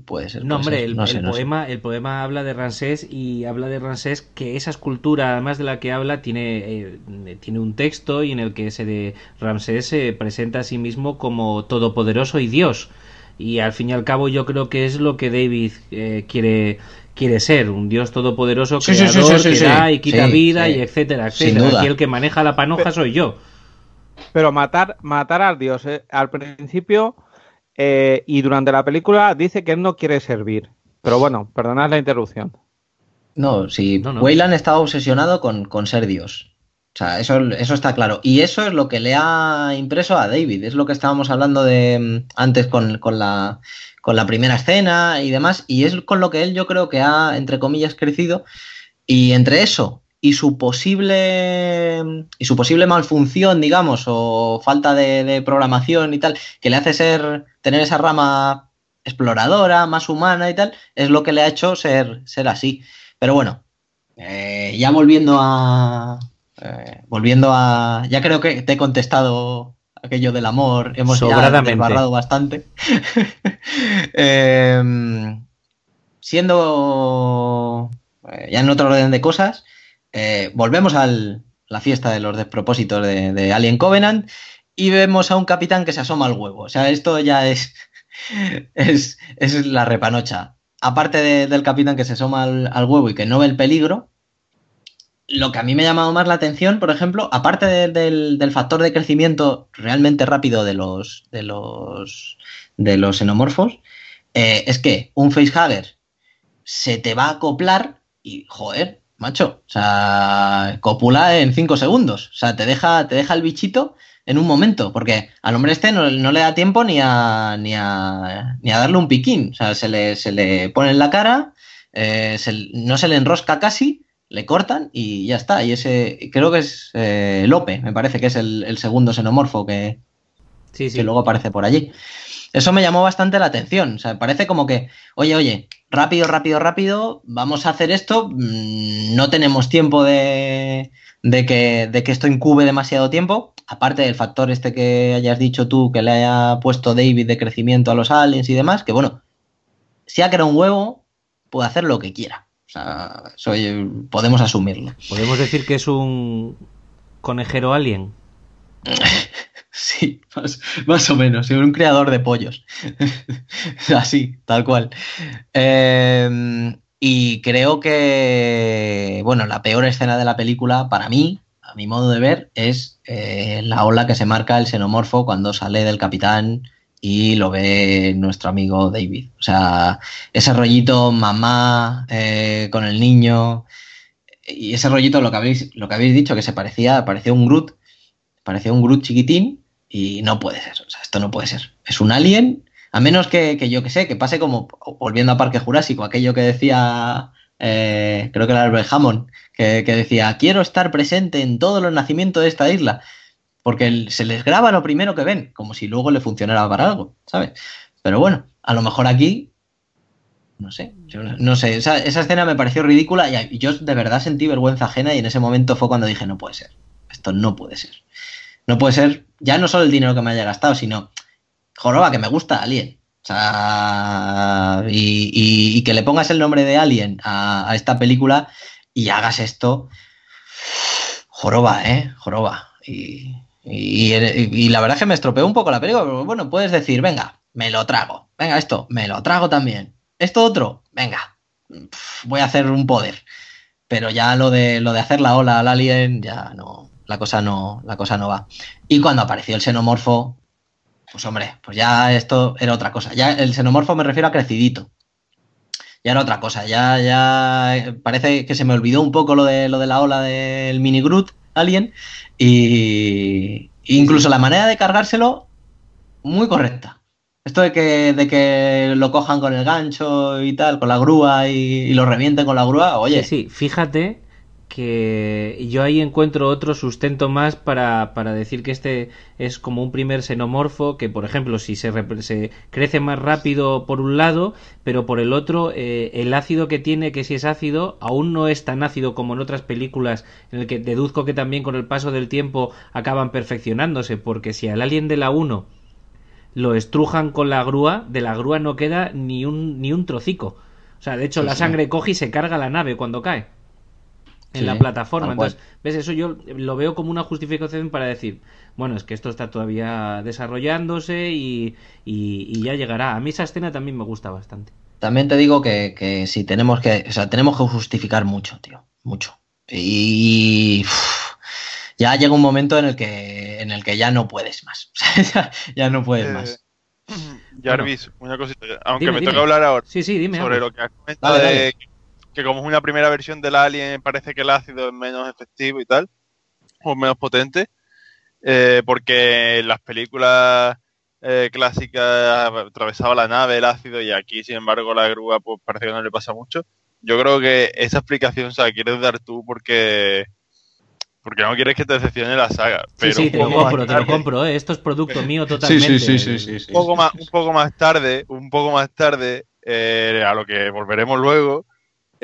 Puede ser. No, puede hombre, ser. el, No sé, el no sé. poema, el poema habla de Ramsés y habla de Ramsés que esa escultura, además de la que habla, tiene, eh, tiene un texto y en el que se de Ramsés se presenta a sí mismo como todopoderoso y Dios. Y al fin y al cabo yo creo que es lo que David eh, quiere quiere ser, un Dios todopoderoso Sí, creador sí, sí, que sí. da y quita Sí, vida sí. y etcétera, Sin etcétera. duda. Aquí el que maneja la panoja soy yo. Pero matar, matar al dios. eh, Al principio eh, y durante la película dice que él no quiere servir. Pero bueno, perdonad la interrupción. No, si No, no. Weyland estaba obsesionado con, con ser Dios. O sea, eso, eso está claro. Y eso es lo que le ha impreso a David. Es lo que estábamos hablando de mm, antes con, con la, con la primera escena y demás. Y es con lo que él yo creo que ha, entre comillas, crecido. Y entre eso y su posible y su posible malfunción, digamos, o falta de, de programación y tal, que le hace ser tener esa rama exploradora, más humana y tal, es lo que le ha hecho ser, ser así. Pero bueno, eh, ya volviendo a. eh, volviendo a. Ya creo que te he contestado aquello del amor. Hemos desbarrado bastante. *laughs* Eh, siendo. eh, ya en otro orden de cosas, eh, volvemos a la fiesta de los despropósitos de, Alien Covenant y vemos a un capitán que se asoma al huevo. O sea, esto ya es. *laughs* es, es la repanocha. Aparte de- del capitán que se asoma al, huevo y que no ve el peligro, lo que a mí me ha llamado más la atención, por ejemplo, aparte de- del, del factor de crecimiento realmente rápido de los, de los, de los xenomorfos, eh, es que un facehugger se te va a acoplar y, joder, macho, o sea, copula en 5 segundos. O sea, te deja, te deja el bichito en un momento, porque al hombre este no, no le da tiempo ni a, ni a, ni a darle un piquín. O sea, se le, se le pone en la cara, eh, se- no se le enrosca casi, le cortan y ya está. Y ese, creo que es eh, Lope, me parece que es el, el segundo xenomorfo que, Sí, sí. que luego aparece por allí. Eso me llamó bastante la atención. O sea, parece como que, oye, oye, rápido, rápido, rápido, vamos a hacer esto. mm, No tenemos tiempo de, de, que, de que esto incube demasiado tiempo. Aparte del factor este que hayas dicho tú, que le haya puesto David de crecimiento a los aliens y demás, que bueno, si ha creado un huevo, puede hacer lo que quiera. O sea, eso, oye, podemos asumirlo. Podemos decir que es un conejero alien. *laughs* Sí, más, más o menos, un creador de pollos. *laughs* Así, tal cual. Eh, y creo que, bueno, la peor escena de la película, para mí, a mi modo de ver, es eh, la ola que se marca el xenomorfo cuando sale del capitán y lo ve nuestro amigo David. O sea, ese rollito mamá eh, con el niño y ese rollito, lo que habéis, lo que habéis dicho, que se parecía, parecía un Groot, parecía un Groot chiquitín y no puede ser. O sea, esto no puede ser. Es un alien, a menos que, que yo que sé, que pase como, volviendo a Parque Jurásico, aquello que decía eh, creo que era Albert Hammond, que, que decía, quiero estar presente en todos los nacimientos de esta isla, porque se les graba lo primero que ven, como si luego le funcionara para algo, ¿sabes? Pero bueno, a lo mejor aquí, no sé, no, sé, esa, esa escena me pareció ridícula y yo de verdad sentí vergüenza ajena y en ese momento fue cuando dije, no puede ser, esto no puede ser. No puede ser, ya no solo el dinero que me haya gastado, sino, joroba, que me gusta Alien. O sea, y, que le pongas el nombre de Alien a, esta película y hagas esto, joroba, ¿eh? Joroba. Y, la verdad es que me estropeó un poco la película, pero bueno, puedes decir, venga, me lo trago. Venga, esto, me lo trago también. Esto otro, venga, voy a hacer un poder. Pero ya lo de, lo de hacer la ola al alien, ya no, la cosa no, la cosa no va. Y cuando apareció el xenomorfo, pues hombre, pues ya esto era otra cosa. Ya el xenomorfo me refiero a crecidito. Ya era otra cosa. Ya, ya parece que se me olvidó un poco lo de lo de la ola del mini Groot alien. Y incluso la manera de cargárselo, muy correcta. Esto de que, de que lo cojan con el gancho y tal, con la grúa y, y lo revienten con la grúa, oye, Sí, sí, fíjate que yo ahí encuentro otro sustento más para, para decir que este es como un primer xenomorfo que, por ejemplo, si se, se crece más rápido por un lado, pero por el otro, eh, el ácido que tiene, que si es ácido, aún no es tan ácido como en otras películas, en el que deduzco que también con el paso del tiempo acaban perfeccionándose, porque si al alien de la 1 lo estrujan con la grúa, de la grúa no queda ni un, ni un trocico. O sea, de hecho, Sí, la sí. sangre coge y se carga la nave cuando cae en Sí, la plataforma. Entonces, ¿ves? Eso yo lo veo como una justificación para decir, bueno, es que esto está todavía desarrollándose y, y- y ya llegará. A mí esa escena también me gusta bastante. También te digo que, que si tenemos que, o sea, tenemos que justificar mucho, tío, mucho. Y ya llega un momento en el que, en el que ya no puedes más. *laughs* Ya, ya no puedes Eh, más. Jarvis, una cosita. Aunque Dime, me toca hablar ahora Sí, sí, dime. sobre lo que has comentado Dale, dale. Que como es una primera versión del Alien parece que el ácido es menos efectivo y tal, o menos potente, eh, porque en las películas eh, clásicas atravesaba la nave el ácido y aquí sin embargo la grúa pues parece que no le pasa mucho. Yo creo que esa explicación se la quieres dar tú porque porque no quieres que te decepcione la saga. Sí, Pero sí, te lo compro, te lo compro. ¿eh? Esto es producto mío totalmente. un poco más, un poco más tarde, un poco más tarde, eh, a lo que volveremos luego,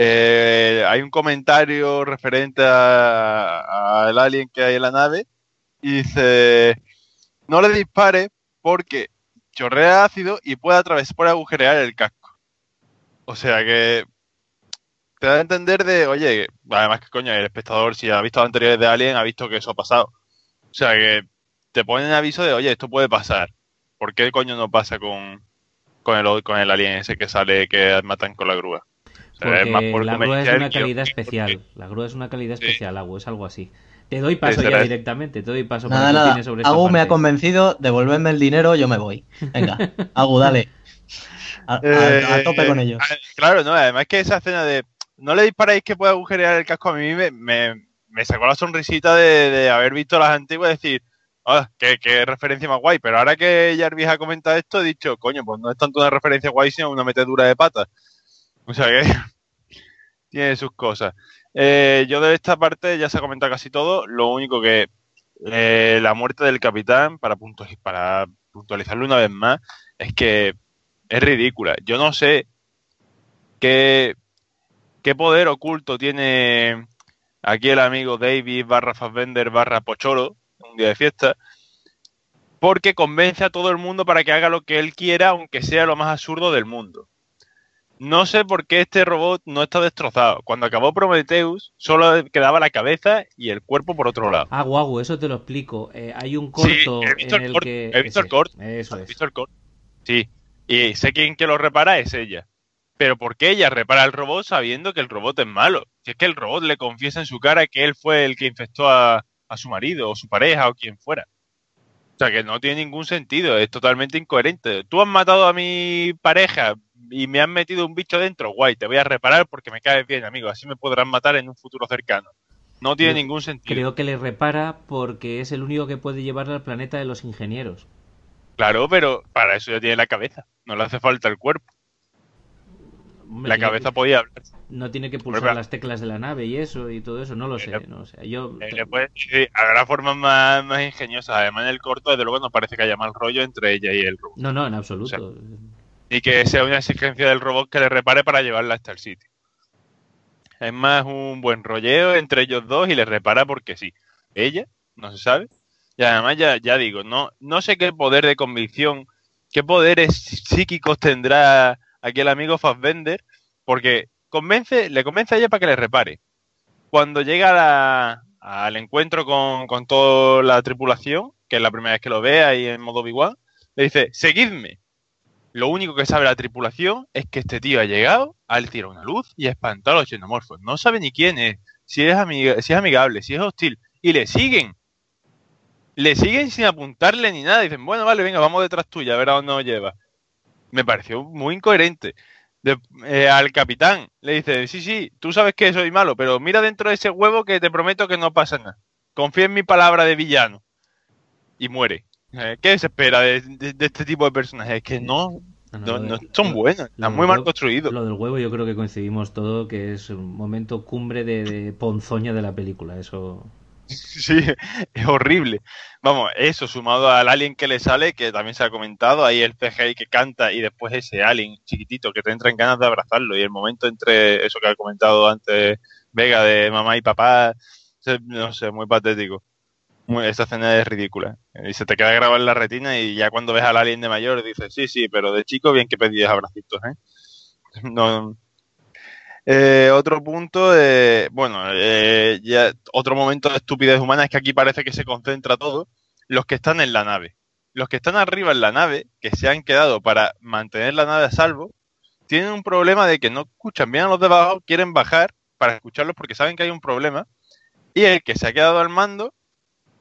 eh, hay un comentario referente al alien que hay en la nave y dice, no le dispare porque chorrea ácido y puede atravesar, puede agujerear el casco. O sea que te da a entender de, oye, además que coño, el espectador si ha visto anteriores de Alien ha visto que eso ha pasado. O sea que te ponen aviso de, oye, esto puede pasar. ¿Por qué coño no pasa con, con, el, con el alien ese que sale que matan con la grúa? Porque más la grúa es una calidad porque- especial. La grúa es una calidad Sí. especial, Agu, es algo así. Te doy paso Sí, ya directamente, te doy paso Nada, para que nada. sobre Agu me ha convencido, devolverme el dinero, yo me voy. Venga, *laughs* Agu, dale. A, a- Eh, a tope con ellos. ah, Claro, no, además que esa escena de no le disparáis que pueda agujerear el casco a mí me, me, me sacó la sonrisita de, de haber visto las antiguas y decir, ah, qué, qué referencia más guay. Pero ahora que Jarvis ha comentado esto, he dicho, coño, pues no es tanto una referencia guay, sino una metedura de pata. O sea que *laughs* tiene sus cosas. Eh, yo de esta parte ya se ha comentado casi todo. Lo único que eh, la muerte del capitán, para, para puntualizarlo una vez más, es que es ridícula. Yo no sé qué, poder oculto tiene aquí el amigo David barra Fassbender barra Pocholo, un día de fiesta, porque convence a todo el mundo para que haga lo que él quiera, aunque sea lo más absurdo del mundo. No sé por qué este robot no está destrozado. Cuando acabó Prometheus, solo quedaba la cabeza y el cuerpo por otro lado. Ah, guau, eso te lo explico. Eh, hay un Sí, corto he visto en el el corto, que... he visto el corto. Eso ¿Has es. visto el corto? Sí. Y sé quién que lo repara es ella. Pero ¿por qué ella repara el robot sabiendo que el robot es malo? Si es que el robot le confiesa en su cara que él fue el que infectó a, a su marido o su pareja o quien fuera. O sea que no tiene ningún sentido, es totalmente incoherente. Tú has matado a mi pareja y me has metido un bicho dentro, guay, te voy a reparar porque me caes bien, amigo. Así me podrán matar en un futuro cercano. No tiene Yo ningún sentido. Creo que le repara porque es el único que puede llevarle al planeta de los ingenieros. Claro, pero para eso ya tiene la cabeza. No le hace falta el cuerpo. Hombre, la cabeza que- podía hablar. No tiene que pulsar las teclas de la nave y eso y todo eso, no lo sé. Eh, No sé. Yo, Eh, le puede- sí, habrá formas más, más ingeniosas. Además, en el corto, desde luego, no parece que haya mal rollo entre ella y el robot. no, no, en absoluto. Y que sea una exigencia del robot que le repare para llevarla hasta el sitio. Es más un buen rolleo entre ellos dos y le repara porque sí. Ella, no se sabe. Y además, ya, ya digo, no, no sé qué poder de convicción, qué poderes psíquicos tendrá aquí el amigo Fassbender, porque convence, le convence a ella para que le repare. Cuando llega al encuentro con, con toda la tripulación, que es la primera vez que lo ve ahí en modo Obi-Wan, le dice, seguidme. Lo único que sabe la tripulación es que este tío ha llegado, ha tirado una luz y ha espantado a los xenomorfos. No sabe ni quién es, si es, amiga- si es amigable, si es hostil. Y le siguen. Le siguen sin apuntarle ni nada. Dicen, bueno, vale, venga, vamos detrás tuya, a ver a dónde nos lleva. Me pareció muy incoherente. De- eh, al capitán le dice, sí, sí, tú sabes que soy malo, pero mira dentro de ese huevo que te prometo que no pasa nada. Confía en mi palabra de villano. Y muere. Eh, ¿Qué se espera de, de- de este tipo de personajes? Es que no, No, no, no, son buenos, están muy mal construidos. Lo del huevo yo creo que coincidimos todo que es un momento cumbre de ponzoña de la película. Eso. Sí, es horrible. Vamos, eso sumado al alien que le sale, que también se ha comentado, ahí el CGI que canta y después ese alien chiquitito que te entra en ganas de abrazarlo y el momento entre eso que ha comentado antes Vega de mamá y papá, no sé, muy patético. Muy- esa escena es ridícula. Y se te queda grabado en la retina y ya cuando ves al alien de mayor dices, sí, sí, pero de chico bien que pedías abracitos, ¿eh? *laughs* No, eh, otro punto, eh, bueno, eh, ya otro momento de estupidez humana es que aquí parece que se concentra todo. Los que están en la nave. Los que están arriba en la nave, que se han quedado para mantener la nave a salvo, tienen un problema de que no escuchan bien a los de abajo, quieren bajar para escucharlos porque saben que hay un problema. Y el que se ha quedado al mando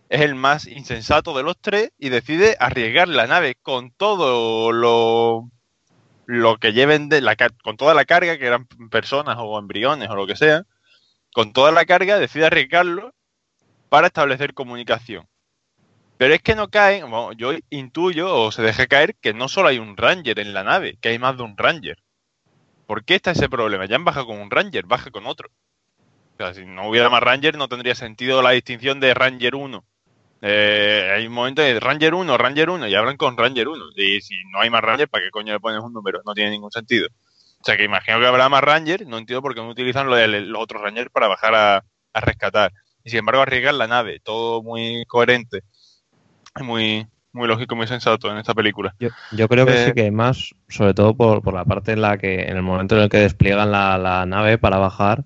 es el más insensato de los tres y decide arriesgar la nave con todo lo lo que lleven de la con toda la carga, que eran personas o embriones o lo que sea, con toda la carga decide arriesgarlo para establecer comunicación. Pero es que no caen, bueno, yo intuyo o se deja caer que no solo hay un Ranger en la nave, que hay más de un Ranger. ¿Por qué está ese problema? Ya han bajado con un Ranger, baja con otro. O sea, si no hubiera más Ranger no tendría sentido la distinción de Ranger 1. Eh, hay un momento de Ranger 1, Ranger 1 y hablan con Ranger 1. Y si no hay más Ranger, ¿para qué coño le pones un número? No tiene ningún sentido. O sea que imagino que habrá más Ranger, no entiendo por qué no utilizan lo de los otros Rangers para bajar a, a rescatar. Y sin embargo arriesgar la nave, todo muy coherente, muy, muy lógico, muy sensato en esta película. Yo, yo creo que Eh, sí que más, sobre todo por, por la parte en la que, en el momento en el que despliegan la, la nave para bajar,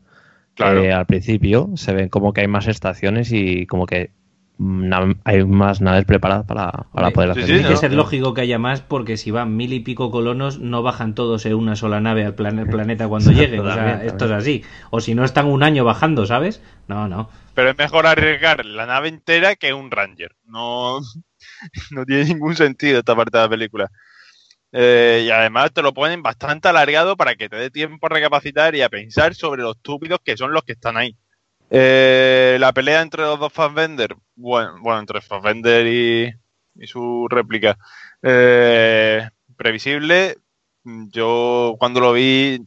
Claro. eh, al principio se ven como que hay más estaciones y como que na- hay más naves preparadas para, para poder sí, hacer sí, Tiene que ¿no? ser lógico que haya más porque si van mil y pico colonos no bajan todos en una sola nave al plan- *laughs* planeta cuando lleguen. O sea, esto es así. O si no están un año bajando, ¿sabes? No, no. Pero es mejor arriesgar la nave entera que un Ranger. No, *laughs* no tiene ningún sentido esta parte de la película. Eh, y además te lo ponen bastante alargado para que te dé tiempo a recapacitar y a pensar sobre los estúpidos que son los que están ahí. Eh, la pelea entre los dos Fassbender, bueno, bueno entre Fassbender y, y su réplica, eh, previsible. Yo cuando lo vi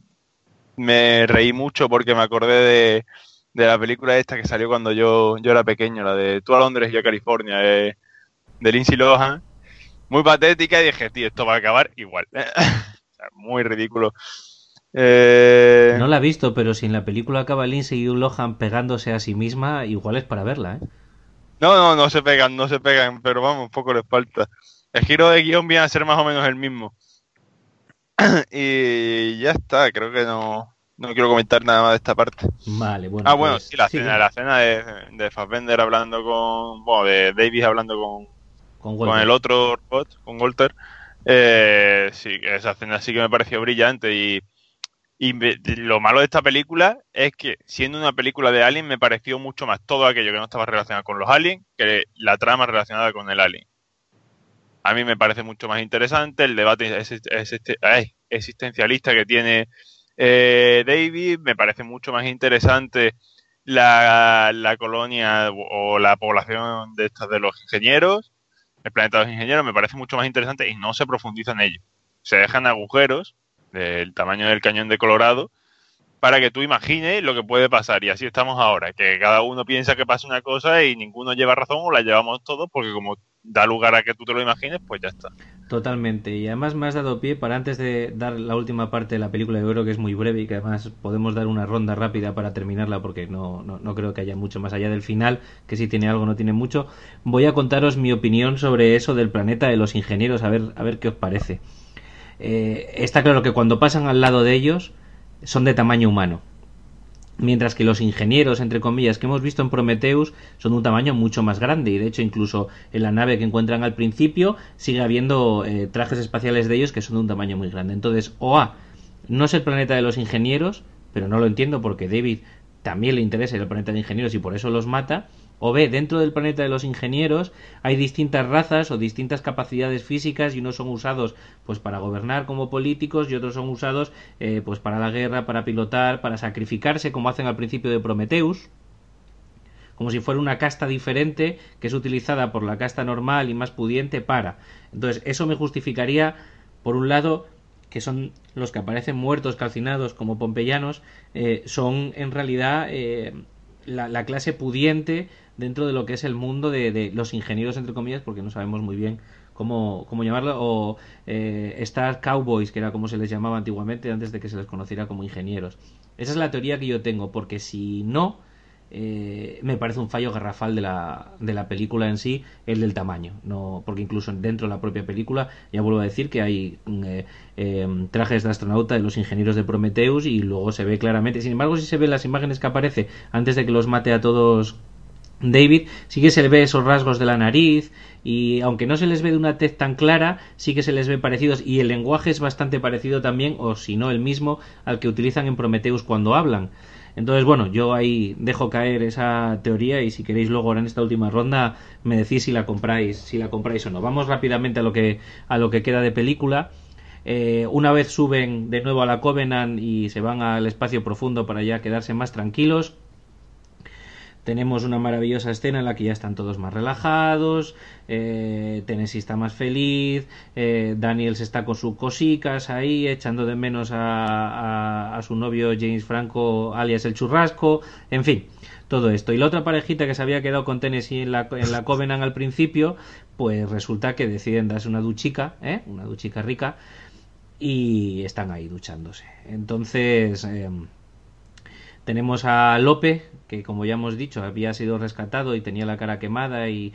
me reí mucho porque me acordé de, de la película esta que salió cuando yo, yo era pequeño, la de Tú a Londres y yo a California, de, de Lindsay Lohan. Muy patética y dije, tío, esto va a acabar igual. *laughs* Muy ridículo. Eh, No la he visto, pero si en la película acaba Lindsay Lohan pegándose a sí misma, igual es para verla, ¿eh? No, no, no se pegan, no se pegan, pero vamos, un poco les falta. El giro de guion viene a ser más o menos el mismo. *clears throat* y ya está, creo que no, no quiero comentar nada más de esta parte. Vale, bueno. ah, bueno, pues, sí, la sigue. escena, la escena de, de Fassbender hablando con. Bueno, de Davis hablando con, Con, con el otro robot, con Walter. Eh, sí, esa escena sí que me pareció brillante y, y lo malo de esta película es que siendo una película de Alien me pareció mucho más todo aquello que no estaba relacionado con los aliens que la trama relacionada con el Alien. A mí me parece mucho más interesante el debate existencialista que tiene eh, David, me parece mucho más interesante la, colonia o, o la población de estas de los ingenieros el planeta de los ingenieros me parece mucho más interesante y no se profundiza en ello. Se dejan agujeros del tamaño del cañón de Colorado, para que tú imagines lo que puede pasar. Y así estamos ahora, que cada uno piensa que pasa una cosa y ninguno lleva razón o la llevamos todos, porque como da lugar a que tú te lo imagines, pues ya está. Totalmente. Y además me has dado pie para antes de dar la última parte de la película, yo creo que es muy breve y que además podemos dar una ronda rápida para terminarla porque no, no, no creo que haya mucho más allá del final, que si tiene algo no tiene mucho. Voy a contaros mi opinión sobre eso del planeta de los ingenieros, a ver, a ver qué os parece. Eh, está claro que cuando pasan al lado de ellos son de tamaño humano. Mientras que los ingenieros, entre comillas, que hemos visto en Prometheus son de un tamaño mucho más grande. Y de hecho, incluso en la nave que encuentran al principio, sigue habiendo eh, trajes espaciales de ellos que son de un tamaño muy grande. Entonces, OA no es el planeta de los ingenieros, pero no lo entiendo porque David también le interesa el planeta de ingenieros y por eso los mata. O B, dentro del planeta de los ingenieros hay distintas razas o distintas capacidades físicas y unos son usados pues para gobernar como políticos y otros son usados eh, pues para la guerra, para pilotar, para sacrificarse como hacen al principio de Prometheus como si fuera una casta diferente que es utilizada por la casta normal y más pudiente para. Entonces, eso me justificaría, por un lado, que son los que aparecen muertos, calcinados como pompeyanos, eh, son en realidad eh, la, clase pudiente dentro de lo que es el mundo de, los ingenieros, entre comillas, porque no sabemos muy bien cómo, cómo llamarlo, o eh, Star Cowboys, que era como se les llamaba antiguamente antes de que se les conociera como ingenieros. Esa es la teoría que yo tengo, porque si no, eh, me parece un fallo garrafal de la, de la película en sí, el del tamaño. no Porque incluso dentro de la propia película, ya vuelvo a decir que hay eh, eh, trajes de astronauta de los ingenieros de Prometheus y luego se ve claramente. Sin embargo, si se ven las imágenes que aparece antes de que los mate a todos David, sí que se le ve esos rasgos de la nariz y aunque no se les ve de una tez tan clara, sí que se les ve parecidos y el lenguaje es bastante parecido también, o si no el mismo, al que utilizan en Prometheus cuando hablan. Entonces, bueno, yo ahí dejo caer esa teoría y si queréis luego ahora en esta última ronda me decís si la compráis, si la compráis o no. Vamos rápidamente a lo que a lo que queda de película. Eh, una vez suben de nuevo a la Covenant y se van al espacio profundo para ya quedarse más tranquilos, tenemos una maravillosa escena en la que ya están todos más relajados, eh, Tennessee está más feliz, eh, Daniels está con sus cosicas ahí, echando de menos a, a, a, su novio James Franco, alias el churrasco, en fin, todo esto. Y la otra parejita que se había quedado con Tennessee en la, en la Covenant al principio, pues resulta que deciden darse una duchica, ¿eh? una duchica rica, y están ahí duchándose. Entonces... Eh, tenemos a Lope, que como ya hemos dicho, había sido rescatado y tenía la cara quemada y,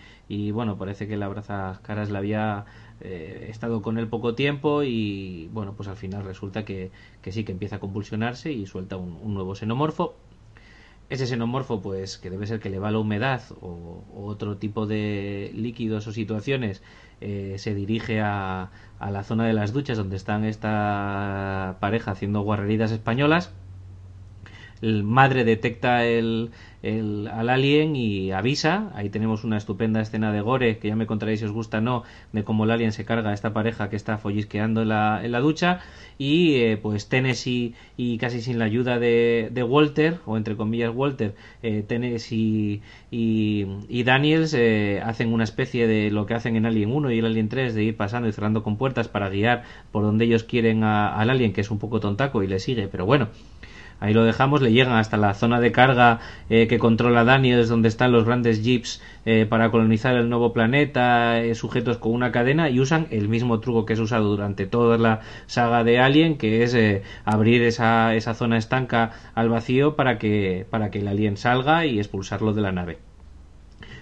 bueno, parece que la caras le había eh, estado con él poco tiempo y bueno, pues al final resulta que, que sí que empieza a convulsionarse y suelta un, nuevo xenomorfo. Ese xenomorfo, pues que debe ser que le va la humedad o, o otro tipo de líquidos o situaciones, eh, se dirige a, a la zona de las duchas donde están esta pareja haciendo guarreridas españolas el madre detecta el, el, al alien y avisa. Ahí tenemos una estupenda escena de gore, que ya me contaréis si os gusta o no, de cómo el alien se carga a esta pareja que está follisqueando en la, en la ducha. Y eh, pues Tennessee y casi sin la ayuda de, de Walter, o entre comillas Walter, eh, Tennessee y, Daniels eh, hacen una especie de lo que hacen en Alien 1 y el Alien 3, de ir pasando y cerrando con puertas para guiar por donde ellos quieren a, al alien, que es un poco tontaco y le sigue, pero bueno ahí lo dejamos, le llegan hasta la zona de carga eh, que controla Daniels, donde están los grandes jeeps eh, para colonizar el nuevo planeta, eh, sujetos con una cadena, y usan el mismo truco que es usado durante toda la saga de Alien, que es eh, abrir esa, esa zona estanca al vacío para que, para que el alien salga y expulsarlo de la nave.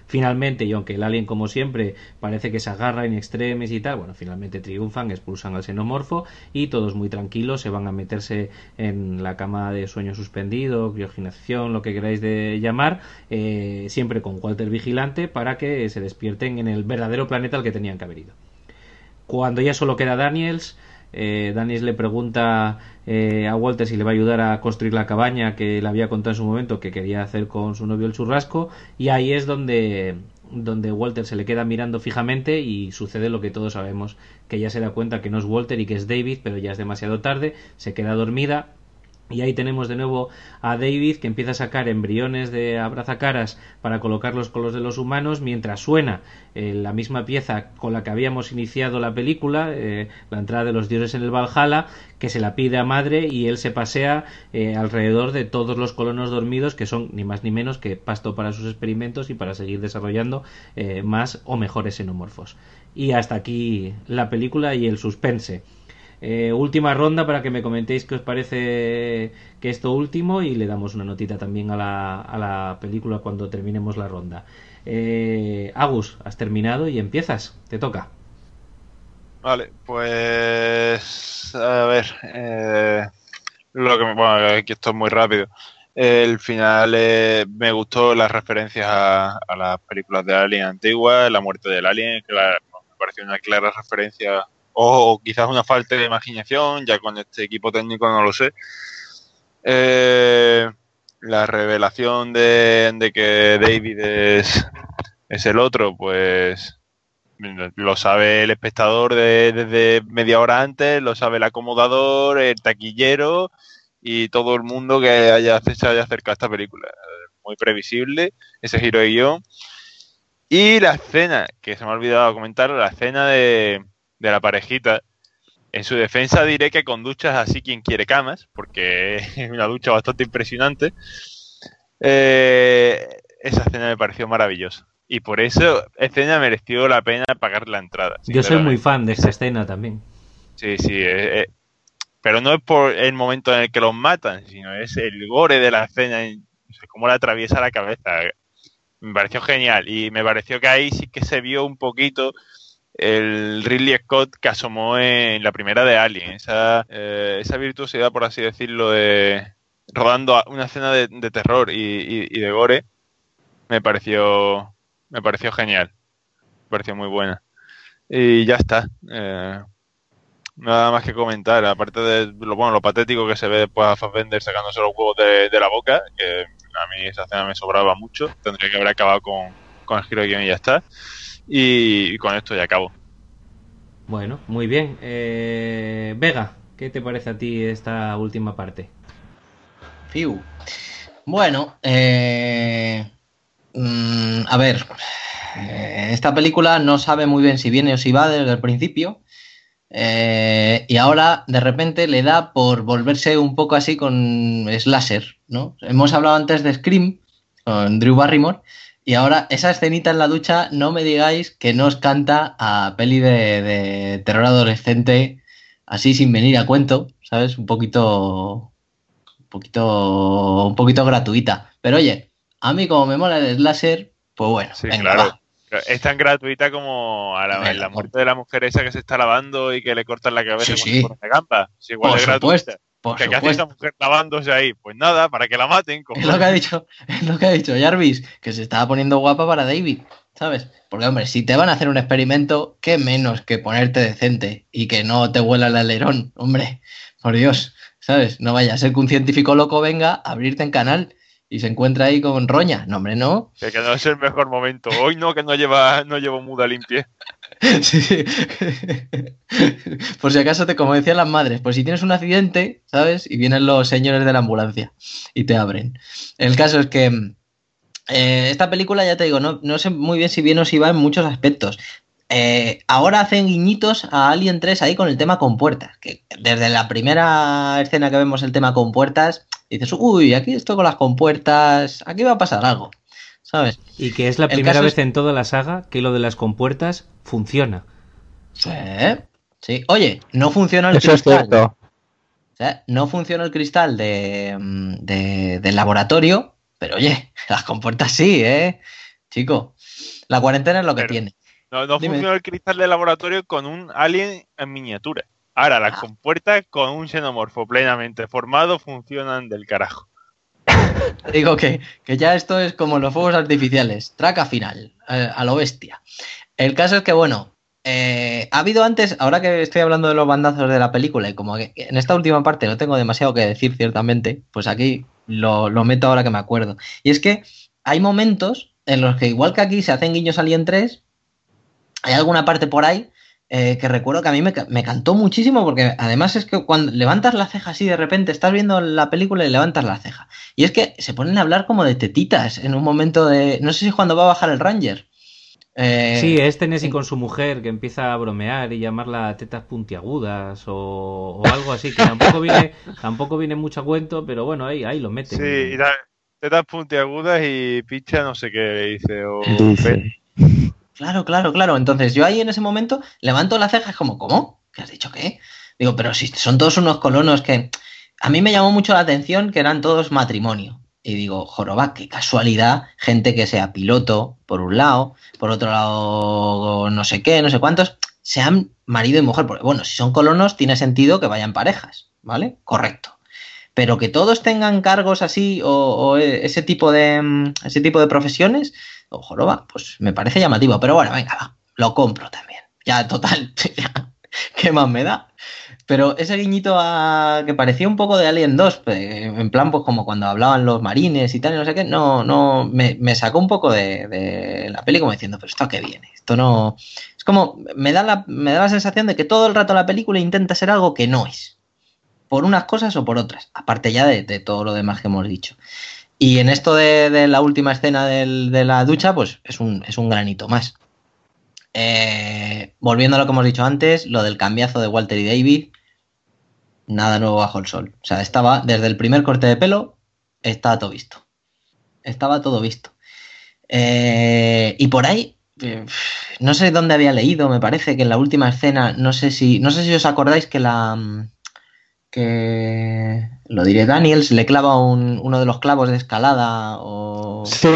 Finalmente, y aunque el alien, como siempre, parece que se agarra en extremes y tal, bueno, finalmente triunfan, expulsan al xenomorfo y todos muy tranquilos se van a meterse en la cama de sueño suspendido, criogenización, lo que queráis de llamar, eh, siempre con Walter vigilante para que se despierten en el verdadero planeta al que tenían que haber ido. Cuando ya solo queda Daniels, eh, Daniels le pregunta eh, a Walter si le va a ayudar a construir la cabaña que le había contado en su momento que quería hacer con su novio el churrasco y ahí es donde donde Walter se le queda mirando fijamente y sucede lo que todos sabemos que ella se da cuenta que no es Walter y que es David pero ya es demasiado tarde se queda dormida Y ahí tenemos de nuevo a David que empieza a sacar embriones de abrazacaras para colocarlos con los de los humanos mientras suena eh, la misma pieza con la que habíamos iniciado la película, eh, la entrada de los dioses en el Valhalla, que se la pide a madre y él se pasea eh, alrededor de todos los colonos dormidos que son ni más ni menos que pasto para sus experimentos y para seguir desarrollando más o mejores xenomorfos. Y hasta aquí la película y el suspense. Eh, última ronda para que me comentéis qué os parece que esto último y le damos una notita también a la, a la película cuando terminemos la ronda. Eh, Agus, has terminado y empiezas, te toca. Vale, pues a ver, eh, lo que bueno, aquí esto es muy rápido. El final me gustó las referencias a, las películas de Alien antiguas, la muerte del Alien, que me pareció una clara referencia o quizás una falta de imaginación, ya con este equipo técnico no lo sé. Eh, la revelación de, que David es, es, el otro, pues lo sabe el espectador desde media hora antes, lo sabe el acomodador, el taquillero y todo el mundo que haya, se haya acercado a esta película. Muy previsible ese giro de guion. Y la escena, que se me ha olvidado comentar, la escena de, de la parejita. En su defensa diré que con duchas así quien quiere camas, porque *laughs* es una ducha bastante impresionante. Eh, esa escena me pareció maravillosa. Y por eso escena mereció la pena pagar la entrada. Yo soy muy fan de esa escena también. Sí, sí. Eh, eh, pero no es por el momento en el que los matan, sino es el gore de la escena, cómo la atraviesa la cabeza. Me pareció genial. Y me pareció que ahí sí que se vio un poquito el Ridley Scott que asomó en la primera de Alien. Esa, eh, esa virtuosidad, por así decirlo, de rodando una escena de, terror y, de gore, me pareció, me pareció genial. Me pareció muy buena. Y ya está. Eh, nada más que comentar, aparte de lo bueno, lo patético que se ve después a Fassbender sacándose los huevos de, la boca, que a mí esa escena me sobraba mucho, tendría que haber acabado con, con el giro de y ya está. Y, con esto ya acabo. Bueno, muy bien. Eh, Vega, ¿qué te parece a ti esta última parte? Fiu. Bueno, eh, mm, a ver, eh, esta película no sabe muy bien si viene o si va desde el principio. y ahora de repente le da por volverse un poco así con slasher, ¿no? Hemos hablado antes de Scream con Drew Barrymore y ahora, esa escenita en la ducha, no me digáis que no os canta a peli de, terror adolescente, así sin venir a cuento, ¿sabes? Un poquito. Un poquito. Un poquito gratuita. Pero oye, a mí como me mola el slasher, pues bueno. Sí, claro. Es tan gratuita como a la, muerte de la mujer esa que se está lavando y que le cortan la cabeza sí, con una gamba. igual Por de gratuita. ¿Qué, hace esa mujer lavándose ahí? Pues nada, para que la maten. Es lo que ha dicho, es lo que ha dicho Jarvis, que se estaba poniendo guapa para David, ¿sabes? Porque, hombre, si te van a hacer un experimento, qué menos que ponerte decente y que no te huela el alerón, hombre, por Dios, ¿sabes? No vaya a ser que un científico loco venga a abrirte en canal y se encuentra ahí con roña. No, hombre, no. Que, no es el mejor momento. Hoy no, que no lleva, no llevo muda limpia. *laughs* Por si acaso te, como decían las madres, pues si tienes un accidente, ¿sabes? Y vienen los señores de la ambulancia y te abren. El caso es que eh, esta película, ya te digo, no, no, sé muy bien si viene o si va en muchos aspectos. Eh, ahora hacen guiñitos a Alien 3 ahí con el tema con puertas. Que desde la primera escena que vemos el tema con puertas, dices, uy, aquí estoy con las compuertas, aquí va a pasar algo. ¿Sabes? Y que es la primera vez en toda la saga que lo de las compuertas funciona. Sí, sí. Oye, no funciona el cristal. no funciona el cristal de, del laboratorio, pero oye, *laughs* las compuertas sí, ¿eh? Chico, la cuarentena es lo que tiene. No, no funciona el cristal del laboratorio con un alien en miniatura. Ahora, las ah. compuertas con un xenomorfo plenamente formado funcionan del carajo. *laughs* Digo que, ya esto es como los fuegos artificiales, traca final, eh, a lo bestia. El caso es que, bueno, eh, ha habido antes, ahora que estoy hablando de los bandazos de la película y como que en esta última parte no tengo demasiado que decir, ciertamente, pues aquí lo, lo meto ahora que me acuerdo. Y es que hay momentos en los que, igual que aquí se hacen guiños Alien 3, hay alguna parte por ahí eh, que recuerdo que a mí me, me cantó muchísimo porque además es que cuando levantas la ceja así de repente, estás viendo la película y levantas la ceja. Y es que se ponen a hablar como de tetitas en un momento de... No sé si cuando va a bajar el Ranger. Eh, Sí, es Tennessee con su mujer que empieza a bromear y llamarla tetas puntiagudas o, o algo así, que tampoco *laughs* viene, tampoco viene mucho a cuento, pero bueno, ahí, ahí lo meten. Sí, y da- tetas puntiagudas y picha no sé qué le dice. O Dulce. Claro, claro, claro. Entonces yo ahí en ese momento levanto la ceja y es como, ¿cómo? ¿Qué has dicho qué? Digo, pero si son todos unos colonos que... A mí me llamó mucho la atención que eran todos matrimonio. Y digo, joroba, qué casualidad, gente que sea piloto, por un lado, por otro lado, no sé qué, no sé cuántos, sean marido y mujer. Porque, bueno, si son colonos, tiene sentido que vayan parejas, ¿vale? Correcto. Pero que todos tengan cargos así o, o ese tipo de mm, ese tipo de profesiones, o joroba, pues me parece llamativo. Pero bueno, venga, va, lo compro también. Ya, total, *laughs* ya, ¿qué más me da? Pero ese guiñito que parecía un poco de Alien 2, eh, en plan, pues como cuando hablaban los marines y tal, y no sé qué, no, no, me, sacó un poco de, la peli como diciendo, pero esto a qué viene, esto no. Es como, me da, la, me da la sensación de que todo el rato la película intenta ser algo que no es. Por unas cosas o por otras, aparte ya de todo lo demás que hemos dicho. Y en esto de, la última escena de la ducha, pues es un, granito más. Eh, volviendo a lo que hemos dicho antes, lo del cambiazo de Walter y David, nada nuevo bajo el sol. O sea, estaba desde el primer corte de pelo, estaba todo visto. Estaba todo visto. Eh, y por ahí, eh, no sé dónde había leído, me parece que en la última escena, no sé si, no sé si os acordáis que la que lo diré, Daniels le clava un- uno de los clavos de escalada o Sí,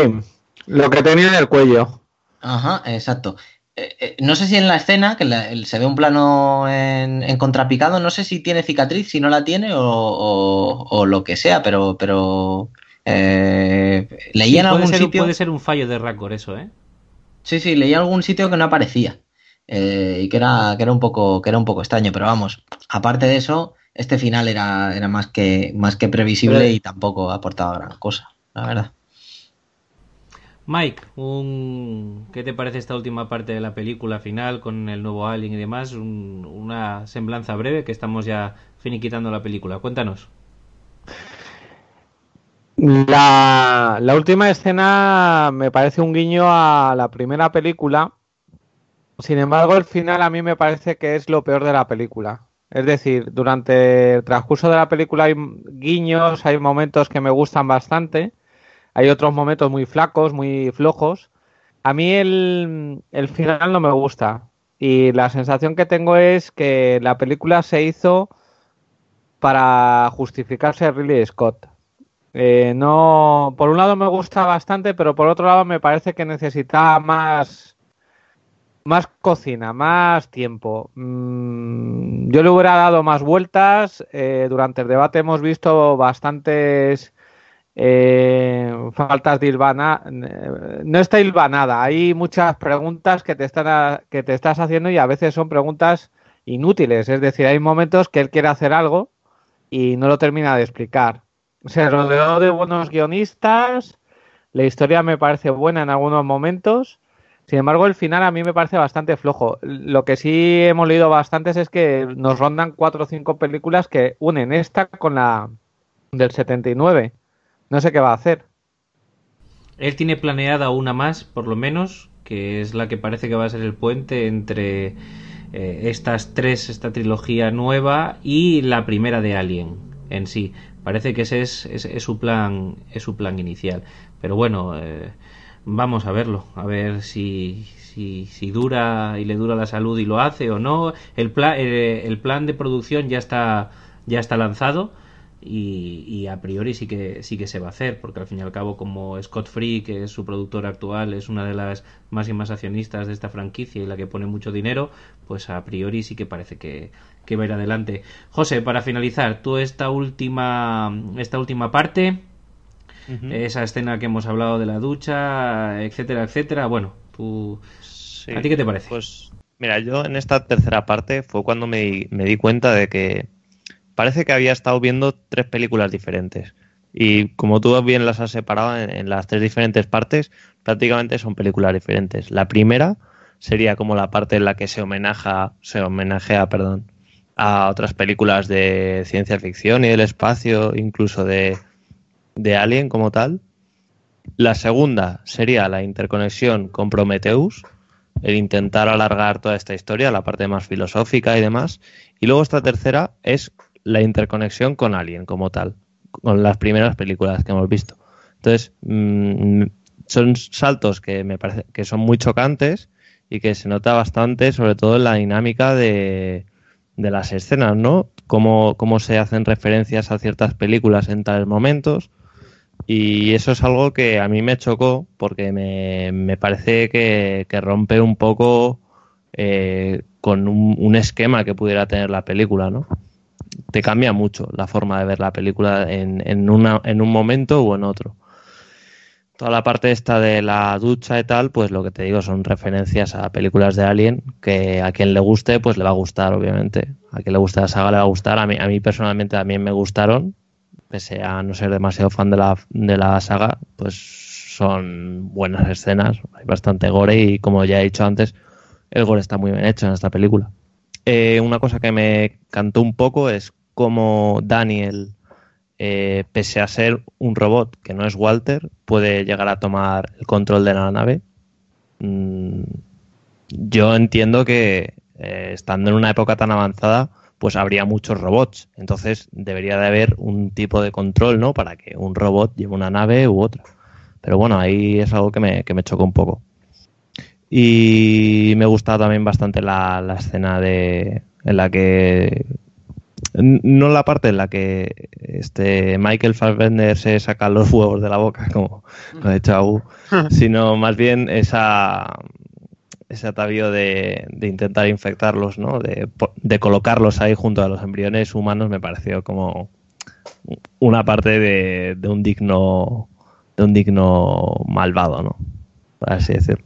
lo que tenía en el cuello. Ajá, exacto. Eh, eh, no sé si en la escena, que la- el- se ve un plano en, en contrapicado, no sé si tiene cicatriz, si no la tiene o, o- o lo que sea, pero, pero eh, leí Sí, en algún ser, sitio. puede ser un fallo de Raccord eso, ¿eh? Sí, sí, leí en algún sitio que no aparecía. eh, y que era, que era un poco, que era un poco extraño, pero vamos, aparte de eso, este final era, era más que, más que previsible Pero- y tampoco aportaba gran cosa, la verdad. Mike, un... ¿qué te parece esta última parte de la película final con el nuevo Alien y demás? Un- Una semblanza breve que estamos ya finiquitando la película. Cuéntanos. La, la última escena me parece un guiño a la primera película. Sin embargo, el final a mí me parece que es lo peor de la película. Es decir, durante el transcurso de la película hay guiños, hay momentos que me gustan bastante, hay otros momentos muy flacos, muy flojos. A mí el, el final no me gusta y la sensación que tengo es que la película se hizo para justificarse a Ridley Scott. Eh, no, por un lado me gusta bastante, pero por otro lado me parece que necesitaba más, más cocina, más tiempo. Mm, yo le hubiera dado más vueltas. eh, durante el debate hemos visto bastantes eh, faltas de hilvana. eh, No está hilvanada. Hay muchas preguntas que te están que te estás haciendo y a veces son preguntas inútiles. Es decir, hay momentos que él quiere hacer algo y no lo termina de explicar. Se rodeó de buenos guionistas, la historia me parece buena en algunos momentos, sin embargo el final a mí me parece bastante flojo. Lo que sí hemos leído bastantes es que nos rondan cuatro o cinco películas que unen esta con la del 79. No sé qué va a hacer. Él tiene planeada una más, por lo menos, que es la que parece que va a ser el puente entre eh, estas tres, esta trilogía nueva y la primera de Alien en sí. Parece que ese es, su plan, es su plan inicial. Pero bueno, eh, vamos a verlo, a ver si, si, si dura y le dura la salud y lo hace o no. El, pla- eh, el plan de producción ya está, ya está lanzado y, a priori sí que sí que se va a hacer porque al fin y al cabo como Scott Free que es su productor actual es una de las máximas accionistas de esta franquicia y la que pone mucho dinero pues a priori sí que parece que, que va a ir adelante José para finalizar tú esta última esta última parte esa escena que hemos hablado de la ducha etcétera etcétera bueno tú Sí, ¿A ti qué te parece? Pues mira, yo en esta tercera parte fue cuando me, di- me di cuenta de que parece que había estado viendo tres películas diferentes. Y como tú bien las has separado en, en las tres diferentes partes, prácticamente son películas diferentes. La primera sería como la parte en la que se homenaja, se homenajea, perdón, a otras películas de ciencia ficción y del espacio, incluso de, de Alien como tal. La segunda sería la interconexión con Prometheus, el intentar alargar toda esta historia, la parte más filosófica y demás. Y luego esta tercera es la interconexión con Alien como tal, con las primeras películas que hemos visto. Entonces, mm, son saltos que me parece que son muy chocantes y que se nota bastante, sobre todo en la dinámica de, de las escenas, ¿no? Cómo, cómo se hacen referencias a ciertas películas en tales momentos. Y eso es algo que a mí me chocó porque me, me parece que, rompe un poco eh, con un, esquema que pudiera tener la película, ¿no? Te cambia mucho la forma de ver la película en, en, una, en un momento o en otro toda la parte esta de la ducha y tal, pues lo que te digo son referencias a películas de Alien que a quien le guste, pues le va a gustar, obviamente. A quien le guste la saga le va a gustar. A mí, a mí personalmente también me gustaron, pese a no ser demasiado fan de la, de la saga, pues son buenas escenas, hay bastante gore y como ya he dicho antes, el gore está muy bien hecho en esta película. Eh, una cosa que me cantó un poco es cómo Daniel eh, pese a ser un robot que no es Walter, puede llegar a tomar el control de la nave. Mm, yo entiendo que eh, estando en una época tan avanzada, pues habría muchos robots. Entonces debería de haber un tipo de control, ¿no? Para que un robot lleve una nave u otra. Pero bueno, ahí es algo que me, que me chocó un poco. Y me gusta también bastante la, la escena de, en la que no la parte en la que este Michael Fassbender se saca los huevos de la boca, como lo ha dicho *laughs* sino más bien esa ese atavío de, intentar infectarlos, ¿no? De, colocarlos ahí junto a los embriones humanos me pareció como una parte de, un digno de un digno malvado, ¿no? Por así decirlo.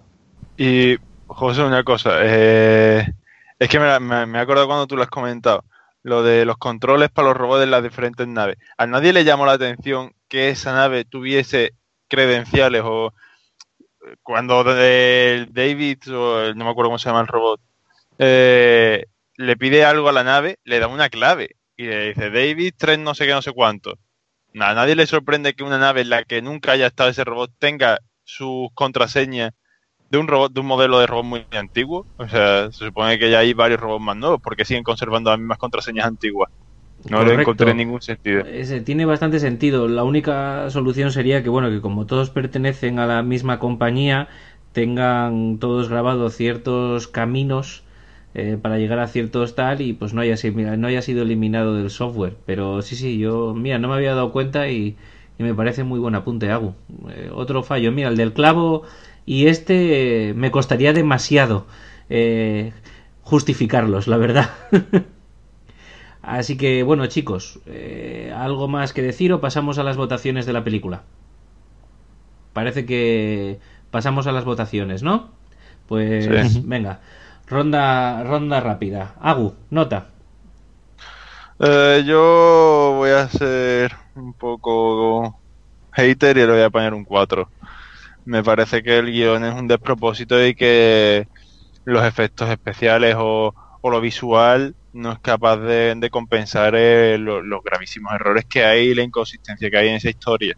Y José, una cosa, eh, es que me, me, acuerdo cuando tú lo has comentado lo de los controles para los robots de las diferentes naves. A nadie le llamó la atención que esa nave tuviese credenciales o cuando David, o no me acuerdo cómo se llama el robot, eh, le pide algo a la nave, le da una clave y le dice David 3 no sé qué, no sé cuánto. A nadie le sorprende que una nave en la que nunca haya estado ese robot tenga sus contraseñas de un robot, de un modelo de robot muy antiguo. O sea, se supone que ya hay varios robots más nuevos porque siguen conservando las mismas contraseñas antiguas. No le encontré ningún sentido. Ese, tiene bastante sentido. La única solución sería que, bueno, que como todos pertenecen a la misma compañía, tengan todos grabados ciertos caminos eh, para llegar a ciertos tal y pues no haya, no haya sido eliminado del software. Pero sí, sí, yo, mira, no me había dado cuenta y, y me parece muy buen apunte, hago. Eh, otro fallo, mira, el del clavo y este me costaría demasiado eh, justificarlos, la verdad. *laughs* Así que bueno chicos, eh, ¿algo más que decir o pasamos a las votaciones de la película? Parece que pasamos a las votaciones, ¿no? Pues sí. venga, ronda, ronda rápida. Agu, nota. Eh, yo voy a ser un poco hater y le voy a poner un 4 me parece que el guion es un despropósito y que los efectos especiales o, o lo visual no es capaz de, de compensar el, los gravísimos errores que hay y la inconsistencia que hay en esa historia.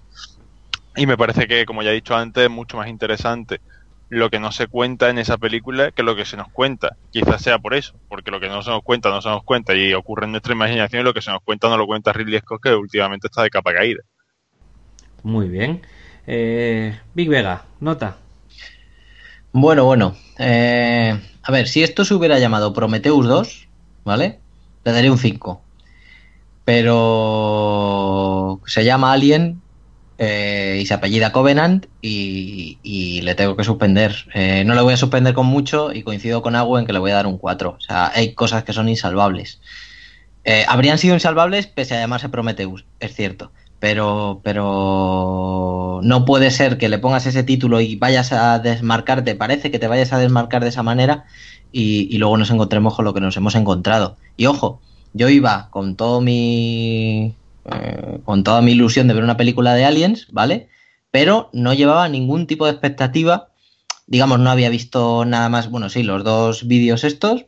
Y me parece que, como ya he dicho antes, es mucho más interesante lo que no se cuenta en esa película que lo que se nos cuenta. Quizás sea por eso, porque lo que no se nos cuenta no se nos cuenta y ocurre en nuestra imaginación y lo que se nos cuenta no lo cuenta Ridley Scott, que últimamente está de capa caída. Muy bien. Eh, Big Vega, nota. Bueno, bueno. Eh, a ver, si esto se hubiera llamado Prometheus 2, ¿vale? Le daría un 5. Pero se llama Alien eh, y se apellida Covenant y, y le tengo que suspender. Eh, no le voy a suspender con mucho y coincido con Agua en que le voy a dar un 4. O sea, hay cosas que son insalvables. Eh, habrían sido insalvables pese a llamarse Prometheus, es cierto pero, pero no puede ser que le pongas ese título y vayas a desmarcarte, parece que te vayas a desmarcar de esa manera y, luego nos encontremos con lo que nos hemos encontrado. Y ojo, yo iba con todo mi eh, con toda mi ilusión de ver una película de aliens, ¿vale? Pero no llevaba ningún tipo de expectativa digamos, no había visto nada más, bueno, sí, los dos vídeos estos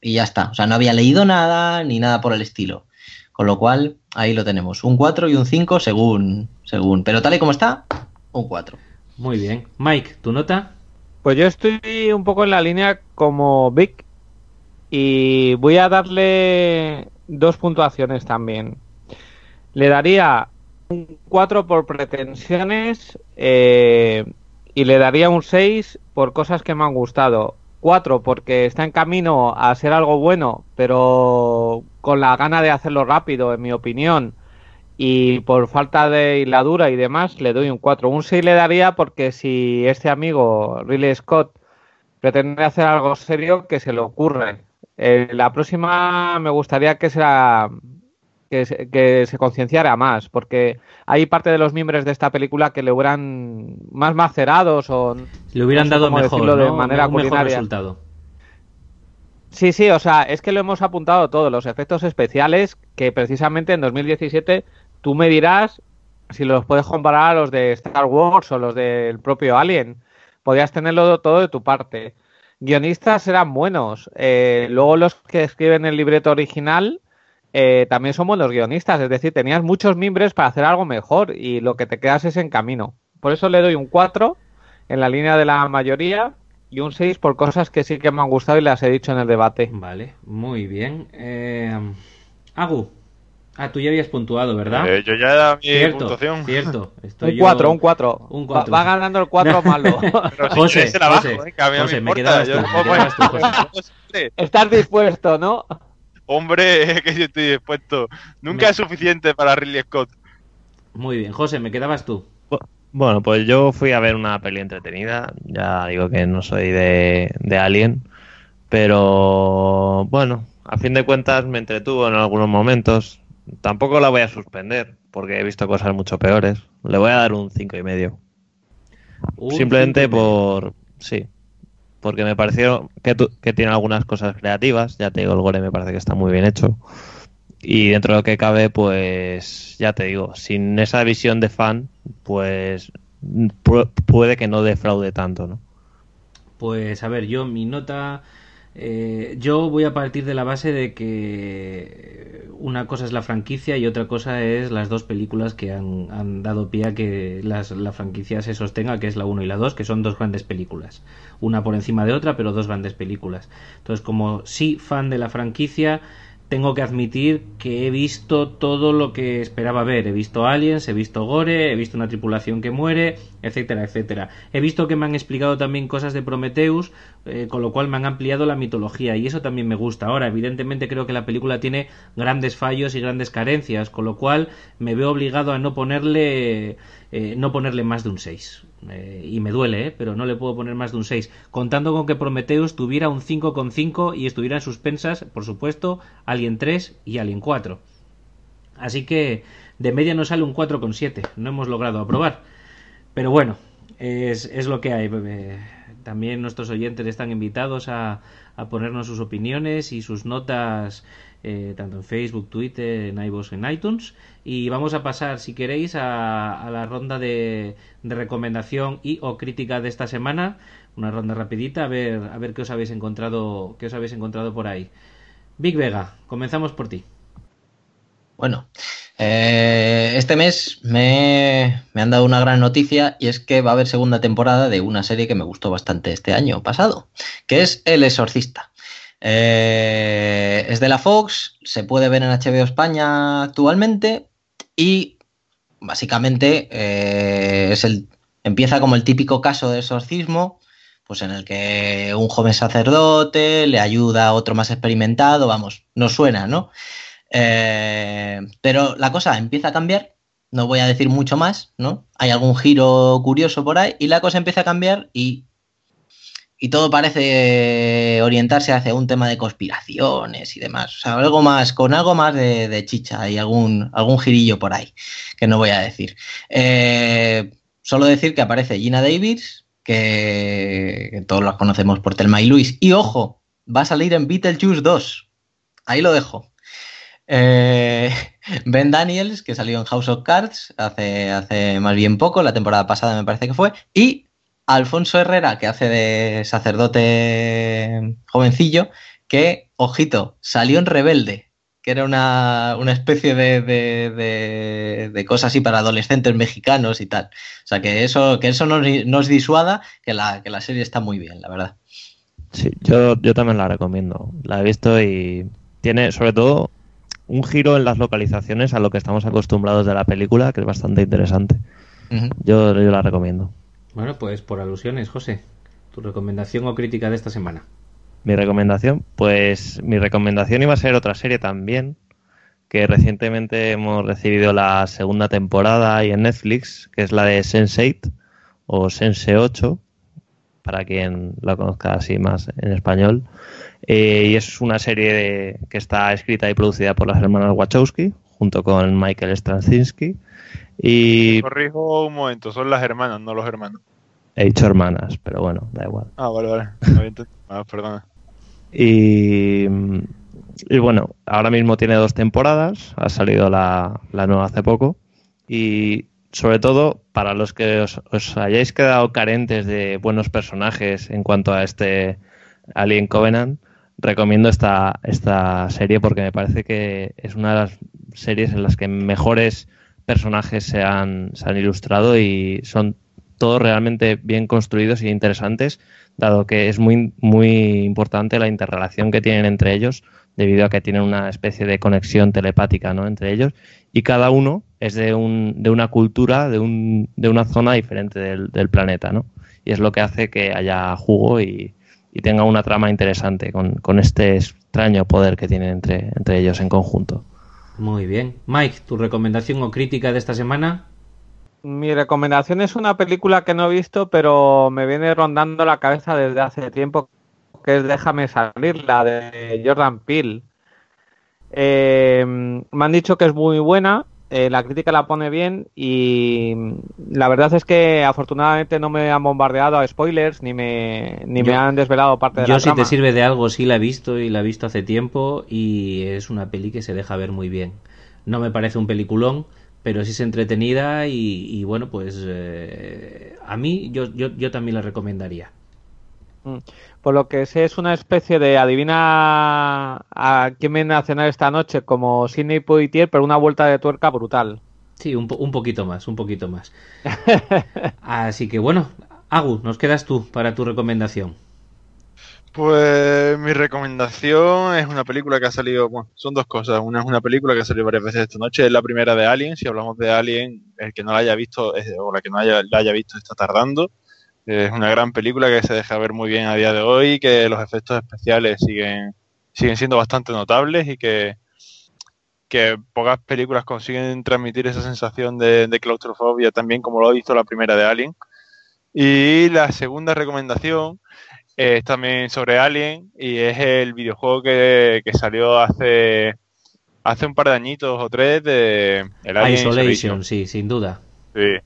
y ya está. O sea, no había leído nada ni nada por el estilo. Con lo cual, ahí lo tenemos. Un 4 y un 5 según, según. Pero tal y como está, un 4. Muy bien. Mike, ¿tu nota? Pues yo estoy un poco en la línea como Vic y voy a darle dos puntuaciones también. Le daría un 4 por pretensiones eh, y le daría un 6 por cosas que me han gustado. 4 porque está en camino a ser algo bueno, pero con la gana de hacerlo rápido, en mi opinión. Y por falta de hiladura y demás, le doy un 4. Un 6 le daría porque si este amigo, Riley Scott, pretende hacer algo serio, que se le ocurre. Eh, la próxima me gustaría que sea que se, que se concienciara más, porque hay parte de los miembros de esta película que le hubieran más macerados o le hubieran no sé dado mejor, de manera un mejor resultado. Sí, sí, o sea, es que lo hemos apuntado todo, los efectos especiales que precisamente en 2017 tú me dirás si los puedes comparar a los de Star Wars o los del propio Alien. Podrías tenerlo todo de tu parte. Guionistas eran buenos. eh, luego los que escriben el libreto original eh, también son buenos guionistas. Es decir, tenías muchos mimbres para hacer algo mejor y lo que te quedas es en camino. Por eso le doy un 4 en la línea de la mayoría y un 6 por cosas que sí que me han gustado y las he dicho en el debate. Vale, muy bien. Eh, Agu, ah, tú ya habías puntuado, ¿verdad? Eh, yo ya era mi cierto, puntuación. cierto. Estoy Un yo- 4, un 4. Un Va, cuatro, va ganando el 4 *laughs* malo. Pero si José, quieres se la bajo, José, eh, que a mí José, me quedabas yo tú, me quedabas tú, *laughs* Hombre, Estás dispuesto, ¿no? Hombre, que yo estoy dispuesto. Nunca Me- es suficiente para Ridley Scott. Muy bien, José, me quedabas tú. Bueno, pues yo fui a ver una peli entretenida. Ya digo que no soy de, de Alien. Pero bueno, a fin de cuentas me entretuvo en algunos momentos. Tampoco la voy a suspender, porque he visto cosas mucho peores. Le voy a dar un cinco y medio. Un Simplemente cinco y medio. por. Sí. Porque me pareció que, tu- que tiene algunas cosas creativas. Ya te digo, el gore me parece que está muy bien hecho. Y dentro de lo que cabe, pues ya te digo, sin esa visión de fan, pues pu- puede que no defraude tanto, ¿no? Pues a ver, yo mi nota, eh, yo voy a partir de la base de que una cosa es la franquicia y otra cosa es las dos películas que han, dado pie a que las- la franquicia se sostenga, que es la 1 y la 2, que son dos grandes películas. Una por encima de otra, pero dos grandes películas. Entonces, como sí fan de la franquicia, tengo que admitir que he visto todo lo que esperaba ver. He visto aliens, he visto gore, he visto una tripulación que muere, etcétera, etcétera. He visto que me han explicado también cosas de Prometheus, eh, con lo cual me han ampliado la mitología y eso también me gusta. Ahora, evidentemente creo que la película tiene grandes fallos y grandes carencias, con lo cual me veo obligado a no ponerle eh, no ponerle más de un 6. Eh, y me duele, ¿eh? pero no le puedo poner más de un 6. Contando con que Prometheus tuviera un 5,5 y estuviera en suspensas, por supuesto, Alien 3 y Alien 4. Así que de media nos sale un 4,7. No hemos logrado aprobar. Pero bueno, es, es lo que hay. También nuestros oyentes están invitados a, a ponernos sus opiniones y sus notas eh, tanto en Facebook, Twitter, en iVoox, en iTunes. Y vamos a pasar, si queréis, a, la ronda de, de recomendación y o crítica de esta semana. Una ronda rapidita, a ver, a ver qué os habéis encontrado, qué os habéis encontrado por ahí. Big Vega, comenzamos por ti. Bueno, eh, este mes me, me han dado una gran noticia y es que va a haber segunda temporada de una serie que me gustó bastante este año pasado, que es El Exorcista. Eh, es de la Fox, se puede ver en HBO España actualmente y básicamente eh, es el, empieza como el típico caso de exorcismo, pues en el que un joven sacerdote le ayuda a otro más experimentado, vamos, no suena, ¿no? Eh, pero la cosa empieza a cambiar, no voy a decir mucho más, ¿no? Hay algún giro curioso por ahí y la cosa empieza a cambiar y, y todo parece orientarse hacia un tema de conspiraciones y demás. O sea, algo más, con algo más de, chicha y algún, algún girillo por ahí, que no voy a decir. Eh, solo decir que aparece Gina Davis, que, todos los conocemos por Telma y Luis. Y ojo, va a salir en Beetlejuice 2. Ahí lo dejo. Eh, *laughs* ben Daniels, que salió en House of Cards hace, hace más bien poco, la temporada pasada me parece que fue, y Alfonso Herrera, que hace de sacerdote jovencillo, que, ojito, salió en Rebelde, que era una, una especie de, de, de, de, cosa así para adolescentes mexicanos y tal. O sea, que eso, que eso nos, nos disuada, que la, que la serie está muy bien, la verdad. Sí, yo, yo también la recomiendo. La he visto y tiene, sobre todo, un giro en las localizaciones a lo que estamos acostumbrados de la película, que es bastante interesante. Uh -huh. yo, yo la recomiendo. Bueno, pues por alusiones, José, tu recomendación o crítica de esta semana. Mi recomendación, pues mi recomendación iba a ser otra serie también, que recientemente hemos recibido la segunda temporada ahí en Netflix, que es la de Sense8 o Sense 8, para quien la conozca así más en español. Eh, y es una serie de, que está escrita y producida por las hermanas Wachowski, junto con Michael Straczynski. Y... Corrijo un momento, son las hermanas, no los hermanos. He dicho hermanas, pero bueno, da igual. Ah, vale, vale. *laughs* Ah, perdona. Y, y, bueno, ahora mismo tiene dos temporadas, ha salido la, la nueva hace poco. Y sobre todo, para los que os, os, hayáis quedado carentes de buenos personajes en cuanto a este Alien Covenant, recomiendo esta, esta serie porque me parece que es una de las series en las que mejores personajes se han, se han ilustrado y son todos realmente bien construidos y interesantes, dado que es muy, muy importante la interrelación que tienen entre ellos, debido a que tienen una especie de conexión telepática ¿no? entre ellos, y cada uno es de, un, de una cultura, de, un, de una zona diferente del, del, planeta, ¿no? Y es lo que hace que haya jugo y, y tenga una trama interesante con, con, este extraño poder que tienen entre, entre ellos en conjunto. Muy bien. Mike, ¿tu recomendación o crítica de esta semana? Mi recomendación es una película que no he visto, pero me viene rondando la cabeza desde hace tiempo, que es Déjame salir, la de Jordan Peele. Eh, me han dicho que es muy buena, eh, la crítica la pone bien y la verdad es que afortunadamente no me han bombardeado a spoilers ni me, ni yo, me han desvelado parte de yo la si trama. te sirve de algo sí la he visto y la he visto hace tiempo y es una peli que se deja ver muy bien. No me parece un peliculón, pero sí es entretenida y, y bueno, pues eh, a mí yo, yo, yo también la recomendaría. Mm. Por lo que sé es una especie de adivina a quién viene a cenar esta noche como Sidney Poitier, pero una vuelta de tuerca brutal. Sí, un, po un poquito más, un poquito más. *laughs* Así que bueno, Agu, nos quedas tú para tu recomendación. Pues mi recomendación es una película que ha salido, bueno, son dos cosas. Una es una película que ha salido varias veces esta noche, es la primera de Alien. Si hablamos de Alien, el que no la haya visto o la que no haya, la haya visto está tardando. Es una gran película que se deja ver muy bien a día de hoy, que los efectos especiales siguen, siguen siendo bastante notables y que, que pocas películas consiguen transmitir esa sensación de, de claustrofobia también como lo ha visto la primera de Alien. Y la segunda recomendación es también sobre Alien y es el videojuego que, que salió hace, hace un par de añitos o tres de el Alien Isolation, Isolation. sí, sin duda. Sí.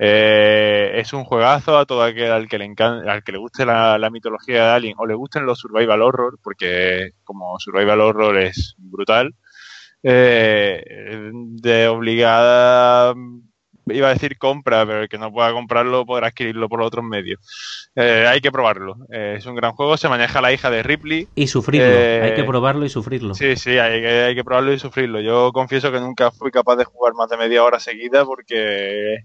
Eh, es un juegazo a todo aquel al que le encanta, al que le guste la, la, mitología de Alien o le gusten los survival horror, porque como survival horror es brutal, eh, de obligada iba a decir compra, pero el que no pueda comprarlo podrá adquirirlo por otros medios. Eh, hay que probarlo. Eh, es un gran juego, se maneja la hija de Ripley. Y sufrirlo, eh, hay que probarlo y sufrirlo. Sí, sí, hay que, hay que probarlo y sufrirlo. Yo confieso que nunca fui capaz de jugar más de media hora seguida porque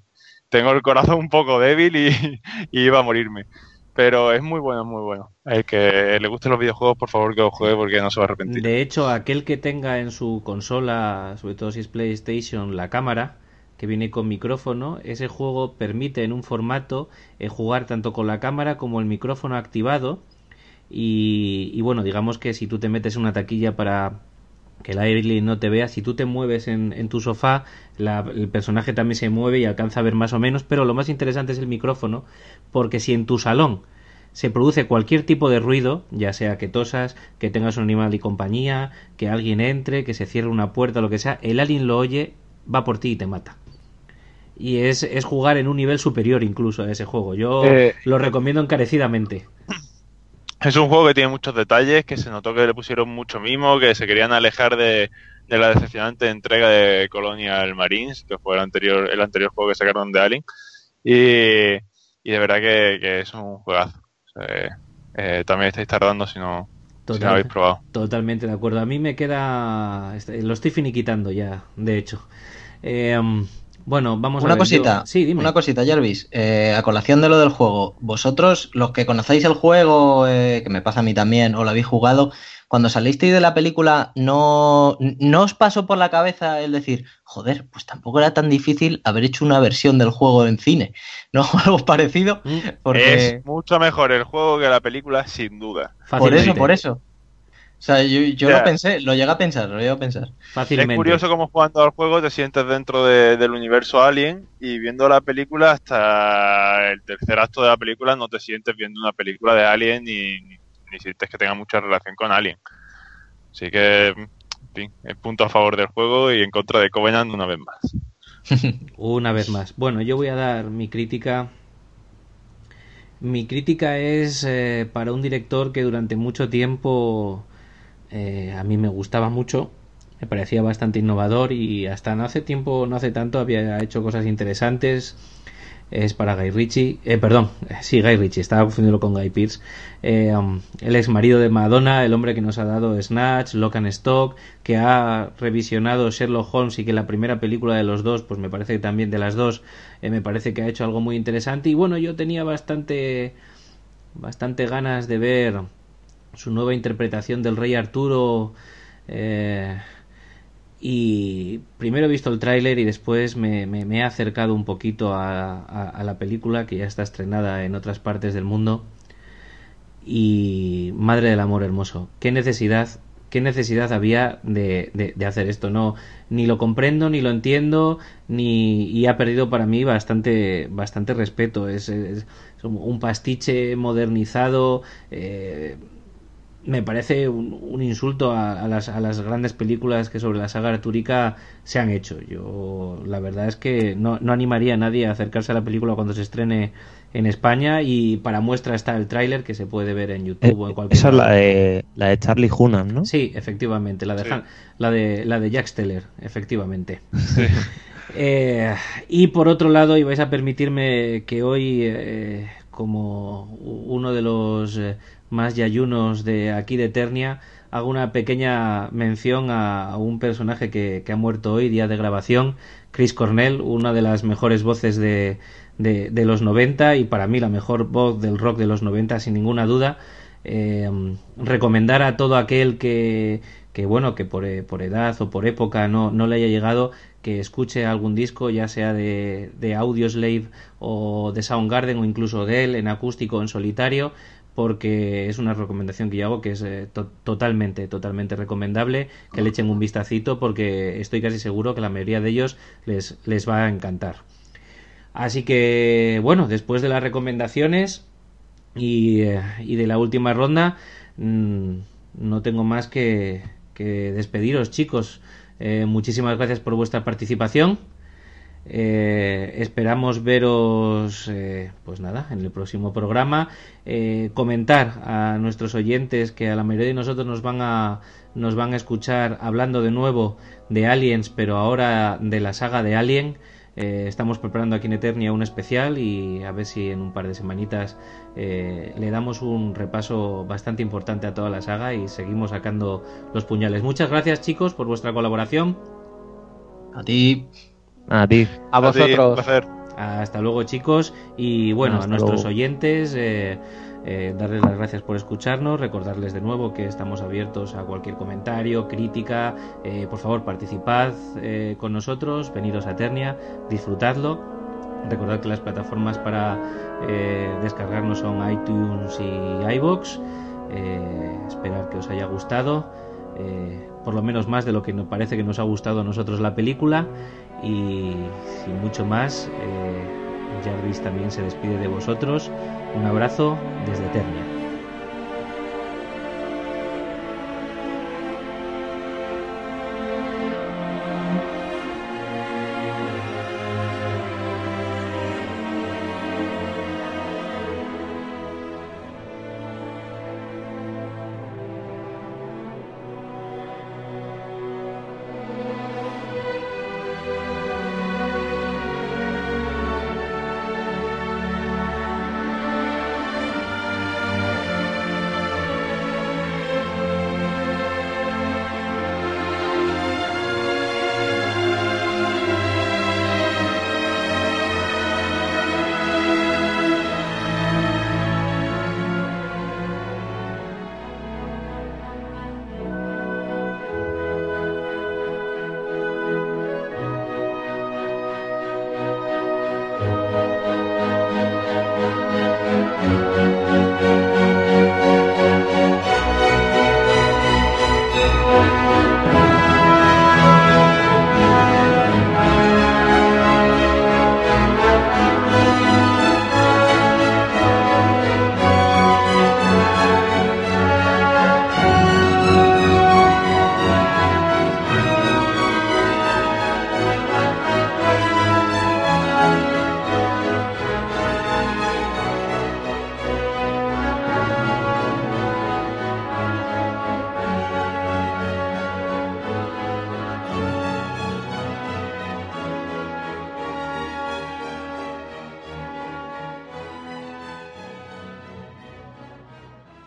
tengo el corazón un poco débil y, *laughs* y iba a morirme. Pero es muy bueno, muy bueno. El que le gusten los videojuegos, por favor que lo juegue porque no se va a arrepentir. De hecho, aquel que tenga en su consola, sobre todo si es PlayStation, la cámara, que viene con micrófono, ese juego permite en un formato eh, jugar tanto con la cámara como el micrófono activado. Y, y, bueno, digamos que si tú te metes en una taquilla para que el aire no te vea, si tú te mueves en, en tu sofá, la, el personaje también se mueve y alcanza a ver más o menos, pero lo más interesante es el micrófono, porque si en tu salón se produce cualquier tipo de ruido, ya sea que tosas, que tengas un animal y compañía, que alguien entre, que se cierre una puerta, lo que sea, el alien lo oye, va por ti y te mata y es, es, jugar en un nivel superior incluso a ese juego. Yo eh, lo recomiendo encarecidamente. Es un juego que tiene muchos detalles, que se notó que le pusieron mucho mimo, que se querían alejar de, de la decepcionante entrega de Colonial Marines, que fue el anterior, el anterior juego que sacaron de Alien. Y, y de verdad que, que es un juegazo. O sea, eh, también estáis tardando si no, si no lo habéis probado. Totalmente de acuerdo. A mí me queda. Lo estoy finiquitando ya, de hecho. Eh, bueno, vamos a Una ver, cosita, yo- Sí, dime. una cosita, Jarvis. Eh, a colación de lo del juego, vosotros, los que conocéis el juego, eh, que me pasa a mí también, o lo habéis jugado, cuando salisteis de la película, ¿no, ¿no os pasó por la cabeza el decir, joder, pues tampoco era tan difícil haber hecho una versión del juego en cine? ¿No? *laughs* Algo parecido. Mm, Porque... Es mucho mejor el juego que la película, sin duda. Por eso, por eso. O sea, yo, yo Ya. lo pensé, lo llegué a pensar, lo llegué a pensar. Fácilmente. Es curioso cómo jugando al juego te sientes dentro de- del universo Alien y viendo la película hasta el tercer acto de la película no te sientes viendo una película de Alien ni, ni, ni sientes que tenga mucha relación con Alien. Así que, en fin, el punto a favor del juego y en contra de Covenant una vez más. *laughs* Una vez más. Bueno, yo voy a dar mi crítica. Mi crítica es eh, para un director que durante mucho tiempo eh, a mí me gustaba mucho, me parecía bastante innovador y hasta no hace tiempo, no hace tanto, había hecho cosas interesantes. Es para Guy Ritchie, eh, perdón, sí, Guy Ritchie, estaba confundiendo con Guy Pearce. Eh, um, el ex marido de Madonna, el hombre que nos ha dado Snatch, Lock and Stock, que ha revisionado Sherlock Holmes y que la primera película de los dos, pues me parece que también de las dos, eh, me parece que ha hecho algo muy interesante. Y bueno, yo tenía bastante, bastante ganas de ver su nueva interpretación del Rey Arturo. eh, y primero he visto el tráiler y después me, he acercado un poquito a, la película que ya está estrenada en otras partes del mundo. Y madre del amor hermoso, qué necesidad, qué necesidad había de, de- hacer esto. No, ni lo comprendo, ni lo entiendo, ni y ha perdido para mí bastante, bastante respeto. Es, es- es un pastiche modernizado. eh, me parece un, un insulto a, a las, a las grandes películas que sobre la saga artúrica se han hecho. Yo la verdad es que no, no animaría a nadie a acercarse a la película cuando se estrene en España y para muestra está el tráiler que se puede ver en Eh, YouTube o en cualquier esa es la de, la de Charlie Hunnam, ¿no? Sí, efectivamente, la de, Sí. Han- la de la de Jack Steller, efectivamente. *laughs* Eh, y por otro lado, y vais a permitirme que hoy, eh, como uno de los eh, más yayunos de aquí de Eternia, hago una pequeña mención a, un personaje que, que ha muerto hoy, día de grabación, Chris Cornell, una de las mejores voces de, de, los 90 y para mí la mejor voz del rock de los 90, sin ninguna duda. Eh, recomendar a todo aquel que, que bueno, que por, eh, por edad o por época no, no le haya llegado, que escuche algún disco, ya sea de, de Audioslave o de Soundgarden o incluso de él en acústico en solitario, porque es una recomendación que yo hago que es eh, to- totalmente, totalmente recomendable que le echen un vistacito porque estoy casi seguro que la mayoría de ellos les, les va a encantar. Así que, bueno, después de las recomendaciones y, eh, y de la última ronda, mm, no tengo más que, que despediros, chicos. Eh, muchísimas gracias por vuestra participación. Eh, esperamos veros, eh, pues nada, en el próximo programa. Eh, comentar a nuestros oyentes que a la mayoría de nosotros nos van a nos van a escuchar hablando de nuevo de Aliens, pero ahora de la saga de Alien. Estamos preparando aquí en Eternia un especial y a ver si en un par de semanitas le damos un repaso bastante importante a toda la saga y seguimos sacando los puñales. Muchas gracias chicos por vuestra colaboración. A ti. A ti. A A ti, un vosotros. Hasta luego chicos y bueno, Hasta a nuestros luego. oyentes eh, eh, darles las gracias por escucharnos, recordarles de nuevo que estamos abiertos a cualquier comentario, crítica, eh, por favor participad eh, con nosotros, venidos a Eternia, disfrutadlo. Recordad que las plataformas para eh, descargarnos son iTunes y iBox. Eh, esperar que os haya gustado, eh, por lo menos más de lo que nos parece que nos ha gustado a nosotros la película. Y sin mucho más, eh, Jarvis también se despide de vosotros. Un abrazo desde Eternia.